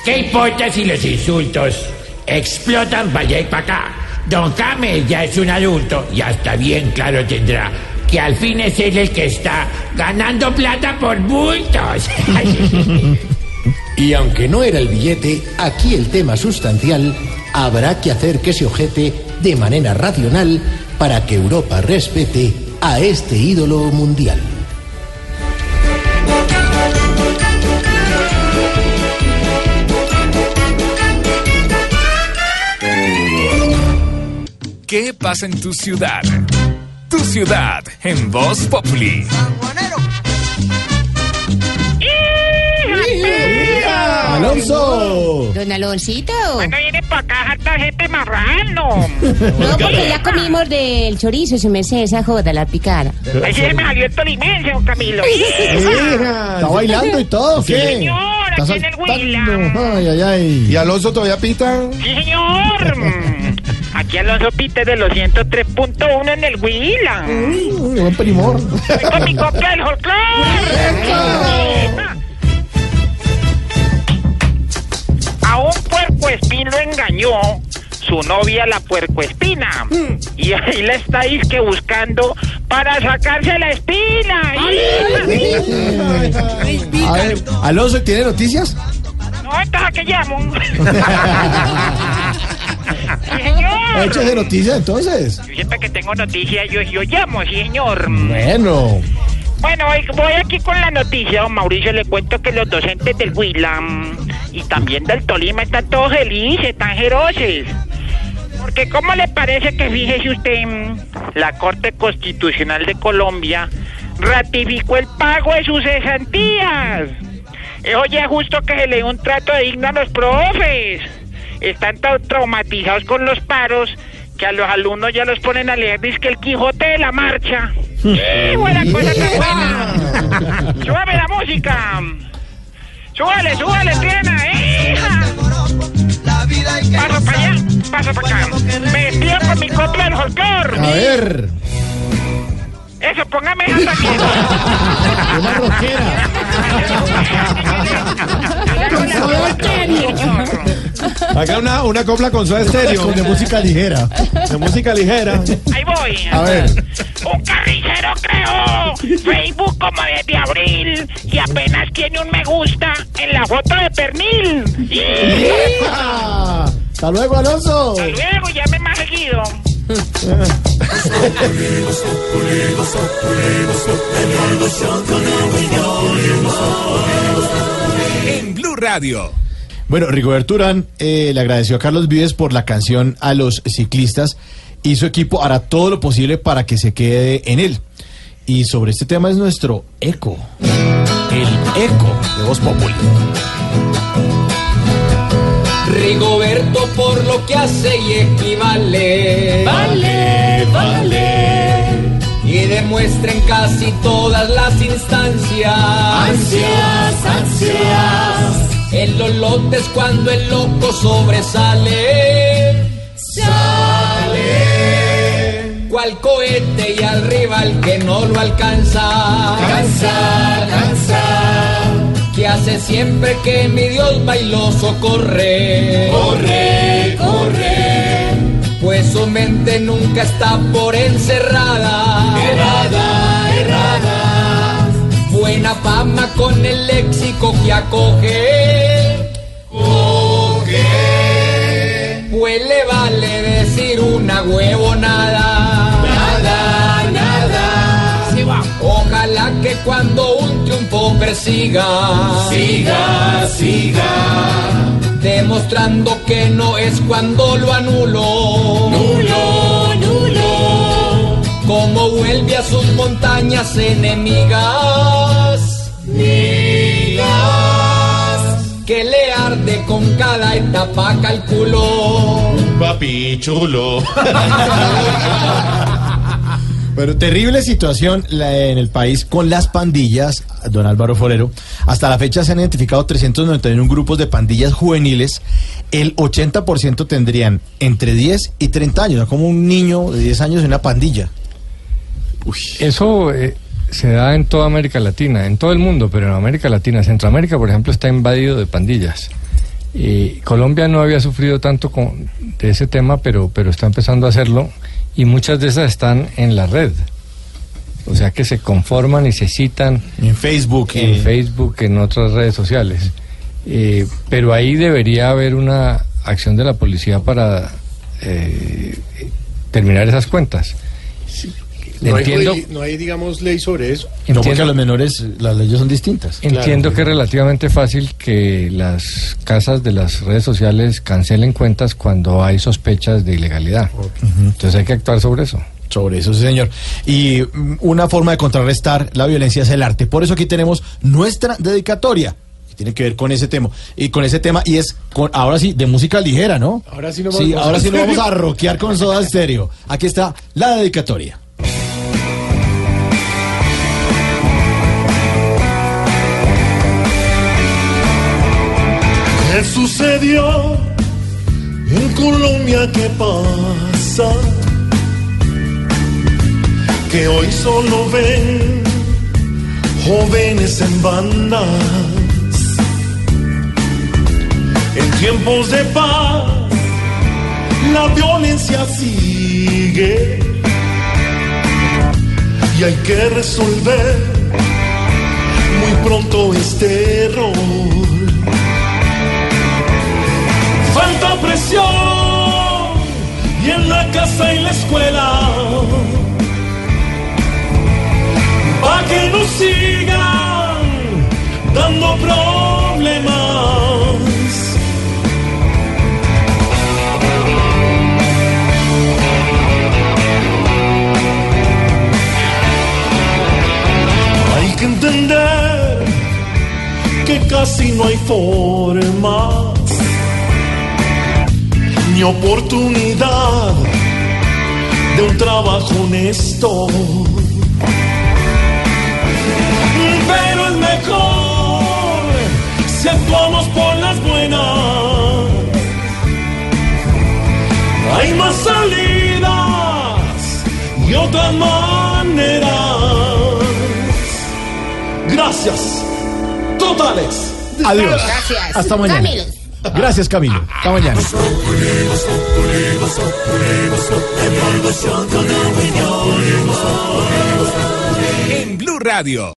¿Qué importa si los insultos explotan para allá y para acá? Don James ya es un adulto y hasta bien claro tendrá que al fin es él el que está ganando plata por bultos. Y aunque no era el billete, aquí el tema sustancial habrá que hacer que se ojete de manera racional para que Europa respete a este ídolo mundial. ¿Qué pasa en tu ciudad? Tu ciudad en Voz Populi. ¡Alonso! Don Aloncito. Cuando viene para acá harta gente marrano. No, porque ya comimos del chorizo, si me sé esa joda, la picada. Ahí sí se me salió el tolimense, don Camilo. Está bailando y todo, Sí, ¿qué? señor, Está aquí en el saltando. Ay, ay, ay. ¿Y Alonso todavía pita? Sí, señor. Aquí Alonso Pite de los 103.1 en el Huila. Uy, buen primor. Voy con mi copia del folclore. Espín lo engañó su novia la puercoespina. Y ahí la estáis que buscando para sacarse la espina. A ver, Alonso, ¿tiene noticias? No, entonces ¿a qué llamo? Sí, señor. Échese noticias entonces. Yo siempre que tengo noticias, yo, yo llamo, sí, señor. Bueno. Bueno, voy aquí con la noticia, don Mauricio. Le cuento que los docentes del Huila mm, y también del Tolima están todos felices, están jeroces. Porque, ¿cómo le parece que, fíjese usted, la Corte Constitucional de Colombia ratificó el pago de sus cesantías. Eh, Oye, justo que se le dé un trato digno a los profes. Están tan traumatizados con los paros que a los alumnos ya los ponen a leer que el Quijote de la marcha. ¡Qué buena cosa tan buena! ¡Súbame la música! ¡Súbale, súbale, Triana! ¡Hija! Paso para allá, paso para acá. Me con mi copla del folclor. A ver. Eso, póngame esa aquí. Una rockera. Haga una, una copla con su estéreo. Con de música ligera. De música ligera. Ahí voy. A ver. Un carnicero creó Facebook como desde abril y apenas tiene un me gusta en la foto de pernil. Hasta luego, Alonso. Hasta luego, llame más seguido. En Blue Radio. Bueno, Rigoberto Urán eh, le agradeció a Carlos Vives por la canción a los ciclistas y su equipo hará todo lo posible para que se quede en él. Y sobre este tema es nuestro eco. El eco de Voz Populi. Rigoberto por lo que hace y equivale. Vale, vale. Y demuestra en casi todas las instancias. Ansias, ansias. En los lotes cuando el loco sobresale. Sale. Cual cohete y al rival que no lo alcanza. Cansa, cansa. Hace siempre que mi Dios bailoso corre. Corre, corre. Pues su mente nunca está por encerrada. Errada, errada. Buena fama con el léxico que acoge. Coge. Pues le vale decir una huevonada. Nada, nada. Sí, va. Ojalá que cuando triunfo persiga. Siga, siga. Demostrando que no es cuando lo anulo. Nulo, nulo. Como vuelve a sus montañas enemigas. Migas. Que le arde con cada etapa calculó. Papi chulo. Pero terrible situación en el país con las pandillas, don Álvaro Forero. Hasta la fecha se han identificado 391 grupos de pandillas juveniles. El 80% tendrían entre 10 y 30 años, como un niño de 10 años en una pandilla. Eso eh, se da en toda América Latina, en todo el mundo, pero en América Latina, Centroamérica, por ejemplo, está invadido de pandillas. Y Colombia no había sufrido tanto con, de ese tema, pero, pero está empezando a hacerlo y muchas de esas están en la red. O sea que se conforman y se citan en Facebook, en eh. Facebook, en otras redes sociales. Eh, pero ahí debería haber una acción de la policía para eh, terminar esas cuentas. No hay, Entiendo, no digamos, ley sobre eso. No, porque Entiendo. a los menores las leyes son distintas. Entiendo que es relativamente fácil que las casas de las redes sociales cancelen cuentas cuando hay sospechas de ilegalidad. Entonces hay que actuar sobre eso. Sobre eso, sí, señor. Y mm, una forma de contrarrestar la violencia es el arte. Por eso aquí tenemos nuestra dedicatoria. que Tiene que ver con ese tema. Y con ese tema, y es con, ahora sí, de música ligera, ¿no? Ahora sí nos Sí, vamos- ahora sí nos vamos a rockear con Soda Stereo. Aquí está la dedicatoria. ¿Qué sucedió en Colombia? ¿Qué pasa? Que hoy solo ven jóvenes en bandas. En tiempos de paz, la violencia sigue. Y hay que resolver muy pronto este rol. Falta presión y en la casa y la escuela. Pa' que nos sigan dando problemas. Hay que entender que casi no hay forma ni oportunidad de un trabajo honesto. Pero es mejor si actuamos por las buenas. Hay más salidas y otras maneras. Gracias. Totales. Adiós. Gracias. Hasta mañana. Camilo. Gracias, Camilo. Hasta mañana. En Blue Radio.